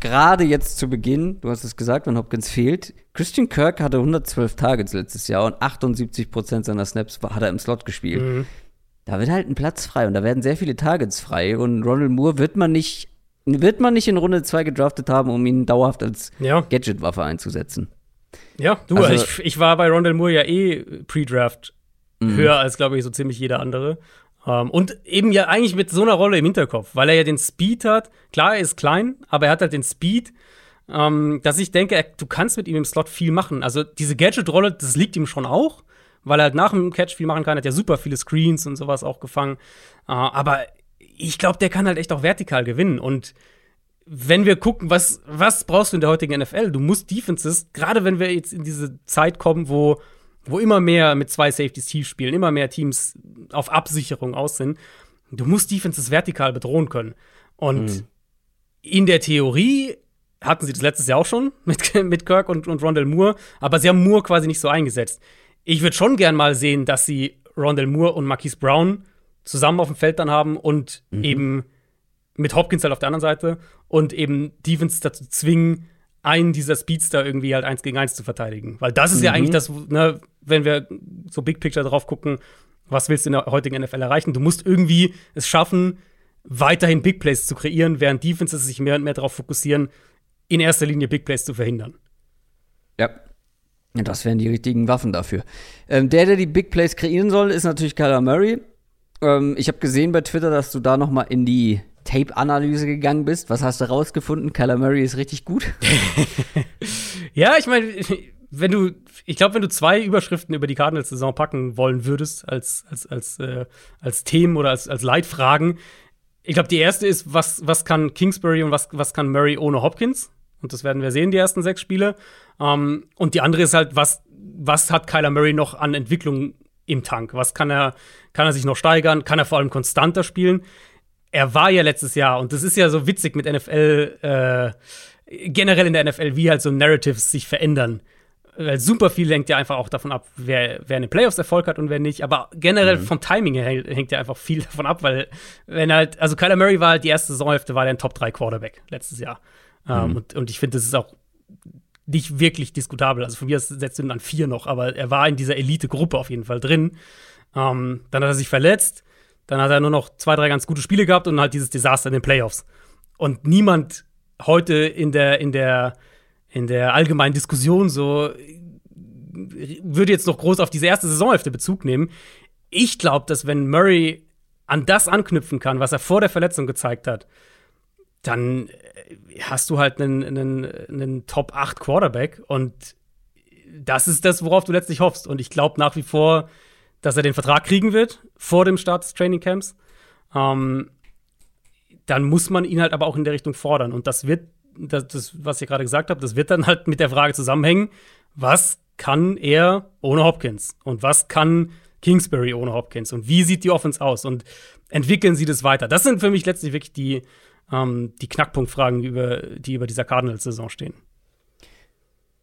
gerade jetzt zu Beginn, du hast es gesagt, wenn Hopkins fehlt, Christian Kirk hatte 112 Targets letztes Jahr und 78% seiner Snaps hat er im Slot gespielt. Mhm. Da wird halt ein Platz frei und da werden sehr viele Targets frei und Ronald Moore wird man nicht, wird man nicht in Runde 2 gedraftet haben, um ihn dauerhaft als ja. Gadget-Waffe einzusetzen. Ja, du, also, ich, ich war bei Ronald Moore ja eh Pre-Draft mhm. höher als, glaube ich, so ziemlich jeder andere. Um, ähm, und eben ja eigentlich mit so einer Rolle im Hinterkopf, weil er ja den Speed hat. Klar, er ist klein, aber er hat halt den Speed, um, ähm, dass ich denke, er, du kannst mit ihm im Slot viel machen. Also diese Gadget-Rolle, das liegt ihm schon auch, weil er halt nach dem Catch viel machen kann. Er hat ja super viele Screens und sowas auch gefangen. Uh, aber ich glaube, der kann halt echt auch vertikal gewinnen. Und wenn wir gucken, was, was brauchst du in der heutigen NFL? Du musst Defenses, gerade wenn wir jetzt in diese Zeit kommen, wo wo immer mehr mit zwei Safeties tief spielen, immer mehr Teams auf Absicherung aus sind, du musst Defenses vertikal bedrohen können. Und mhm. in der Theorie hatten sie das letztes Jahr auch schon mit, mit Kirk und, und Rondell Moore, aber sie haben Moore quasi nicht so eingesetzt. Ich würde schon gern mal sehen, dass sie Rondell Moore und Marquise Brown zusammen auf dem Feld dann haben und mhm. eben mit Hopkins halt auf der anderen Seite und eben Defense dazu zwingen, einen dieser Speedster irgendwie halt eins gegen eins zu verteidigen. Weil das ist mhm. ja eigentlich das, ne, wenn wir so Big Picture drauf gucken, was willst du in der heutigen NFL erreichen? Du musst irgendwie es schaffen, weiterhin Big Plays zu kreieren, während Defenses sich mehr und mehr darauf fokussieren, in erster Linie Big Plays zu verhindern. Ja. Das wären die richtigen Waffen dafür. Ähm, der, der die Big Plays kreieren soll, ist natürlich Kyler Murray. Ähm, ich habe gesehen bei Twitter, dass du da noch mal in die Tape-Analyse gegangen bist. Was hast du rausgefunden? Kyler Murray ist richtig gut. ja, ich meine, wenn du, ich glaube, wenn du zwei Überschriften über die Cardinals-Saison packen wollen würdest, als, als, als, äh, als Themen oder als, als Leitfragen, ich glaube, die erste ist, was, was kann Kingsbury und was, was kann Murray ohne Hopkins? Und das werden wir sehen, die ersten sechs Spiele. Ähm, und die andere ist halt, was, was hat Kyler Murray noch an Entwicklung im Tank? Was kann er, kann er sich noch steigern? Kann er vor allem konstanter spielen? Er war ja letztes Jahr, und das ist ja so witzig mit NFL, äh, generell in der NFL, wie halt so Narratives sich verändern weil super viel hängt ja einfach auch davon ab, wer, wer in den Playoffs Erfolg hat und wer nicht. Aber generell mhm. vom Timing her hängt ja einfach viel davon ab, weil wenn halt, also Kyler Murray war halt die erste Saisonhälfte, war der ein Top 3 Quarterback letztes Jahr. Ähm, mhm. Um, und, und ich finde, das ist auch nicht wirklich diskutabel. Also von mir setzt du ihn an vier noch, aber er war in dieser Elite-Gruppe auf jeden Fall drin. Um, ähm, dann hat er sich verletzt, dann hat er nur noch zwei, drei ganz gute Spiele gehabt und halt dieses Desaster in den Playoffs. Und niemand heute in der, in der in der allgemeinen Diskussion so würde jetzt noch groß auf diese erste Saisonhälfte Bezug nehmen. Ich glaube, dass wenn Murray an das anknüpfen kann, was er vor der Verletzung gezeigt hat, dann äh, hast du halt einen, einen, einen Top 8 Quarterback und das ist das, worauf du letztlich hoffst. Und ich glaube nach wie vor, dass er den Vertrag kriegen wird vor dem Start des Trainingcamps. Ähm, dann muss man ihn halt aber auch in der Richtung fordern. Und das wird, das, das was ich gerade gesagt habe, das wird dann halt mit der Frage zusammenhängen, was kann er ohne Hopkins? Und was kann Kingsbury ohne Hopkins? Und wie sieht die Offense aus? Und entwickeln sie das weiter? Das sind für mich letztlich wirklich die, ähm, die Knackpunktfragen, über, die über dieser Cardinals-Saison stehen.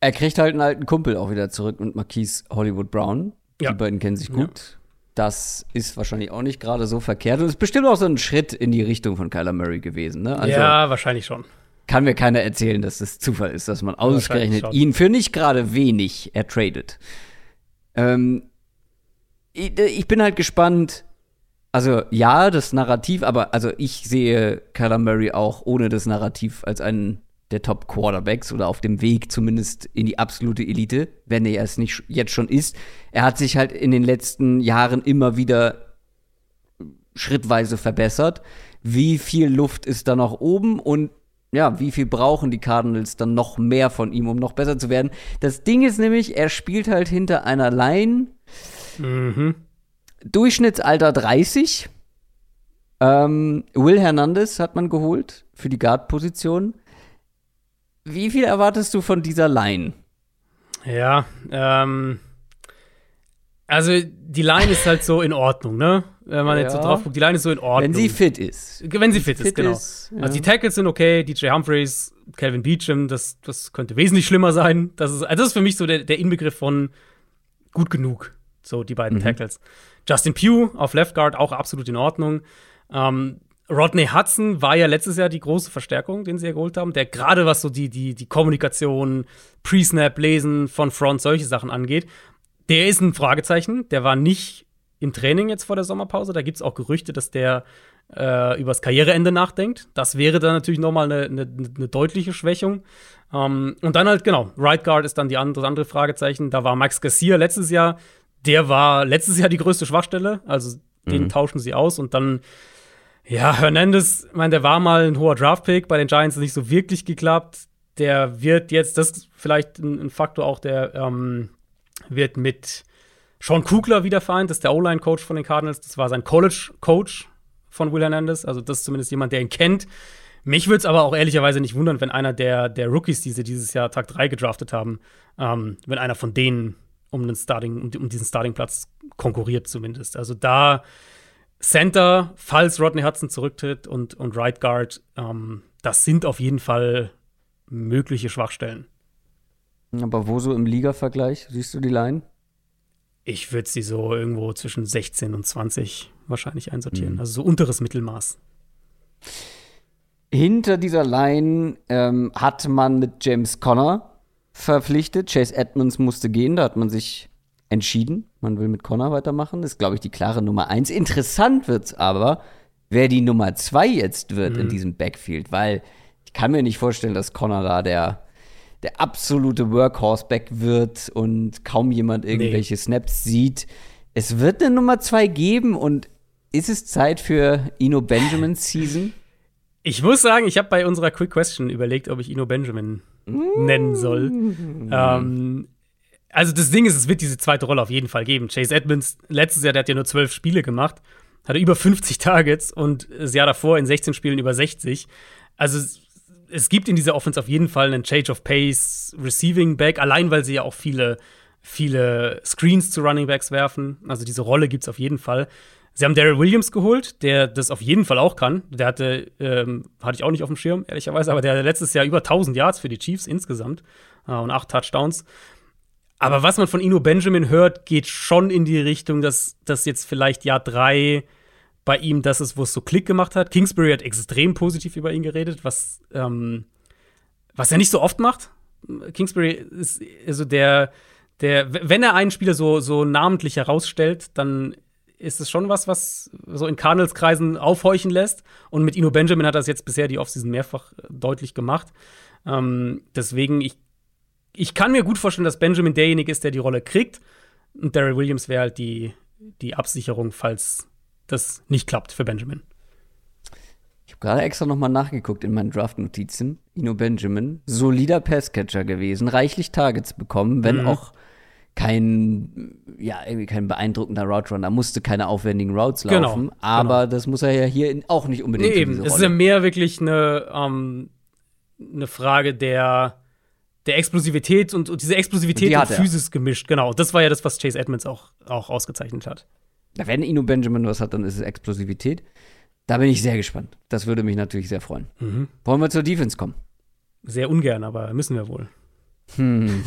Er kriegt halt einen alten Kumpel auch wieder zurück und Marquise Hollywood Brown. Ja. Die beiden kennen sich gut. Ja. Das ist wahrscheinlich auch nicht gerade so verkehrt. Und es ist bestimmt auch so ein Schritt in die Richtung von Kyler Murray gewesen. Ne? Also ja, wahrscheinlich schon. Kann mir keiner erzählen, dass das Zufall ist, dass man ausgerechnet ihn für nicht gerade wenig ertradet. Ähm, ich, ich bin halt gespannt. Also ja, das Narrativ, aber also ich sehe Kyler Murray auch ohne das Narrativ als einen der Top Quarterbacks oder auf dem Weg zumindest in die absolute Elite, wenn er es nicht jetzt schon ist. Er hat sich halt in den letzten Jahren immer wieder schrittweise verbessert. Wie viel Luft ist da noch oben und ja, wie viel brauchen die Cardinals dann noch mehr von ihm, um noch besser zu werden? Das Ding ist nämlich, er spielt halt hinter einer Line. Mhm. Durchschnittsalter 30. Ähm, Will Hernandez hat man geholt für die Guard-Position. Wie viel erwartest du von dieser Line? Ja, ähm, also die Line ist halt so in Ordnung, ne? Wenn man ja. jetzt so drauf guckt, die Line ist so in Ordnung. Wenn sie fit ist. Wenn sie fit, fit ist, genau. Ist, ja. Also die Tackles sind okay, DJ Humphreys, Calvin Beecham, das, das könnte wesentlich schlimmer sein. Das ist, also das ist für mich so der, der Inbegriff von gut genug, so die beiden mhm. Tackles. Justin Pugh auf Left Guard auch absolut in Ordnung. Ähm, Rodney Hudson war ja letztes Jahr die große Verstärkung, den sie ja geholt haben, der gerade was so die, die, die Kommunikation, Pre-Snap, Lesen von Front, solche Sachen angeht. Der ist ein Fragezeichen. Der war nicht im Training jetzt vor der Sommerpause. Da gibt es auch Gerüchte, dass der äh, übers Karriereende nachdenkt. Das wäre dann natürlich nochmal eine, eine, eine deutliche Schwächung. Ähm, und dann halt, genau, Right Guard ist dann die andere, andere Fragezeichen. Da war Max Garcia letztes Jahr. Der war letztes Jahr die größte Schwachstelle. Also den mhm. tauschen sie aus und dann ja, Hernandez, ich meine, der war mal ein hoher Draftpick, bei den Giants nicht so wirklich geklappt. Der wird jetzt, das ist vielleicht ein, Faktor auch, der ähm, wird mit Sean Kugler wieder vereint, das ist der O-Line-Coach von den Cardinals. Das war sein College-Coach von Will Hernandez. Also, das ist zumindest jemand, der ihn kennt. Mich würde es aber auch ehrlicherweise nicht wundern, wenn einer der, der Rookies, die sie dieses Jahr Tag 3 gedraftet haben, ähm, wenn einer von denen um, den Starting, um, um diesen Starting-Platz konkurriert, zumindest. Also, da Center, falls Rodney Hudson zurücktritt und, und Right Guard, ähm, das sind auf jeden Fall mögliche Schwachstellen. Aber wo so im Liga-Vergleich? Siehst du die Line? Ich würde sie so irgendwo zwischen 16 und 20 wahrscheinlich einsortieren. Mhm. Also so unteres Mittelmaß. Hinter dieser Line ähm, hat man mit James Conner verpflichtet. Chase Edmonds musste gehen, da hat man sich entschieden. Man will mit Connor weitermachen. Das ist, glaube ich, die klare Nummer eins. Interessant wird es aber, wer die Nummer zwei jetzt wird mhm. in diesem Backfield, weil ich kann mir nicht vorstellen, dass Connor da der, der absolute Workhorse-Back wird und kaum jemand irgendwelche nee. Snaps sieht. Es wird eine Nummer zwei geben und ist es Zeit für Ino Benjamin Season? Ich muss sagen, ich habe bei unserer Quick Question überlegt, ob ich Ino Benjamin mm. nennen soll. Ähm, also das Ding ist, es wird diese zweite Rolle auf jeden Fall geben. Chase Edmonds, letztes Jahr, der hat ja nur zwölf Spiele gemacht, hatte über 50 Targets und das Jahr davor in 16 Spielen über 60. Also es, gibt in dieser Offense auf jeden Fall einen Change of Pace, Receiving Back, allein weil sie ja auch viele, viele Screens zu Running Backs werfen. Also diese Rolle gibt es auf jeden Fall. Sie haben Daryl Williams geholt, der das auf jeden Fall auch kann. Der hatte, ähm, hatte ich auch nicht auf dem Schirm, ehrlicherweise, aber der hatte letztes Jahr über 1000 Yards für die Chiefs insgesamt äh, und acht Touchdowns. Aber was man von Ino Benjamin hört, geht schon in die Richtung, dass das jetzt vielleicht Jahr drei bei ihm das ist, wo es so Klick gemacht hat. Kingsbury hat extrem positiv über ihn geredet, was, ähm, was er nicht so oft macht. Kingsbury ist also der, der, wenn er einen Spieler so, so namentlich herausstellt, dann ist es schon was, was so in Cardinals-Kreisen aufhorchen lässt. Und mit Ino Benjamin hat das jetzt bisher die Offseason mehrfach deutlich gemacht. Ähm, deswegen, ich ich kann mir gut vorstellen, dass Benjamin derjenige ist, der die Rolle kriegt. Und Daryl Williams wäre halt die, die Absicherung, falls das nicht klappt für Benjamin. Ich habe gerade extra nochmal nachgeguckt in meinen Draft-Notizen. Ino Benjamin, solider Passcatcher gewesen, reichlich Targets bekommen, wenn mhm. auch kein, ja, irgendwie kein beeindruckender Route Runner, musste keine aufwendigen Routes Genau, laufen, aber genau. das muss er ja hier auch nicht unbedingt Nee, eben. Es ist ja mehr wirklich eine, ähm, eine Frage der, der Explosivität und, und diese Explosivität Die und hat er. Physis gemischt. Genau. Das war ja das, was Chase Edmonds auch, auch ausgezeichnet hat. Wenn Ino Benjamin was hat, dann ist es Explosivität. Da bin ich sehr gespannt. Das würde mich natürlich sehr freuen. Mhm. Wollen wir zur Defense kommen? Sehr ungern, aber müssen wir wohl. Hm.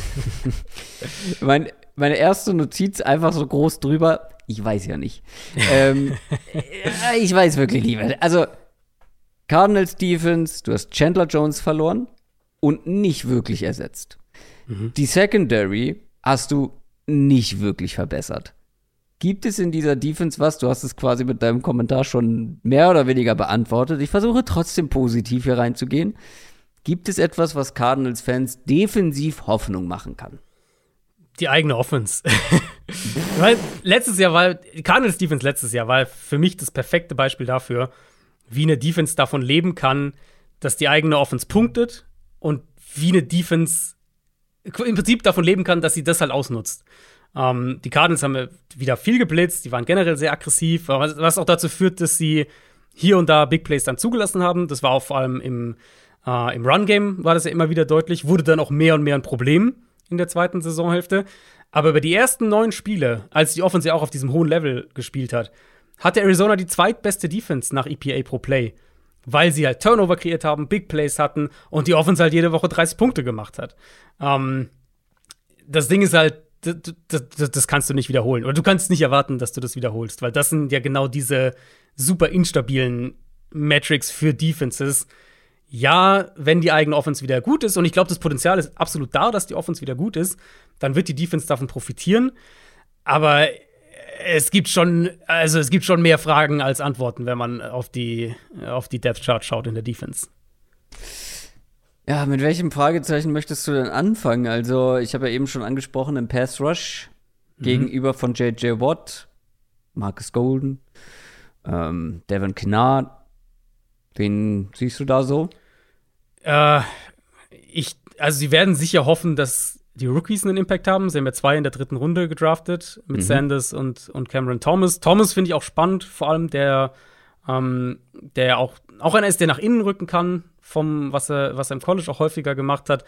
mein, meine erste Notiz einfach so groß drüber. Ich weiß ja nicht. ähm, äh, ich weiß wirklich nicht. mehr. Also, Cardinals Defense, du hast Chandler Jones verloren und nicht wirklich ersetzt. Die Secondary hast du nicht wirklich verbessert. Gibt es in dieser Defense was? Du hast es quasi mit deinem Kommentar schon mehr oder weniger beantwortet. Ich versuche trotzdem positiv hier reinzugehen. Gibt es etwas, was Cardinals-Fans defensiv Hoffnung machen kann? Die eigene Offense. Weil letztes Jahr war, Cardinals Defense letztes Jahr war für mich das perfekte Beispiel dafür, wie eine Defense davon leben kann, dass die eigene Offense punktet und wie eine Defense im Prinzip davon leben kann, dass sie das halt ausnutzt. Ähm, die Cardinals haben wieder viel geblitzt, die waren generell sehr aggressiv, was was auch dazu führt, dass sie hier und da Big Plays dann zugelassen haben. Das war auch vor allem im, äh, im Run-Game war das ja immer wieder deutlich, wurde dann auch mehr und mehr ein Problem in der zweiten Saisonhälfte. Aber über die ersten neun Spiele, als die Offense ja auch auf diesem hohen Level gespielt hat, hatte Arizona die zweitbeste Defense nach EPA pro Play, weil sie halt Turnover kreiert haben, Big Plays hatten und die Offense halt jede Woche 30 Punkte gemacht hat. Ähm, das Ding ist halt, das, das, das kannst du nicht wiederholen. Oder du kannst nicht erwarten, dass du das wiederholst, weil das sind ja genau diese super instabilen Metrics für Defenses. Ja, wenn die eigene Offense wieder gut ist, und ich glaube, das Potenzial ist absolut da, dass die Offense wieder gut ist, dann wird die Defense davon profitieren. Aber es gibt schon, also es gibt schon mehr Fragen als Antworten, wenn man auf die, auf die Depth Chart schaut in der Defense. Ja, mit welchem Fragezeichen möchtest du denn anfangen? Also, ich habe ja eben schon angesprochen, im Pass Rush gegenüber von J.J. Watt, Marcus Golden, ähm, Devin Kennard. Wen siehst du da so? Äh, ich, also sie werden sicher hoffen, dass die Rookies einen Impact haben. Sie haben ja zwei in der dritten Runde gedraftet mit Sanders und, und Cameron Thomas. Thomas finde ich auch spannend, vor allem der, ähm, der ja auch, auch einer ist, der nach innen rücken kann, vom, was er, was er im College auch häufiger gemacht hat.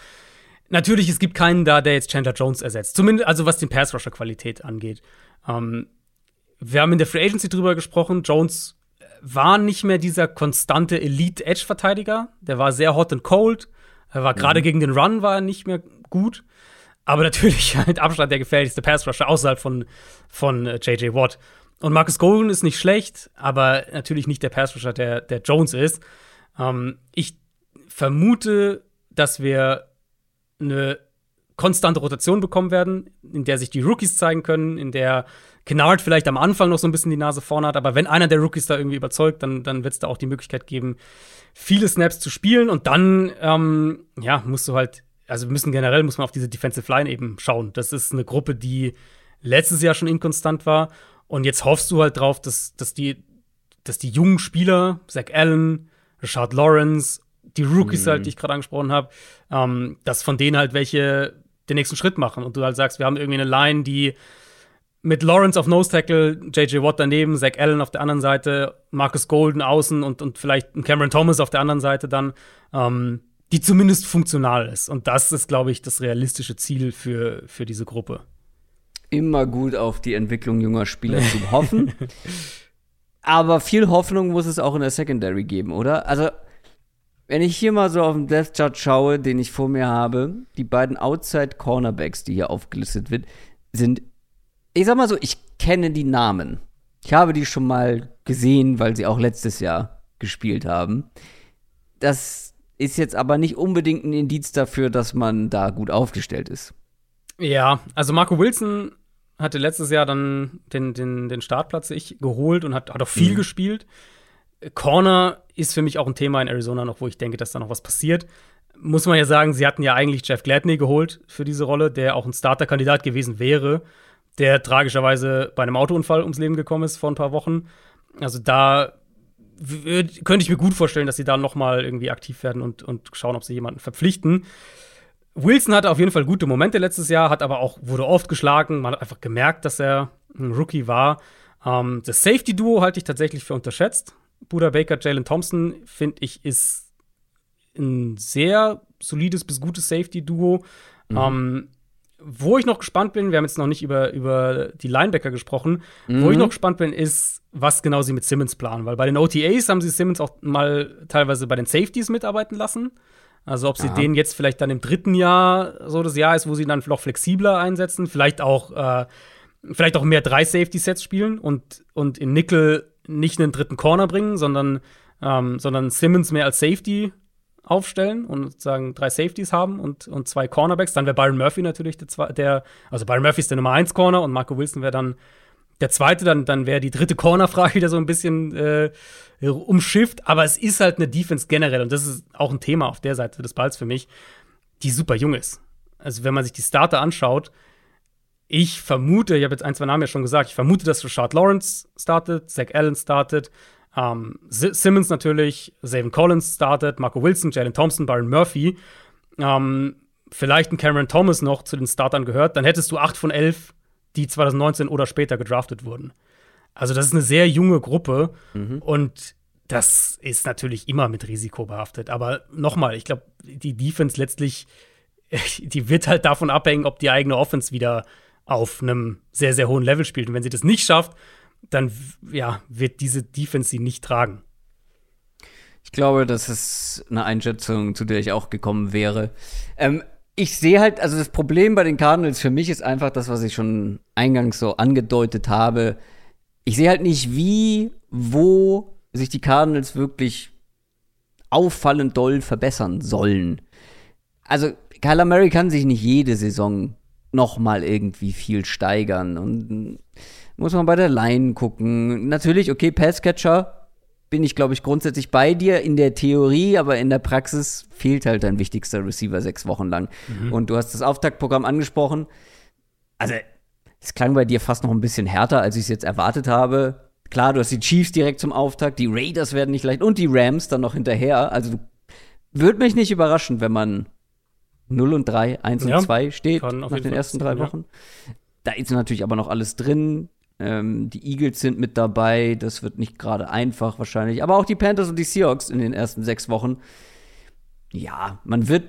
Natürlich, es gibt keinen da, der jetzt Chandler Jones ersetzt. Zumindest, also was den Pass-Rusher-Qualität angeht. Ähm, wir haben in der Free Agency drüber gesprochen. Jones war nicht mehr dieser konstante Elite-Edge-Verteidiger. Der war sehr hot and cold. Er war gerade gegen den Run war er nicht mehr gut. Aber natürlich halt Abstand der gefährlichste Pass-Rusher außerhalb von, von äh, J.J. Watt. Und Marcus Golden ist nicht schlecht, aber natürlich nicht der Pass-Rusher, der, der Jones ist. Ähm, ich vermute, dass wir eine konstante Rotation bekommen werden, in der sich die Rookies zeigen können, in der Kennard vielleicht am Anfang noch so ein bisschen die Nase vorne hat, aber wenn einer der Rookies da irgendwie überzeugt, dann, dann wird es da auch die Möglichkeit geben, viele Snaps zu spielen und dann, ähm, ja, musst du halt, also wir müssen generell, muss man auf diese Defensive Line eben schauen. Das ist eine Gruppe, die letztes Jahr schon inkonstant war. Und jetzt hoffst du halt drauf, dass, dass die, dass die jungen Spieler, Zach Allen, Richard Lawrence, die Rookies halt, die ich gerade angesprochen habe, ähm, dass von denen halt welche den nächsten Schritt machen. Und du halt sagst, wir haben irgendwie eine Line, die mit Lawrence auf Nose Tackle, JJ Watt daneben, Zach Allen auf der anderen Seite, Marcus Golden außen und, und vielleicht ein Cameron Thomas auf der anderen Seite dann, ähm, die zumindest funktional ist. Und das ist, glaube ich, das realistische Ziel für, für diese Gruppe. Immer gut auf die Entwicklung junger Spieler zu hoffen. Aber viel Hoffnung muss es auch in der Secondary geben, oder? Also, wenn ich hier mal so auf den Death Chart schaue, den ich vor mir habe, die beiden Outside Cornerbacks, die hier aufgelistet wird, sind, ich sag mal so, ich kenne die Namen. Ich habe die schon mal gesehen, weil sie auch letztes Jahr gespielt haben. Das ist jetzt aber nicht unbedingt ein Indiz dafür, dass man da gut aufgestellt ist. Ja, also Marco Wilson hatte letztes Jahr dann den, den, den Startplatz sich geholt und hat, hat auch viel gespielt. Corner ist für mich auch ein Thema in Arizona noch, wo ich denke, dass da noch was passiert. Muss man ja sagen, sie hatten ja eigentlich Jeff Gladney geholt für diese Rolle, der auch ein Starterkandidat gewesen wäre, der tragischerweise bei einem Autounfall ums Leben gekommen ist vor ein paar Wochen. Also da könnte ich mir gut vorstellen, dass sie da noch mal irgendwie aktiv werden und, und schauen, ob sie jemanden verpflichten. Wilson hatte auf jeden Fall gute Momente letztes Jahr, hat aber auch, wurde oft geschlagen. Man hat einfach gemerkt, dass er ein Rookie war. Ähm, das Safety-Duo halte ich tatsächlich für unterschätzt. Buda Baker, Jalen Thompson, finde ich, ist ein sehr solides bis gutes Safety-Duo. Mhm. Ähm, wo ich noch gespannt bin, wir haben jetzt noch nicht über, über die Linebacker gesprochen, mhm. wo ich noch gespannt bin, ist, was genau sie mit Simmons planen. Weil bei den OTAs haben sie Simmons auch mal teilweise bei den Safeties mitarbeiten lassen. Also ob sie ja. den jetzt vielleicht dann im dritten Jahr so das Jahr ist, wo sie ihn dann noch flexibler einsetzen, vielleicht auch, äh, vielleicht auch mehr drei Safety-Sets spielen und, und in Nickel nicht einen dritten Corner bringen, sondern, ähm, sondern Simmons mehr als Safety aufstellen und sozusagen drei Safeties haben und, und zwei Cornerbacks. Dann wäre Byron Murphy natürlich der, der, also Byron Murphy ist der Nummer 1 Corner und Marco Wilson wäre dann der zweite, dann, dann wäre die dritte Corner-Frage wieder so ein bisschen äh, umschifft. Aber es ist halt eine Defense generell und das ist auch ein Thema auf der Seite des Balls für mich, die super jung ist. Also wenn man sich die Starter anschaut, ich vermute, ich habe jetzt ein, zwei Namen ja schon gesagt, ich vermute, dass Rashad Lawrence startet, Zach Allen startet, ähm, Simmons natürlich, Zayvon Collins startet, Marco Wilson, Jalen Thompson, Byron Murphy. Ähm, vielleicht ein Cameron Thomas noch zu den Startern gehört, dann hättest du acht von elf, die 2019 oder später gedraftet wurden. Also, das ist eine sehr junge Gruppe mhm. und das ist natürlich immer mit Risiko behaftet. Aber nochmal, ich glaube, die Defense letztlich, die wird halt davon abhängen, ob die eigene Offense wieder auf einem sehr, sehr hohen Level spielt. Und wenn sie das nicht schafft, dann ja, wird diese Defense sie nicht tragen. Ich glaube, das ist eine Einschätzung, zu der ich auch gekommen wäre. Ähm, ich sehe halt, also das Problem bei den Cardinals für mich ist einfach das, was ich schon eingangs so angedeutet habe. Ich sehe halt nicht, wie, wo sich die Cardinals wirklich auffallend doll verbessern sollen. Also, Kyler Murray kann sich nicht jede Saison noch mal irgendwie viel steigern und muss man bei der Line gucken. Natürlich, okay, Passcatcher bin ich, glaube ich, grundsätzlich bei dir in der Theorie, aber in der Praxis fehlt halt dein wichtigster Receiver sechs Wochen lang. Mhm. Und du hast das Auftaktprogramm angesprochen. Also, es klang bei dir fast noch ein bisschen härter, als ich es jetzt erwartet habe. Klar, du hast die Chiefs direkt zum Auftakt, die Raiders werden nicht leicht und die Rams dann noch hinterher. Also, würde mich nicht überraschen, wenn man 0 und 3, 1 ja, und 2 steht nach den ersten drei Wochen. Ja. Da ist natürlich aber noch alles drin. Ähm, die Eagles sind mit dabei, das wird nicht gerade einfach wahrscheinlich. Aber auch die Panthers und die Seahawks in den ersten sechs Wochen. Ja, man wird,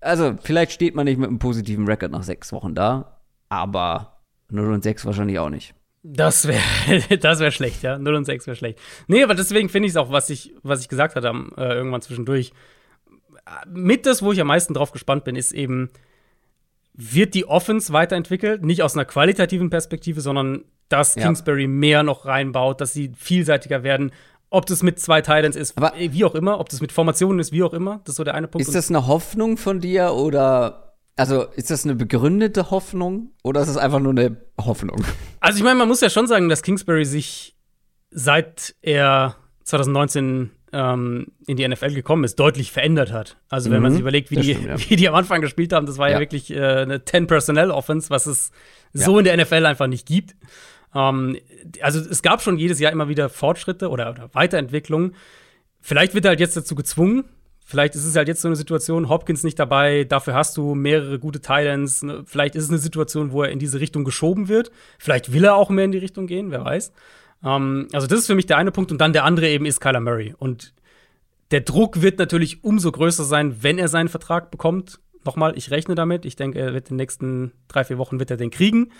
also vielleicht steht man nicht mit einem positiven Rekord nach sechs Wochen da, aber 0 und 6 wahrscheinlich auch nicht. Das wäre das wär schlecht, ja. 0 und 6 wäre schlecht. Nee, aber deswegen finde ich es auch, was ich, was ich gesagt hatte äh, irgendwann zwischendurch. Mit das, wo ich am meisten drauf gespannt bin, ist eben, wird die Offense weiterentwickelt? Nicht aus einer qualitativen Perspektive, sondern dass ja. Kingsbury mehr noch reinbaut, dass sie vielseitiger werden. Ob das mit zwei Titans ist, Aber wie auch immer, ob das mit Formationen ist, wie auch immer. Das ist so der eine Punkt. Ist das eine Hoffnung von dir oder also ist das eine begründete Hoffnung oder ist das einfach nur eine Hoffnung? Also ich meine, man muss ja schon sagen, dass Kingsbury sich seit er 2019 ähm, in die NFL gekommen ist, deutlich verändert hat. Also wenn mhm, man sich überlegt, wie die, stimmt, ja. wie die am Anfang gespielt haben, das war ja, ja wirklich äh, eine 10-Personnel-Offense, was es ja. so in der NFL einfach nicht gibt. Ähm, also es gab schon jedes Jahr immer wieder Fortschritte oder, oder Weiterentwicklungen. Vielleicht wird er halt jetzt dazu gezwungen. Vielleicht ist es halt jetzt so eine Situation, Hopkins nicht dabei, dafür hast du mehrere gute Titans. Vielleicht ist es eine Situation, wo er in diese Richtung geschoben wird. Vielleicht will er auch mehr in die Richtung gehen, wer weiß. Ähm, also, das ist für mich der eine Punkt. Und dann der andere eben ist Kyler Murray. Und der Druck wird natürlich umso größer sein, wenn er seinen Vertrag bekommt nochmal, ich rechne damit. Ich denke, er wird in den nächsten drei, vier Wochen wird er den kriegen.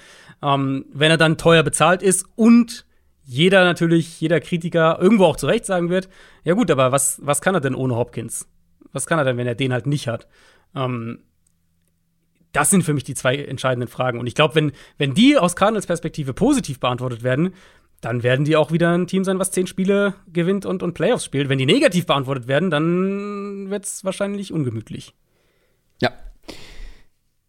Ähm, wenn er dann teuer bezahlt ist und jeder natürlich, jeder Kritiker irgendwo auch zurecht sagen wird, ja gut, aber was, was kann er denn ohne Hopkins? Was kann er denn, wenn er den halt nicht hat? Ähm, das sind für mich die zwei entscheidenden Fragen. Und ich glaube, wenn, wenn die aus Cardinals Perspektive positiv beantwortet werden, dann werden die auch wieder ein Team sein, was zehn Spiele gewinnt und, und Playoffs spielt. Wenn die negativ beantwortet werden, dann wird es wahrscheinlich ungemütlich. Ja.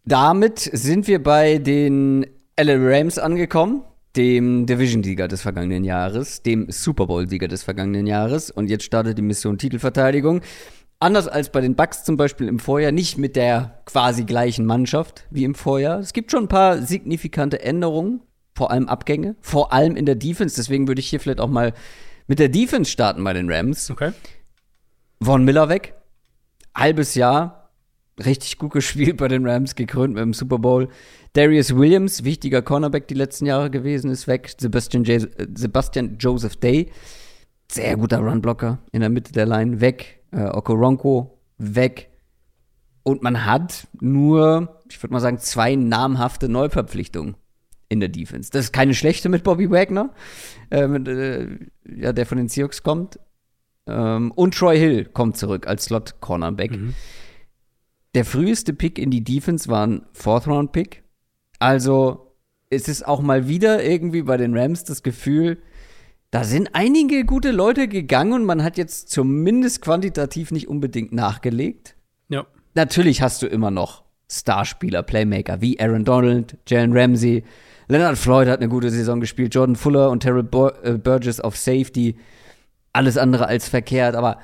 Damit sind wir bei den LA Rams angekommen, dem Division-Sieger des vergangenen Jahres, dem Super Bowl-Sieger des vergangenen Jahres. Und jetzt startet die Mission Titelverteidigung. Anders als bei den Bucks zum Beispiel im Vorjahr, nicht mit der quasi gleichen Mannschaft wie im Vorjahr. Es gibt schon ein paar signifikante Änderungen, vor allem Abgänge, vor allem in der Defense. Deswegen würde ich hier vielleicht auch mal mit der Defense starten bei den Rams. Okay. Von Miller weg, halbes Jahr, richtig gut gespielt bei den Rams, gekrönt mit dem Super Bowl. Darius Williams, wichtiger Cornerback die letzten Jahre gewesen, ist weg. Sebastian, J Sebastian Joseph Day, sehr guter Runblocker in der Mitte der Line, weg. Äh, Okoronko, weg. Und man hat nur, ich würde mal sagen, zwei namhafte Neuverpflichtungen in der Defense. Das ist keine schlechte mit Bobby Wagner, äh, mit, äh, ja, der von den Seahawks kommt. Ähm, und Troy Hill kommt zurück als Slot-Cornerback. Mhm. Der früheste Pick in die Defense war ein Fourth-Round-Pick. Also es ist auch mal wieder irgendwie bei den Rams das Gefühl, da sind einige gute Leute gegangen und man hat jetzt zumindest quantitativ nicht unbedingt nachgelegt. Ja. Natürlich hast du immer noch Starspieler, Playmaker wie Aaron Donald, Jalen Ramsey, Leonard Floyd hat eine gute Saison gespielt, Jordan Fuller und Terrell äh, Burgess auf Safety. Alles andere als verkehrt, aber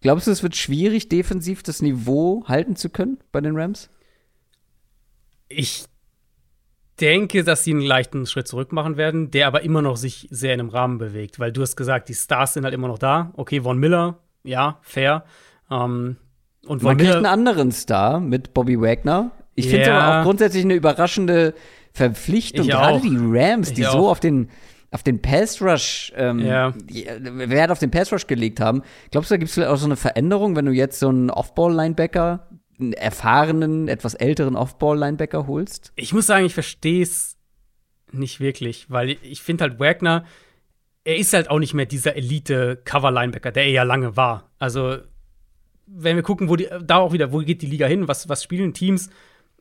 glaubst du, es wird schwierig, defensiv das Niveau halten zu können bei den Rams? Ich denke, dass sie einen leichten Schritt zurück machen werden, der aber immer noch sich sehr in einem Rahmen bewegt, weil du hast gesagt, die Stars sind halt immer noch da. Okay, Von Miller, ja, fair. Ähm, und Von Man Miller einen anderen Star mit Bobby Wagner. Ich finde es aber auch grundsätzlich eine überraschende Verpflichtung. Gerade die Rams, die ich so auch. auf den auf den Pass Rush, ähm, ja. Wert auf den Pass Rush gelegt haben. Glaubst du, da gibt es vielleicht auch so eine Veränderung, wenn du jetzt so einen Off-Ball-Linebacker, einen erfahrenen, etwas älteren Off-Ball-Linebacker holst? Ich muss sagen, ich verstehe es nicht wirklich, weil ich finde halt Wagner, er ist halt auch nicht mehr dieser Elite-Cover-Linebacker, der er ja lange war. Also, wenn wir gucken, wo die, da auch wieder, wo geht die Liga hin, was, was spielen Teams,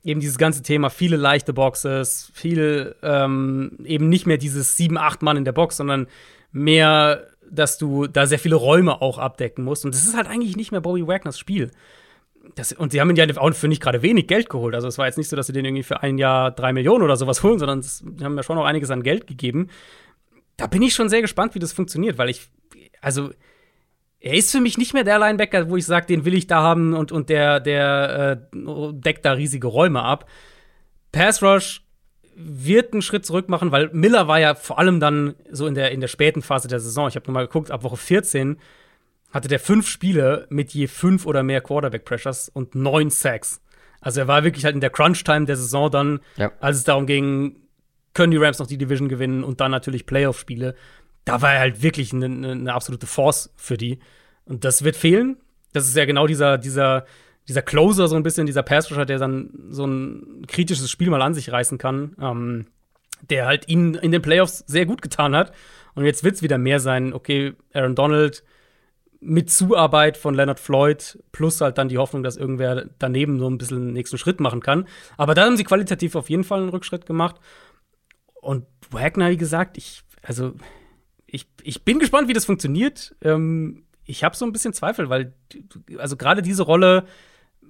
eben dieses ganze Thema, viele leichte Boxes, viel ähm, eben nicht mehr dieses sieben, acht Mann in der Box, sondern mehr, dass du da sehr viele Räume auch abdecken musst. Und das ist halt eigentlich nicht mehr Bobby Wagners Spiel. Das, und sie haben ihn ja auch für nicht gerade wenig Geld geholt. Also es war jetzt nicht so, dass sie den irgendwie für ein Jahr drei Millionen oder sowas holen, sondern sie haben ja schon noch einiges an Geld gegeben. Da bin ich schon sehr gespannt, wie das funktioniert, weil ich, also er ist für mich nicht mehr der Linebacker, wo ich sage, den will ich da haben und, und der, der äh, deckt da riesige Räume ab. Pass Rush wird einen Schritt zurück machen, weil Miller war ja vor allem dann so in der, in der späten Phase der Saison. Ich habe nochmal geguckt, ab Woche 14 hatte der fünf Spiele mit je fünf oder mehr Quarterback-Pressures und neun Sacks. Also er war wirklich halt in der Crunch-Time der Saison dann, ja. als es darum ging, können die Rams noch die Division gewinnen und dann natürlich Playoff-Spiele da war er halt wirklich eine, eine absolute Force für die. Und das wird fehlen. Das ist ja genau dieser, dieser, dieser Closer, so ein bisschen, dieser Pass-Rusher, der dann so ein kritisches Spiel mal an sich reißen kann, ähm, der halt ihnen in den Playoffs sehr gut getan hat. Und jetzt wird es wieder mehr sein, okay, Aaron Donald mit Zuarbeit von Leonard Floyd plus halt dann die Hoffnung, dass irgendwer daneben so ein bisschen den nächsten Schritt machen kann. Aber da haben sie qualitativ auf jeden Fall einen Rückschritt gemacht. Und Wagner, wie gesagt, ich, also ich, ich bin gespannt, wie das funktioniert. Ähm, ich habe so ein bisschen Zweifel, weil also gerade diese Rolle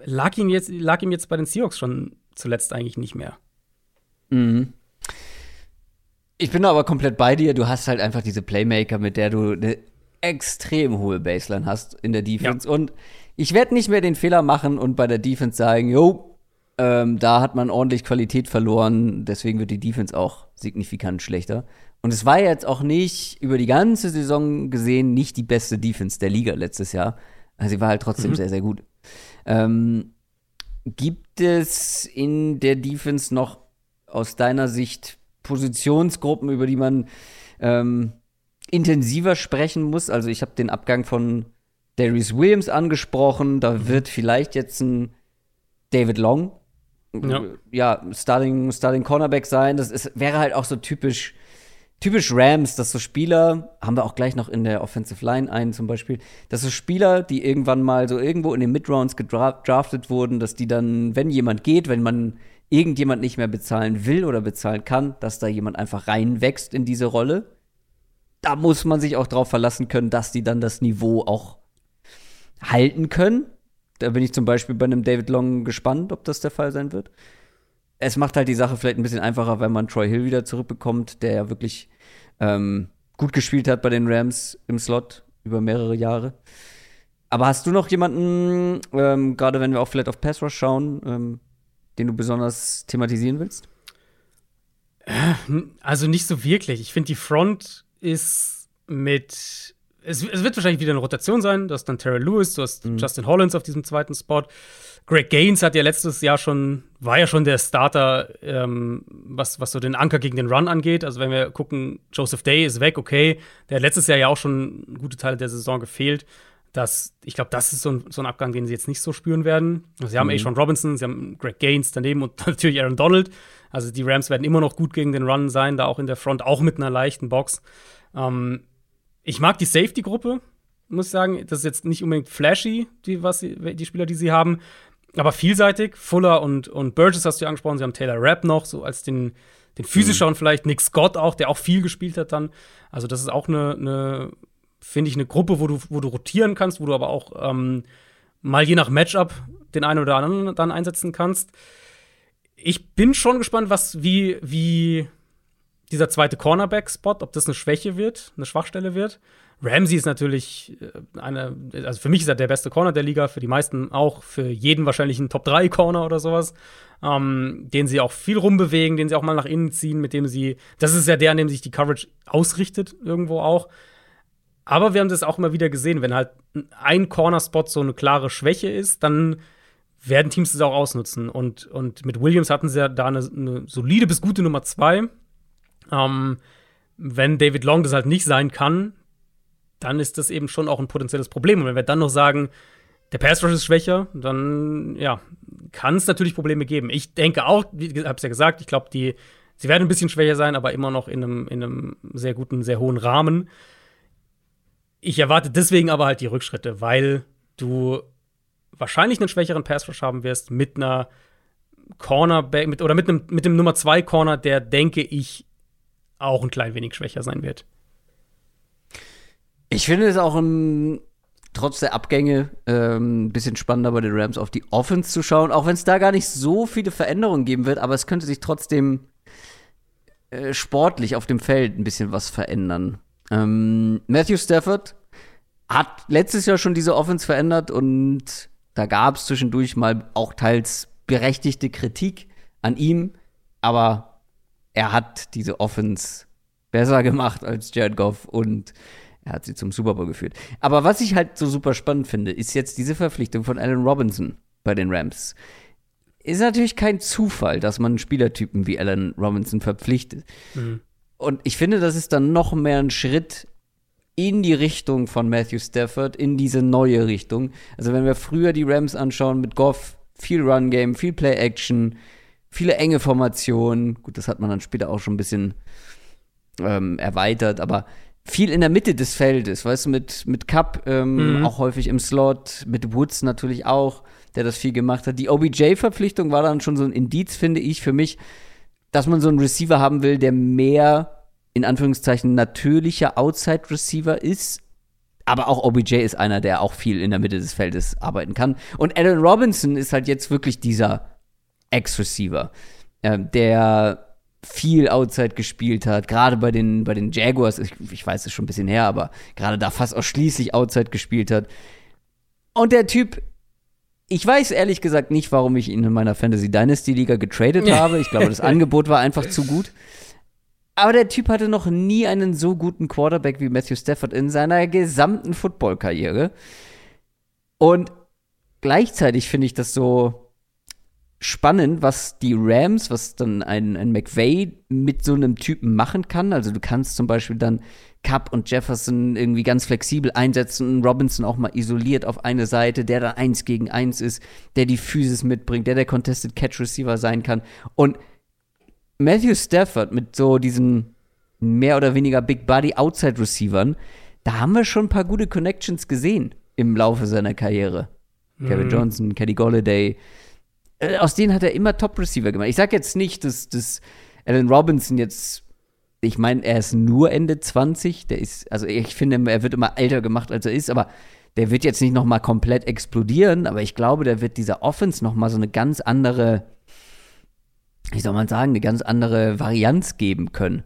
lag ihm jetzt lag ihm jetzt bei den Seahawks schon zuletzt eigentlich nicht mehr. Mhm. Ich bin aber komplett bei dir. Du hast halt einfach diese Playmaker, mit der du eine extrem hohe Baseline hast in der Defense. Ja. Und ich werde nicht mehr den Fehler machen und bei der Defense sagen, jo, ähm, da hat man ordentlich Qualität verloren, deswegen wird die Defense auch signifikant schlechter. Und es war jetzt auch nicht über die ganze Saison gesehen nicht die beste Defense der Liga letztes Jahr. Also sie war halt trotzdem mhm. sehr, sehr gut. Ähm, gibt es in der Defense noch aus deiner Sicht Positionsgruppen, über die man ähm, intensiver sprechen muss? Also ich habe den Abgang von Darius Williams angesprochen. Da mhm. wird vielleicht jetzt ein David Long ja, ja Starting, Starting Cornerback sein. Das ist, wäre halt auch so typisch typisch Rams, dass so Spieler, haben wir auch gleich noch in der Offensive Line einen zum Beispiel, dass so Spieler, die irgendwann mal so irgendwo in den Midrounds gedraftet wurden, dass die dann, wenn jemand geht, wenn man irgendjemand nicht mehr bezahlen will oder bezahlen kann, dass da jemand einfach reinwächst in diese Rolle. Da muss man sich auch drauf verlassen können, dass die dann das Niveau auch halten können. Da bin ich zum Beispiel bei einem David Long gespannt, ob das der Fall sein wird. Es macht halt die Sache vielleicht ein bisschen einfacher, wenn man Troy Hill wieder zurückbekommt, der ja wirklich ähm, gut gespielt hat bei den Rams im Slot über mehrere Jahre. Aber hast du noch jemanden, ähm, gerade wenn wir auch vielleicht auf Pass Rush schauen, ähm, den du besonders thematisieren willst? Also nicht so wirklich. Ich finde, die Front ist mit es, es, wird wahrscheinlich wieder eine Rotation sein. Du hast dann Terry Lewis, du hast mhm. Justin Hollins auf diesem zweiten Spot. Greg Gaines hat ja letztes Jahr schon, war ja schon der Starter, ähm, was, was so den Anker gegen den Run angeht. Also wenn wir gucken, Joseph Day ist weg, okay. Der hat letztes Jahr ja auch schon gute Teile der Saison gefehlt. Das, ich glaube, das ist so ein, so ein Abgang, den sie jetzt nicht so spüren werden. Also sie haben mhm. Sean Robinson, sie haben Greg Gaines daneben und natürlich Aaron Donald. Also die Rams werden immer noch gut gegen den Run sein, da auch in der Front, auch mit einer leichten Box. Ähm, ich mag die Safety-Gruppe, muss ich sagen. Das ist jetzt nicht unbedingt flashy, die, was sie, die Spieler, die sie haben aber vielseitig. Fuller und, und Burgess hast du ja angesprochen. Sie haben Taylor Rapp noch, so als den, den physischer mhm. vielleicht. Nick Scott auch, der auch viel gespielt hat dann. Also, das ist auch eine, eine finde ich, eine Gruppe, wo du, wo du rotieren kannst, wo du aber auch ähm, mal je nach Matchup den einen oder anderen dann einsetzen kannst. Ich bin schon gespannt, was, wie, wie dieser zweite Cornerback-Spot, ob das eine Schwäche wird, eine Schwachstelle wird. Ramsey ist natürlich äh, eine, also für mich ist er der beste Corner der Liga, für die meisten auch, für jeden wahrscheinlich ein Top 3 Corner oder sowas, ähm, den sie auch viel rumbewegen, den sie auch mal nach innen ziehen, mit dem sie, das ist ja der, an dem sich die Coverage ausrichtet, irgendwo auch. Aber wir haben das auch immer wieder gesehen, wenn halt ein Corner-Spot so eine klare Schwäche ist, dann werden Teams das auch ausnutzen. Und, und mit Williams hatten sie ja da eine, eine solide bis gute Nummer 2. Ähm, wenn David Long das halt nicht sein kann, dann ist das eben schon auch ein potenzielles Problem. Und wenn wir dann noch sagen, der Pass Rush ist schwächer, dann ja, kann es natürlich Probleme geben. Ich denke auch, ich habe es ja gesagt, ich glaube, die sie werden ein bisschen schwächer sein, aber immer noch in einem, in einem sehr guten, sehr hohen Rahmen. Ich erwarte deswegen aber halt die Rückschritte, weil du wahrscheinlich einen schwächeren Pass Rush haben wirst mit einer Cornerback mit, oder mit einem mit dem Nummer 2 Corner, der denke ich auch ein klein wenig schwächer sein wird. Ich finde es auch ein, trotz der Abgänge ähm, ein bisschen spannender bei den Rams auf die Offense zu schauen, auch wenn es da gar nicht so viele Veränderungen geben wird, aber es könnte sich trotzdem äh, sportlich auf dem Feld ein bisschen was verändern. Ähm, Matthew Stafford hat letztes Jahr schon diese Offense verändert und da gab es zwischendurch mal auch teils berechtigte Kritik an ihm, aber er hat diese Offense besser gemacht als Jared Goff und er hat sie zum Super Bowl geführt. Aber was ich halt so super spannend finde, ist jetzt diese Verpflichtung von Allen Robinson bei den Rams. Ist natürlich kein Zufall, dass man Spielertypen wie Allen Robinson verpflichtet. Mhm. Und ich finde, das ist dann noch mehr ein Schritt in die Richtung von Matthew Stafford, in diese neue Richtung. Also wenn wir früher die Rams anschauen mit Goff, viel Run-Game, viel Play-Action, viele enge Formationen. Gut, das hat man dann später auch schon ein bisschen ähm, erweitert, aber viel in der Mitte des Feldes, weißt du, mit, mit Cup ähm, mhm. auch häufig im Slot, mit Woods natürlich auch, der das viel gemacht hat. Die OBJ-Verpflichtung war dann schon so ein Indiz, finde ich, für mich, dass man so einen Receiver haben will, der mehr, in Anführungszeichen, natürlicher Outside-Receiver ist. Aber auch OBJ ist einer, der auch viel in der Mitte des Feldes arbeiten kann. Und Allen Robinson ist halt jetzt wirklich dieser Ex-Receiver, äh, der viel Outside gespielt hat, gerade bei den, bei den Jaguars, ich, ich weiß es schon ein bisschen her, aber gerade da fast ausschließlich Outside gespielt hat. Und der Typ, ich weiß ehrlich gesagt nicht, warum ich ihn in meiner Fantasy Dynasty Liga getradet habe. Ich glaube, das Angebot war einfach zu gut. Aber der Typ hatte noch nie einen so guten Quarterback wie Matthew Stafford in seiner gesamten Football-Karriere. Und gleichzeitig finde ich das so spannend, was die Rams, was dann ein, ein McVay mit so einem Typen machen kann. Also du kannst zum Beispiel dann Cup und Jefferson irgendwie ganz flexibel einsetzen Robinson auch mal isoliert auf eine Seite, der da eins gegen eins ist, der die Physis mitbringt, der der Contested Catch Receiver sein kann. Und Matthew Stafford mit so diesen mehr oder weniger Big Body Outside Receivern, da haben wir schon ein paar gute Connections gesehen im Laufe seiner Karriere. Mhm. Kevin Johnson, Kenny Golladay, äh, aus denen hat er immer Top-Receiver gemacht. Ich sag jetzt nicht, dass, dass Alan Robinson jetzt, ich meine, er ist nur Ende 20, der ist, also ich finde, er wird immer älter gemacht, als er ist, aber der wird jetzt nicht noch mal komplett explodieren, aber ich glaube, der wird dieser Offense noch mal so eine ganz andere, wie soll man sagen, eine ganz andere Varianz geben können.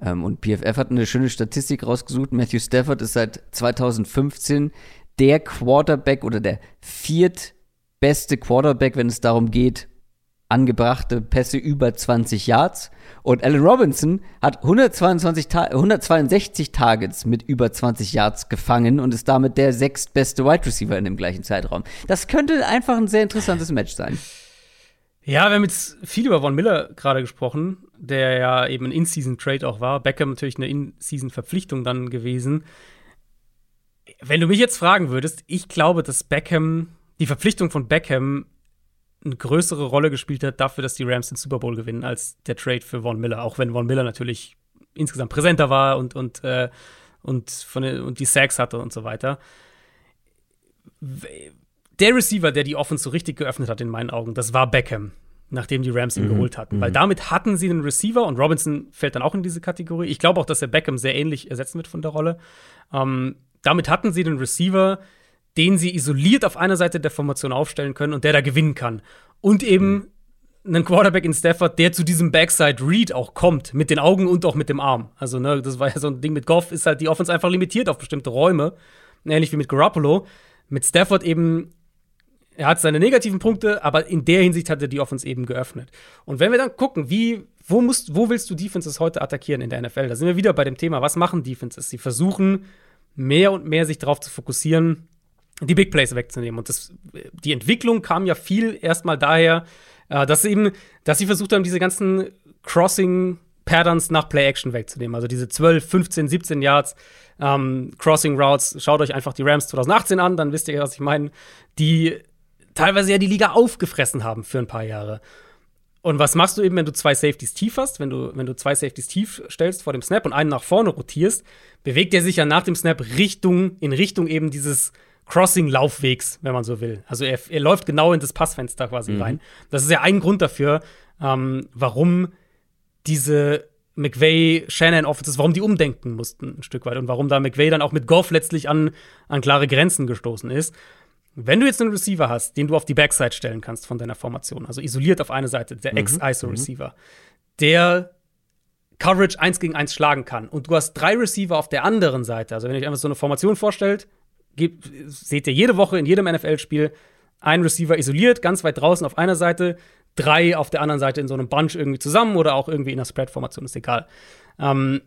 Ähm, und PFF hat eine schöne Statistik rausgesucht. Matthew Stafford ist seit 2015 der Quarterback oder der viert beste Quarterback, wenn es darum geht, angebrachte Pässe über 20 Yards. Und Allen Robinson hat 122 Ta 162 Targets mit über 20 Yards gefangen und ist damit der sechstbeste Wide Receiver in dem gleichen Zeitraum. Das könnte einfach ein sehr interessantes Match sein. Ja, wir haben jetzt viel über Von Miller gerade gesprochen, der ja eben ein In-Season-Trade auch war. Beckham natürlich eine In-Season-Verpflichtung dann gewesen. Wenn du mich jetzt fragen würdest, ich glaube, dass Beckham, die Verpflichtung von Beckham eine größere Rolle gespielt hat dafür, dass die Rams den Super Bowl gewinnen, als der Trade für Von Miller. Auch wenn Von Miller natürlich insgesamt präsenter war und, und, äh, und, von und die Sacks hatte und so weiter. Der Receiver, der die Offense so richtig geöffnet hat, in meinen Augen, das war Beckham, nachdem die Rams ihn mhm. geholt hatten. Mhm. Weil damit hatten sie einen Receiver und Robinson fällt dann auch in diese Kategorie. Ich glaube auch, dass er Beckham sehr ähnlich ersetzen wird von der Rolle. Ähm, damit hatten sie den Receiver, den sie isoliert auf einer Seite der Formation aufstellen können und der da gewinnen kann. Und eben mhm. einen Quarterback in Stafford, der zu diesem Backside Read auch kommt, mit den Augen und auch mit dem Arm. Also, ne, das war ja so ein Ding mit Goff, ist halt die Offense einfach limitiert auf bestimmte Räume. Ähnlich wie mit Garoppolo. Mit Stafford eben, er hat seine negativen Punkte, aber in der Hinsicht hat er die Offense eben geöffnet. Und wenn wir dann gucken, wie, wo, musst, wo willst du Defenses heute attackieren in der NFL? Da sind wir wieder bei dem Thema, was machen Defenses? Sie versuchen mehr und mehr sich darauf zu fokussieren, die Big Plays wegzunehmen. Und das, die Entwicklung kam ja viel erstmal daher, äh, dass eben, dass sie versucht haben, diese ganzen Crossing Patterns nach Play Action wegzunehmen. Also diese 12, 15, 17 Yards ähm, Crossing Routes. Schaut euch einfach die Rams 2018 an, dann wisst ihr, was ich meine. Die teilweise ja die Liga aufgefressen haben für ein paar Jahre. Und was machst du eben, wenn du zwei Safeties tief hast? Wenn du, wenn du zwei Safeties tief stellst vor dem Snap und einen nach vorne rotierst, bewegt er sich ja nach dem Snap Richtung, in Richtung eben dieses Crossing-Laufwegs, wenn man so will. Also er, er läuft genau in das Passfenster quasi mhm. rein. Das ist ja ein Grund dafür, ähm, warum diese McVay, Shannon Offenses, warum die umdenken mussten ein Stück weit und warum da McVay dann auch mit Goff letztlich an, an klare Grenzen gestoßen ist. Wenn du jetzt einen Receiver hast, den du auf die Backside stellen kannst von deiner Formation, also isoliert auf eine Seite, der mhm. Ex-ISO-Receiver, mhm. der Coverage 1 gegen 1 schlagen kann und du hast drei Receiver auf der anderen Seite, also wenn ihr euch einfach so eine Formation vorstellt, gibt, seht ihr jede Woche in jedem NFL-Spiel einen Receiver isoliert, ganz weit draußen auf einer Seite, drei auf der anderen Seite in so einem Bunch irgendwie zusammen oder auch irgendwie in einer Spread-Formation, ist egal. Ähm,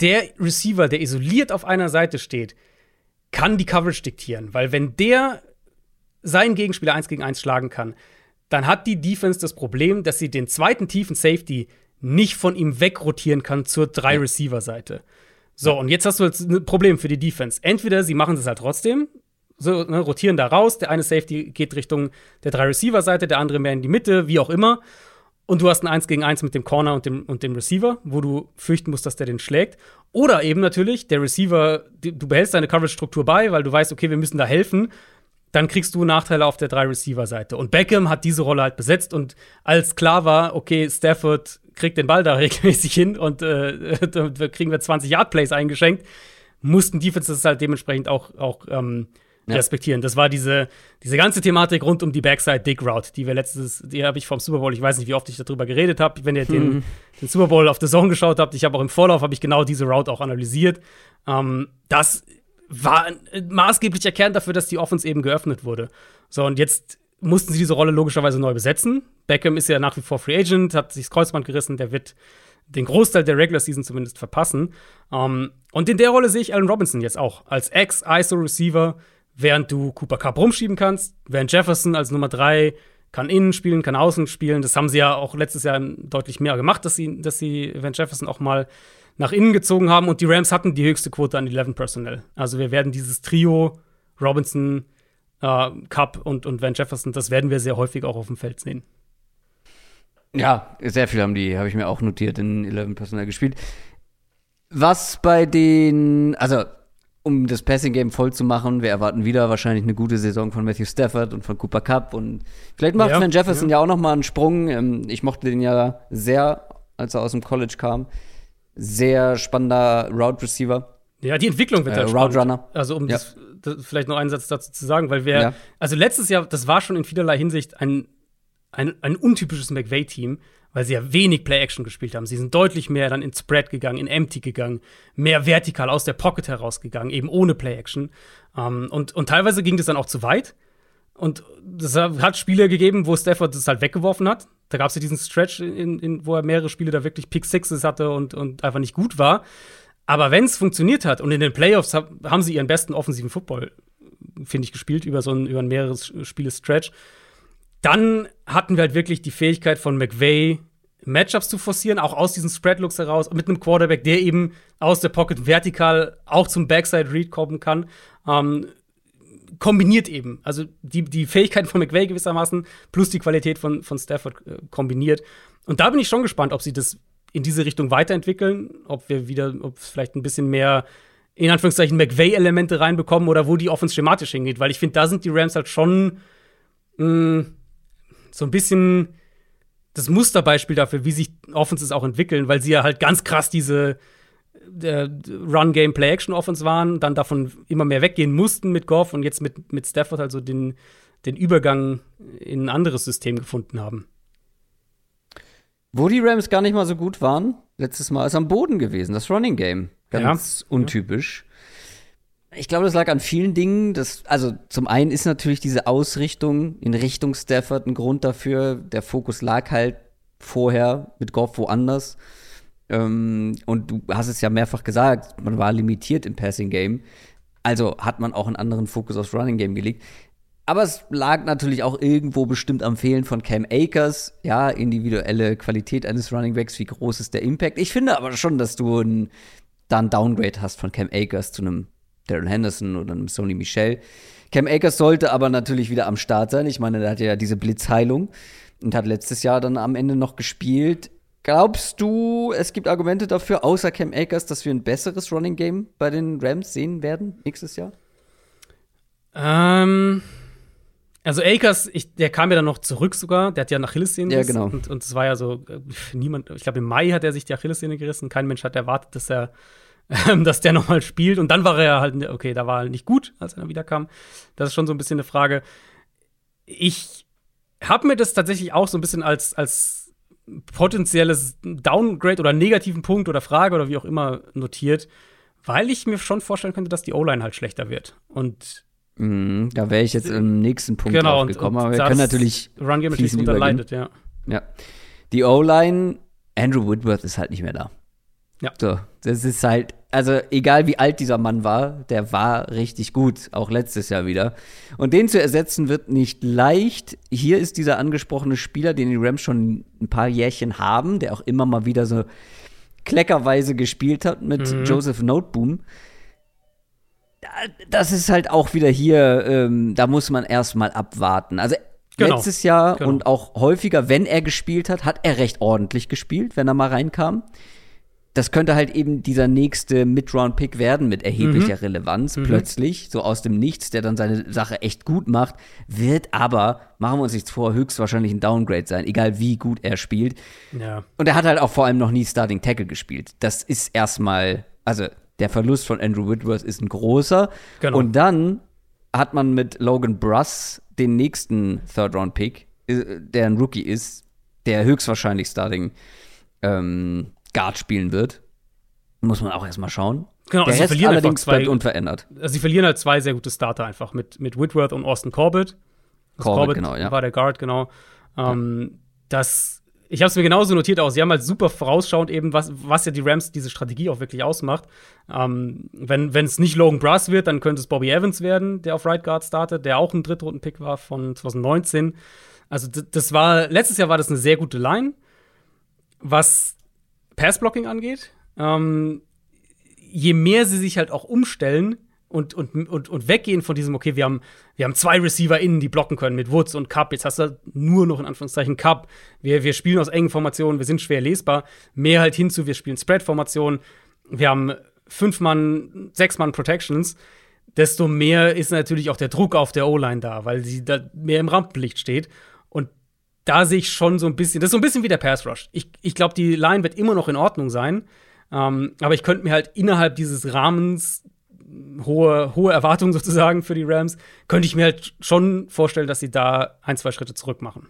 der Receiver, der isoliert auf einer Seite steht, kann die Coverage diktieren, weil wenn der seinen Gegenspieler eins gegen eins schlagen kann, dann hat die Defense das Problem, dass sie den zweiten tiefen Safety nicht von ihm wegrotieren kann zur Drei-Receiver-Seite. So, und jetzt hast du jetzt ein Problem für die Defense. Entweder sie machen das halt trotzdem, so, ne, rotieren da raus, der eine Safety geht Richtung der drei Receiver-Seite, der andere mehr in die Mitte, wie auch immer. Und du hast ein 1 gegen 1 mit dem Corner und dem, und dem Receiver, wo du fürchten musst, dass der den schlägt. Oder eben natürlich, der Receiver, du behältst deine Coverage-Struktur bei, weil du weißt, okay, wir müssen da helfen. Dann kriegst du Nachteile auf der drei Receiver-Seite. Und Beckham hat diese Rolle halt besetzt. Und als klar war, okay, Stafford kriegt den Ball da regelmäßig hin und äh, da kriegen wir 20 Yard Plays eingeschenkt, mussten Defenses halt dementsprechend auch, auch ähm, ja. respektieren. Das war diese, diese ganze Thematik rund um die Backside Dig Route, die wir letztes, die habe ich vom Super Bowl, ich weiß nicht, wie oft ich darüber geredet habe. Wenn ihr den, mhm. den, Super Bowl auf The Zone geschaut habt, ich habe auch im Vorlauf habe ich genau diese Route auch analysiert. Ähm, das war ein maßgeblicher Kern dafür, dass die Offense eben geöffnet wurde. So, und jetzt mussten sie diese Rolle logischerweise neu besetzen. Beckham ist ja nach wie vor Free Agent, hat sich das Kreuzband gerissen, der wird den Großteil der Regular Season zumindest verpassen. Um, ähm, und in der Rolle sehe ich Allen Robinson jetzt auch als Ex-ISO-Receiver, während du Cooper Cup rumschieben kannst, während Jefferson als Nummer 3 kann innen spielen, kann außen spielen. Das haben sie ja auch letztes Jahr deutlich mehr gemacht, dass sie, dass sie Van Jefferson auch mal nach innen gezogen haben. Und die Rams hatten die höchste Quote an 11 Personnel. Also wir werden dieses Trio Robinson, äh, Cup und, und Van Jefferson, das werden wir sehr häufig auch auf dem Feld sehen. Ja, sehr viel haben die, habe ich mir auch notiert, in 11 Personal gespielt. Was bei den, also um das Passing Game voll zu machen, wir erwarten wieder wahrscheinlich eine gute Saison von Matthew Stafford und von Cooper Cup und vielleicht macht ja, Van Jefferson ja. ja auch noch mal einen Sprung. Ähm, ich mochte den ja sehr, als er aus dem College kam. Sehr spannender Route Receiver. Ja, die Entwicklung wird äh, halt Route Runner. Also um ja. das, das, vielleicht noch einen Satz dazu zu sagen, weil wir, also letztes Jahr, das war schon in vielerlei Hinsicht ein ein, ein untypisches McVay-Team, weil sie ja wenig Play-Action gespielt haben. Sie sind deutlich mehr dann in Spread gegangen, in Empty gegangen, mehr vertikal aus der Pocket herausgegangen, eben ohne Play-Action. Ähm, und, und teilweise ging das dann auch zu weit. Und das hat Spiele gegeben, wo Stafford das halt weggeworfen hat. Da gab es ja diesen Stretch, in, in, wo er mehrere Spiele da wirklich Pick Sixes hatte und, und einfach nicht gut war. Aber wenn es funktioniert hat und in den Playoffs hab, haben sie ihren besten offensiven Football, finde ich, gespielt über so ein, über ein mehreres Spiele-Stretch, dann hatten wir halt wirklich die Fähigkeit von McVay, Matchups zu forcieren, auch aus diesen Spread-Looks heraus, mit einem Quarterback, der eben aus der Pocket vertikal auch zum Backside-Read kommen kann. Ähm, kombiniert eben. Also die, die Fähigkeiten von McVay gewissermaßen plus die Qualität von, von Stafford äh, kombiniert. Und da bin ich schon gespannt, ob sie das in diese Richtung weiterentwickeln, ob wir wieder, ob es vielleicht ein bisschen mehr in Anführungszeichen McVay-Elemente reinbekommen oder wo die Offense schematisch hingeht, weil ich finde, da sind die Rams halt schon mh, mm, so ein bisschen das Musterbeispiel dafür, wie sich Offenses auch entwickeln, weil sie ja halt ganz krass diese Run-Game, Play-Action-Offense waren, dann davon immer mehr weggehen mussten mit Goff und jetzt mit, mit Stafford also den, den Übergang in ein anderes System gefunden haben. Wo die Rams gar nicht mal so gut waren, letztes Mal ist am Boden gewesen, das Running Game. Ganz ja. untypisch. Ich glaube, das lag an vielen Dingen. Das, also zum einen ist natürlich diese Ausrichtung in Richtung Stafford ein Grund dafür. Der Fokus lag halt vorher mit Goff woanders. Ähm, und du hast es ja mehrfach gesagt, man war limitiert im Passing Game. Also hat man auch einen anderen Fokus aufs Running Game gelegt. Aber es lag natürlich auch irgendwo bestimmt am Fehlen von Cam Akers. Ja, individuelle Qualität eines Running Backs, wie groß ist der Impact? Ich finde aber schon, dass du ein, da ein Downgrade hast von Cam Akers zu einem Daryl Henderson oder einem Sony Michel. Cam Akers sollte aber natürlich wieder am Start sein. Ich meine, der hat ja diese Blitzheilung und hat letztes Jahr dann am Ende noch gespielt. Glaubst du, es gibt Argumente dafür, außer Cam Akers, dass wir ein besseres Running Game bei den Rams sehen werden nächstes Jahr? Ähm, also Akers, ich, der kam ja dann noch zurück sogar. Der hat ja nach Achillessehnen Ja, genau. Und, es war ja so, äh, niemand, ich glaube im Mai hat er sich die Achillessehne gerissen. Kein Mensch hat erwartet, dass er, dass der nochmal spielt. Und dann war er halt, okay, da war er nicht gut, als er dann wieder kam. Das ist schon so ein bisschen eine Frage. Ich habe mir das tatsächlich auch so ein bisschen als, als potenzielles Downgrade oder negativen Punkt oder Frage oder wie auch immer notiert, weil ich mir schon vorstellen könnte, dass die O-Line halt schlechter wird. Und mhm, da wäre ich jetzt im nächsten Punkt genau, drauf gekommen, aber wir können natürlich Run Game natürlich unterleidet, ja. Ja. Die O-Line, Andrew Whitworth ist halt nicht mehr da. Ja. So, das ist halt, also egal wie alt dieser Mann war, der war richtig gut, auch letztes Jahr wieder. Und den zu ersetzen wird nicht leicht. Hier ist dieser angesprochene Spieler, den die Rams schon ein paar Jährchen haben, der auch immer mal wieder so kleckerweise gespielt hat mit mhm. Joseph Noteboom. Das ist halt auch wieder hier, ähm, da muss man erstmal abwarten. Also Genau. Letztes Jahr genau. und auch häufiger, wenn er gespielt hat, hat er recht ordentlich gespielt, wenn er mal reinkam das könnte halt eben dieser nächste Mid-Round-Pick werden mit erheblicher mhm. Relevanz, mhm. plötzlich, so aus dem Nichts, der dann seine Sache echt gut macht, wird aber, machen wir uns nichts vor, höchstwahrscheinlich ein Downgrade sein, egal wie gut er spielt. Ja. Und er hat halt auch vor allem noch nie Starting Tackle gespielt. Das ist erstmal, also der Verlust von Andrew Whitworth ist ein großer. Genau. Und dann hat man mit Logan Bruss den nächsten Third-Round-Pick, äh, der ein Rookie ist, der höchstwahrscheinlich Starting ähm, Guard spielen wird. Muss man auch erstmal schauen. Genau, Der also Rest verlieren allerdings zwei, bleibt unverändert. Also sie verlieren halt zwei sehr gute Starter einfach mit, mit Whitworth und Austin Corbett. Also Corbett, Corbett genau, ja. war der Guard, genau. Ähm, ja. Das, ich habe es mir genauso notiert aus. Sie haben halt super vorausschauend eben, was, was ja die Rams diese Strategie auch wirklich ausmacht. Ähm, wenn es nicht Logan Brass wird, dann könnte es Bobby Evans werden, der auf Right Guard startet, der auch ein Drittrunden-Pick war von 2019. Also das war, letztes Jahr war das eine sehr gute Line. Was Passblocking angeht. Ähm, je mehr sie sich halt auch umstellen und, und, und, und weggehen von diesem, okay, wir haben, wir haben zwei Receiver innen, die blocken können mit Woods und Cup. Jetzt hast du halt nur noch in Anführungszeichen Cup. Wir, wir spielen aus engen Formationen, wir sind schwer lesbar. Mehr halt hinzu, wir spielen Spread-Formationen. Wir haben fünf Mann, sechs Mann Protections. Desto mehr ist natürlich auch der Druck auf der O-Line da, weil sie da mehr im Rampenlicht steht da sehe ich schon so ein bisschen, das ist so ein bisschen wie der Pass Rush. Ich, ich glaube, die Line wird immer noch in Ordnung sein. Ähm, aber ich könnte mir halt innerhalb dieses Rahmens hohe, hohe Erwartungen sozusagen für die Rams, könnte ich mir halt schon vorstellen, dass sie da ein, zwei Schritte zurück machen.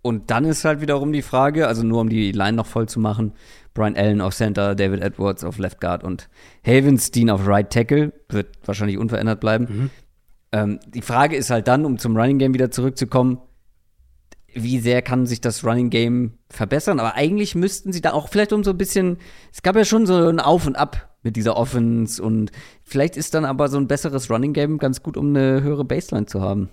Und dann ist halt wiederum die Frage, also nur um die Line noch voll zu machen, Brian Allen auf Center, David Edwards auf Left Guard und Havenstein auf Right Tackle, wird wahrscheinlich unverändert bleiben. Mhm. Ähm, die Frage ist halt dann, um zum Running Game wieder zurückzukommen, wie sehr kann sich das Running Game verbessern? Aber eigentlich müssten sie da auch vielleicht um so ein bisschen, es gab ja schon so ein Auf und Ab mit dieser Offense und vielleicht ist dann aber so ein besseres Running Game ganz gut, um eine höhere Baseline zu haben.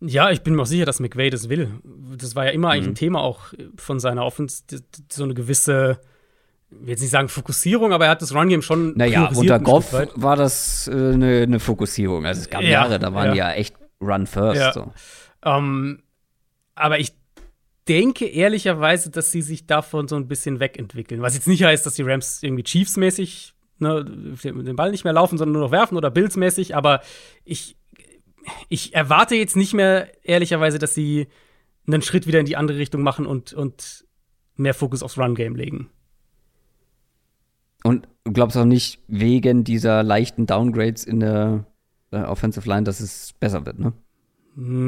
Ja, ich bin mir auch sicher, dass McVay das will. Das war ja immer eigentlich mhm. ein Thema auch von seiner Offense, so eine gewisse, ich will jetzt nicht sagen Fokussierung, aber er hat das Run Game schon Naja, unter Goff war das äh, eine, eine, Fokussierung. Also es gab ja, Jahre, da waren ja. die ja echt Run First. Ja. So. Um, aber ich denke ehrlicherweise, dass sie sich davon so ein bisschen wegentwickeln. Was jetzt nicht heißt, dass die Rams irgendwie Chiefs-mäßig ne, den Ball nicht mehr laufen, sondern nur noch werfen oder Bills-mäßig. Aber ich, ich erwarte jetzt nicht mehr ehrlicherweise, dass sie einen Schritt wieder in die andere Richtung machen und, und mehr Fokus aufs Run-Game legen. Und du glaubst auch nicht wegen dieser leichten Downgrades in der äh, Offensive Line, dass es besser wird, ne?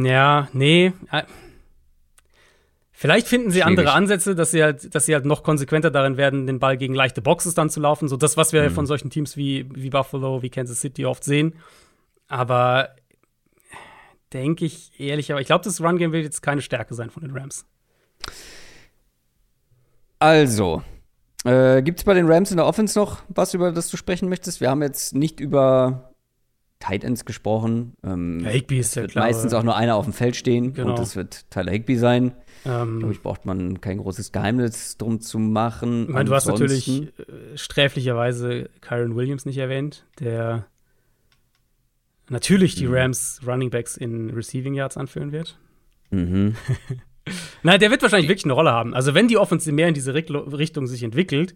Ja, nee. Vielleicht finden sie Schwierig. andere Ansätze, dass sie halt, dass sie halt noch konsequenter darin werden, den Ball gegen leichte Boxes dann zu laufen. So das, was wir mhm. von solchen Teams wie, wie Buffalo, wie Kansas City oft sehen. Aber denke ich ehrlich, aber ich glaube, das Run-Game wird jetzt keine Stärke sein von den Rams. Also, äh, gibt es bei den Rams in der Offense noch was, über das du sprechen möchtest? Wir haben jetzt nicht über Tight Ends gesprochen. Ähm, Higby ist ja wird klar, meistens auch nur einer auf dem Feld stehen genau. und das wird Tyler Higby sein. Ähm, Glaube ich, braucht man kein großes Geheimnis drum zu machen. Ich meine, du hast natürlich äh, sträflicherweise Kyron Williams nicht erwähnt, der natürlich die mhm. Rams Running Backs in Receiving Yards anführen wird. Mhm. Nein, der wird wahrscheinlich wirklich eine Rolle haben. Also, wenn die Offense mehr in diese Richtung sich entwickelt,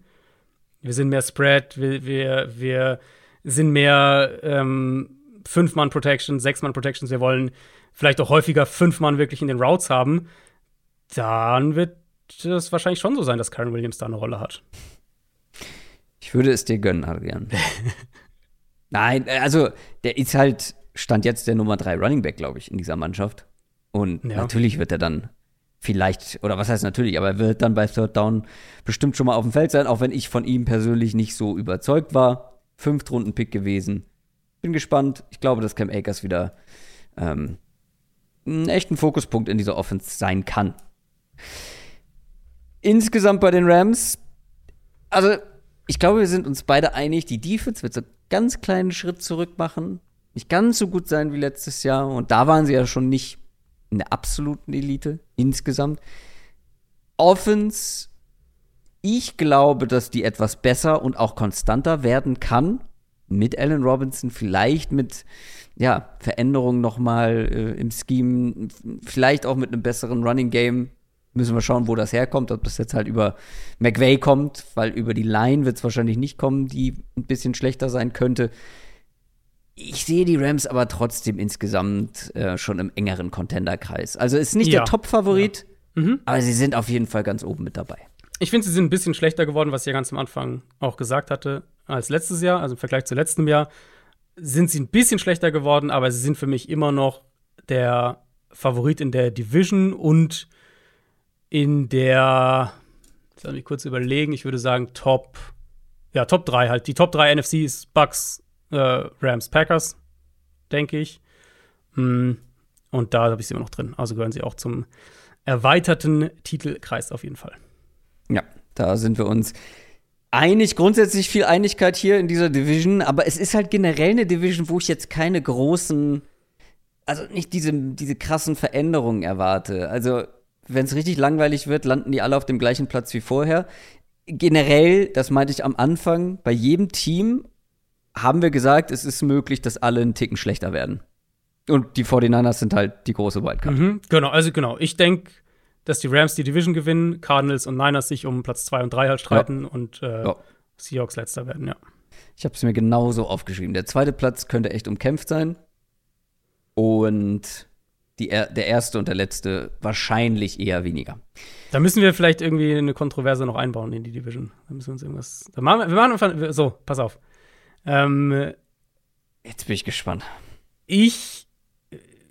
wir sind mehr Spread, wir, wir, wir sind mehr ähm, Fünf-Mann-Protections, Sechs-Mann-Protections, wir wollen vielleicht auch häufiger fünf Mann wirklich in den Routes haben dann wird es wahrscheinlich schon so sein, dass Karen Williams da eine Rolle hat. Ich würde es dir gönnen, Adrian. Nein, äh, also der ist halt, stand jetzt der Nummer 3 Running Back, glaube ich, in dieser Mannschaft. Und ja. natürlich wird er dann vielleicht, oder was heißt natürlich, aber er wird dann bei Third Down bestimmt schon mal auf dem Feld sein, auch wenn ich von ihm persönlich nicht so überzeugt war. Fünftrunden-Pick gewesen. Bin gespannt. Ich glaube, dass Cam Akers wieder ähm, einen echten Fokuspunkt in dieser Offense sein kann. Insgesamt bei den Rams, also ich glaube, wir sind uns beide einig, die Defense wird so einen ganz kleinen Schritt zurück machen. Nicht ganz so gut sein wie letztes Jahr. Und da waren sie ja schon nicht in der absoluten Elite insgesamt. Offense, ich glaube, dass die etwas besser und auch konstanter werden kann. Mit Allen Robinson, vielleicht mit ja, Veränderungen nochmal äh, im Scheme, vielleicht auch mit einem besseren Running Game müssen wir schauen, wo das herkommt. Ob das jetzt halt über McVay kommt, weil über die Line wird es wahrscheinlich nicht kommen, die ein bisschen schlechter sein könnte. Ich sehe die Rams aber trotzdem insgesamt äh, schon im engeren Contender-Kreis. Also ist nicht ja. der Top-Favorit, ja. mhm. aber sie sind auf jeden Fall ganz oben mit dabei. Ich finde, sie sind ein bisschen schlechter geworden, was ich ja ganz am Anfang auch gesagt hatte, als letztes Jahr, also im Vergleich zu letztem Jahr. Sind sie ein bisschen schlechter geworden, aber sie sind für mich immer noch der Favorit in der Division und in der, lass mich kurz überlegen, ich würde sagen Top, ja, Top 3 halt. Die Top 3 NFC ist Bucks, äh, Rams, Packers, denke ich. Mm, und da habe ich sie immer noch drin. Also gehören sie auch zum erweiterten Titelkreis auf jeden Fall. Ja, da sind wir uns einig, grundsätzlich viel Einigkeit hier in dieser Division, aber es ist halt generell eine Division, wo ich jetzt keine großen, also nicht diese, diese krassen Veränderungen erwarte. Also wenn es richtig langweilig wird, landen die alle auf dem gleichen Platz wie vorher. Generell, das meinte ich am Anfang, bei jedem Team haben wir gesagt, es ist möglich, dass alle einen Ticken schlechter werden. Und die 49ers sind halt die große Wildcard. Mhm, genau, also genau. Ich denke, dass die Rams die Division gewinnen, Cardinals und Niners sich um Platz 2 und 3 halt streiten ja. und äh, ja. Seahawks letzter werden, ja. Ich habe es mir genauso aufgeschrieben. Der zweite Platz könnte echt umkämpft sein. Und die, der erste und der letzte wahrscheinlich eher weniger. Da müssen wir vielleicht irgendwie eine Kontroverse noch einbauen in die Division. Da müssen wir uns irgendwas. Da machen wir, wir machen einfach, so, pass auf. Ähm, Jetzt bin ich gespannt. Ich,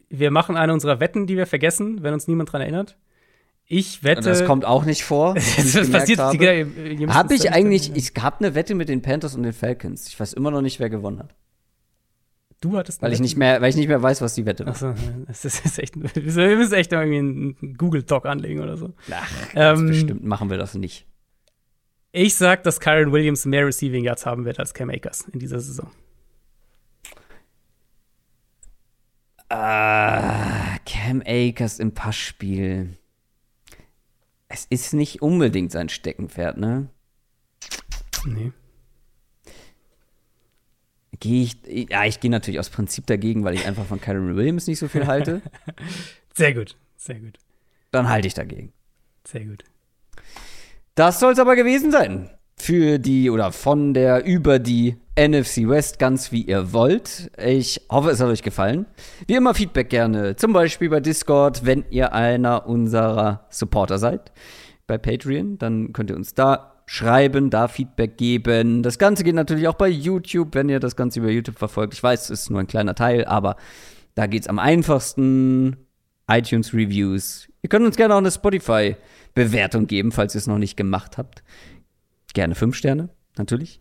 wir machen eine unserer Wetten, die wir vergessen, wenn uns niemand dran erinnert. Ich wette. Das kommt auch nicht vor. das passiert. Habe hab ich eigentlich. Ich habe eine Wette mit den Panthers und den Falcons. Ich weiß immer noch nicht, wer gewonnen hat. Du hattest Weil ich nicht mehr, weil ich nicht mehr weiß, was die Wette war. Achso, das ist, echt. Wir müssen echt irgendwie einen Google-Doc anlegen oder so. Ach, Ähm, bestimmt machen wir das nicht. Ich sag, dass Kyron Williams mehr Receiving Yards haben wird als Cam Akers in dieser Saison. Ah, Cam Akers im Passspiel. Es ist nicht unbedingt sein Steckenpferd, ne? Nee. Gehe ich, ja, ich gehe natürlich aus Prinzip dagegen, weil ich einfach von Kyron Williams nicht so viel halte. Sehr gut, sehr gut, Dann halte ich dagegen. sehr gut. Das soll es aber gewesen sein. Für die oder von der über die NFC West, ganz wie ihr wollt. Ich hoffe, es hat euch gefallen. Wie immer Feedback gerne, zum Beispiel bei Discord, wenn ihr einer unserer Supporter seid. Bei Patreon, dann könnt ihr uns da schreiben, da Feedback geben. Das Ganze geht natürlich auch bei YouTube, wenn ihr das Ganze über YouTube verfolgt. Ich weiß, es ist nur ein kleiner Teil, aber da geht's am einfachsten. iTunes Reviews. Ihr könnt uns gerne auch eine Spotify-Bewertung geben, falls ihr es noch nicht gemacht habt. Gerne fünf Sterne, natürlich.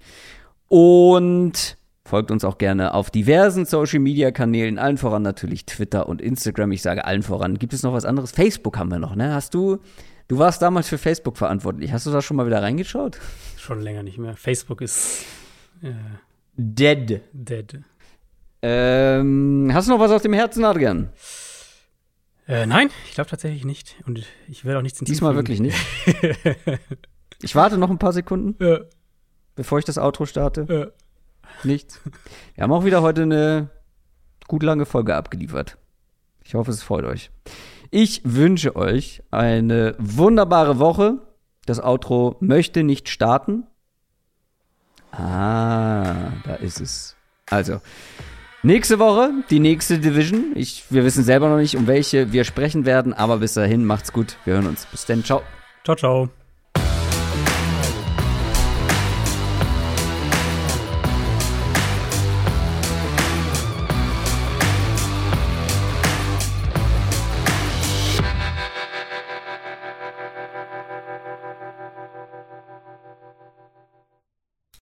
Und folgt uns auch gerne auf diversen Social-Media-Kanälen, allen voran natürlich Twitter und Instagram. Ich sage allen voran. Gibt es noch was anderes? Facebook haben wir noch, ne? Hast du, du warst damals für Facebook verantwortlich. Hast du da schon mal wieder reingeschaut? Schon länger nicht mehr. Facebook ist äh, Dead. dead. Ähm, hast du noch was auf dem Herzen, Adrian? Äh, nein, ich glaube tatsächlich nicht. Und ich werde auch nichts Diesmal wirklich nicht. Ich warte noch ein paar Sekunden, Ja, bevor ich das Outro starte. ja. Nichts. Wir haben auch wieder heute eine gut lange Folge abgeliefert. Ich hoffe, es freut euch. Ich wünsche euch eine wunderbare Woche. Das Outro möchte nicht starten. Ah, da ist es. Also, nächste Woche die nächste Division. Ich, wir wissen selber noch nicht, um welche wir sprechen werden, aber bis dahin macht's gut. Wir hören uns. Bis dann. Ciao. Ciao, ciao.